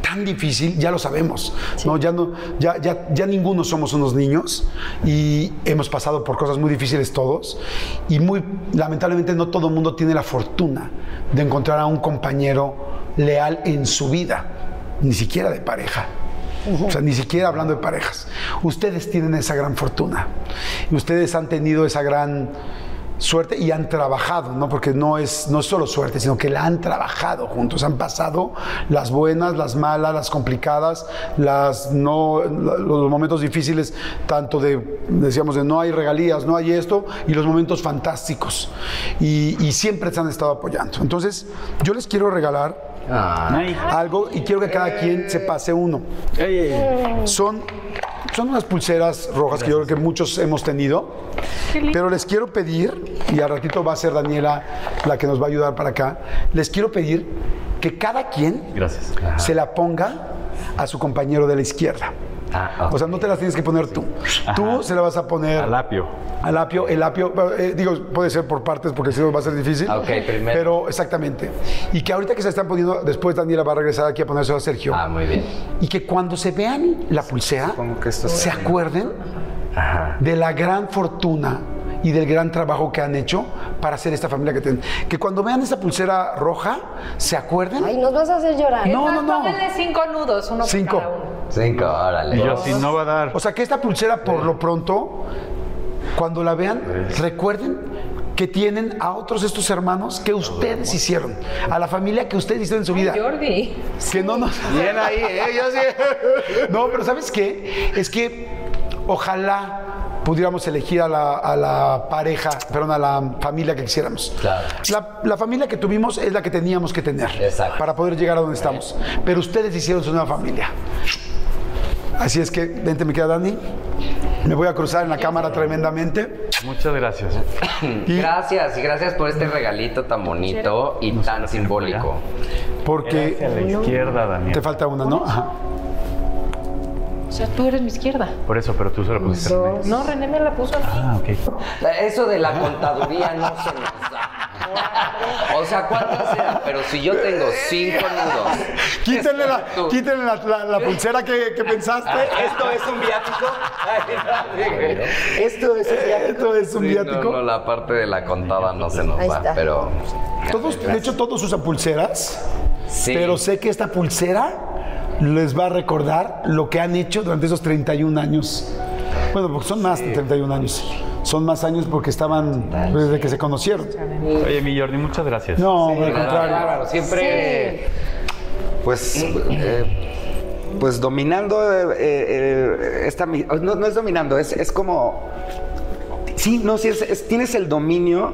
tan difícil, ya lo sabemos, ¿no? Ya, no ya, ya, ya ninguno somos unos niños y hemos pasado por cosas muy difíciles todos y muy lamentablemente no todo el mundo tiene la fortuna de encontrar a un compañero leal en su vida, ni siquiera de pareja. O sea, ni siquiera hablando de parejas. Ustedes tienen esa gran fortuna. Ustedes han tenido esa gran suerte y han trabajado, ¿no? Porque no es, no es solo suerte, sino que la han trabajado juntos, han pasado las buenas, las malas, las complicadas, las no, los momentos difíciles, tanto de, decíamos, de no hay regalías, no hay esto, y los momentos fantásticos. Y, y siempre se han estado apoyando. Entonces, yo les quiero regalar Ay. algo y quiero que cada quien se pase uno. Son, son unas pulseras rojas que yo creo que muchos hemos tenido, pero les quiero pedir, y al ratito va a ser Daniela la que nos va a ayudar para acá, les quiero pedir que cada quien Gracias. se la ponga a su compañero de la izquierda. Ah. O sea, no te las tienes que poner tú. Tú se la vas a poner Al apio. al apio, el apio, eh, digo, puede ser por partes porque si no va a ser difícil. Ah, ok, primero. Pero exactamente. Y que ahorita que se están poniendo, después Daniela va a regresar aquí a ponerse a Sergio. Ah, muy bien. Y que cuando se vean la pulsera, que esto se acuerden de la gran fortuna y del gran trabajo que han hecho para hacer esta familia que tienen. Que cuando vean esa pulsera roja, se acuerden. Ay, nos vas a hacer llorar. No, no, no. Pónganle cinco nudos, uno por Cinco. cada uno. Cinco, órale. Y yo así no va a dar. O sea, que esta pulsera, por lo pronto, cuando la vean, recuerden que tienen a otros estos hermanos que ustedes hicieron, a la familia que ustedes hicieron en su vida. Jordi. Que no nos... Bien ahí, ¿eh? Yo sí. No, pero ¿sabes qué? Es que ojalá pudiéramos elegir a la, a la pareja, perdón, a la familia que quisiéramos. Claro. La, la familia que tuvimos es la que teníamos que tener Exacto. para poder llegar a donde estamos. Pero ustedes hicieron su nueva familia. Así es que, vente, me queda Dani. Me voy a cruzar en la cámara tremendamente. Muchas gracias. Y Gracias, y gracias por este regalito tan bonito y tan simbólico. porque Hacia la izquierda, te Daniel. falta una, ¿no? Ajá. O sea, tú eres mi izquierda. Por eso, pero tú se lo pusiste. No, René me la puso a mí. Ah, ok. Eso de la contaduría no se nos da. O sea, ¿cuántas eran? Pero si yo tengo cinco nudos. Quítenle la, quítenle la, la- la pulsera que, que pensaste. ¿Esto es un viático? ¿Esto es un viático? Esto es un Sí, viático. No, no, la parte de la contada no se nos Ahí va, está. pero. Todos, de hecho, todos usan pulseras, Sí. pero sé que esta pulsera les va a recordar lo que han hecho durante esos 31 años. Bueno, porque son más de 31 años. Son más años porque estaban desde que se conocieron. Oye, mi Jordi, muchas gracias. No, al Claro, contrario. Claro, siempre. Pues. eh, pues dominando eh, eh, esta. No, no es dominando, es, es como. Sí, no, sí, es, es- tienes el dominio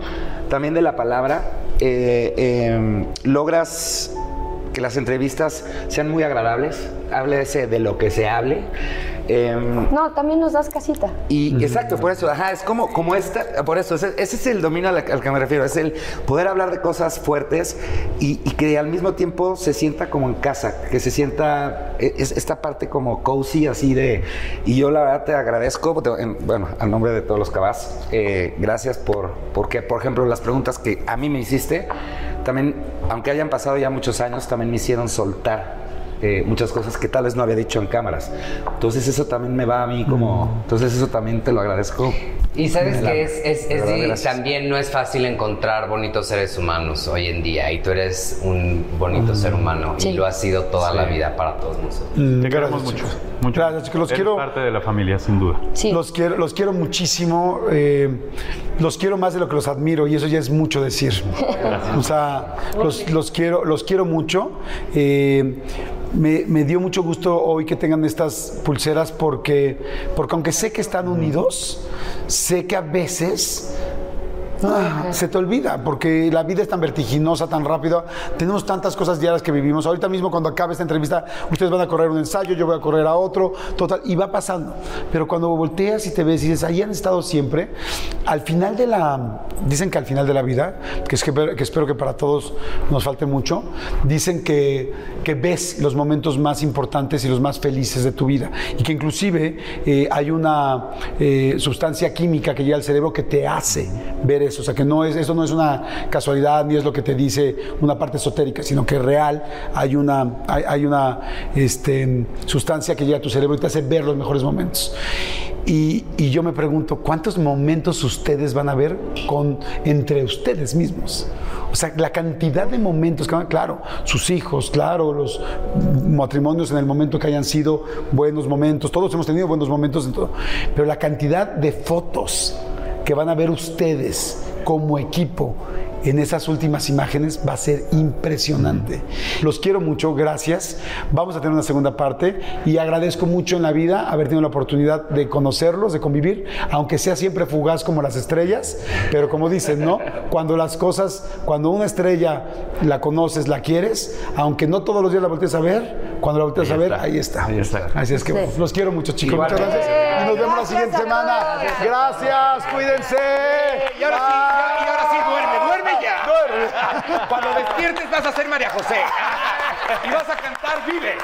también de la palabra. eh, eh, logras que las entrevistas sean muy agradables. Háblese de lo que se hable. Em, No, también nos das casita. y exacto, por eso, ajá, es como, como esta, por eso, ese, ese es el dominio al, al que me refiero, es el poder hablar de cosas fuertes y, y que al mismo tiempo se sienta como en casa, que se sienta e- es, esta parte como cozy, así de, y yo la verdad te agradezco, te- en- bueno, al nombre de todos los cabas, eh, gracias por, porque, por ejemplo, las preguntas que a mí me hiciste, también, aunque hayan pasado ya muchos años, también me hicieron soltar eh, muchas cosas que tal vez no había dicho en cámaras. Entonces eso también me va a mí como... Entonces eso también te lo agradezco Y sabes que es, es- es verdad, gracias. también no es fácil encontrar bonitos seres humanos hoy en día y tú eres un bonito ser humano Sí. y lo has sido toda la vida para todos nosotros. Mm, Te queremos gracias, mucho. mucho. Gracias, chicos. Los Eres quiero. parte de la familia, sin duda. Sí. Los quiero, los quiero muchísimo, eh, los quiero más de lo que los admiro y eso ya es mucho decir. O sea, los, los quiero, los quiero mucho. Eh, me, dio mucho gusto hoy que tengan estas pulseras porque, porque aunque sé que están unidos, sé que a veces Ah, se te olvida, porque la vida es tan vertiginosa, tan rápida. Tenemos tantas cosas diarias que vivimos. Ahorita mismo, cuando acabe esta entrevista, ustedes van a correr un ensayo, yo voy a correr a otro, total, y va pasando. Pero cuando volteas y te ves y dices, ahí han estado siempre, al final de la. Dicen que al final de la vida, que, es que, que espero que para todos nos falte mucho, dicen que, que ves los momentos más importantes y los más felices de tu vida. Y que inclusive eh, hay una eh, sustancia química que llega al cerebro que te hace ver eso. O sea, que no es, eso no es una casualidad ni es lo que te dice una parte esotérica, sino que real hay una, hay, hay una este, sustancia que llega a tu cerebro y te hace ver los mejores momentos. Y, y yo me pregunto, ¿cuántos momentos ustedes van a ver con, entre ustedes mismos? O sea, la cantidad de momentos que van, claro, sus hijos, claro, los matrimonios en el momento que hayan sido buenos momentos, todos hemos tenido buenos momentos en todo, pero la cantidad de fotos que van a ver ustedes como equipo en esas últimas imágenes va a ser impresionante. Los quiero mucho, gracias. Vamos a tener una segunda parte y agradezco mucho en la vida haber tenido la oportunidad de conocerlos, de convivir, aunque sea siempre fugaz como las estrellas, pero como dicen, ¿no? Cuando las cosas, cuando una estrella la conoces, la quieres, aunque no todos los días la voltees a ver, cuando la voltees a ver, ahí está. Ahí está. Así es que los quiero mucho, chicos. Muchas gracias. Y nos vemos la siguiente semana. Gracias, cuídense. Y ahora sí, y ahora sí. Cuando despiertes vas a ser María José. Y vas a cantar Vive.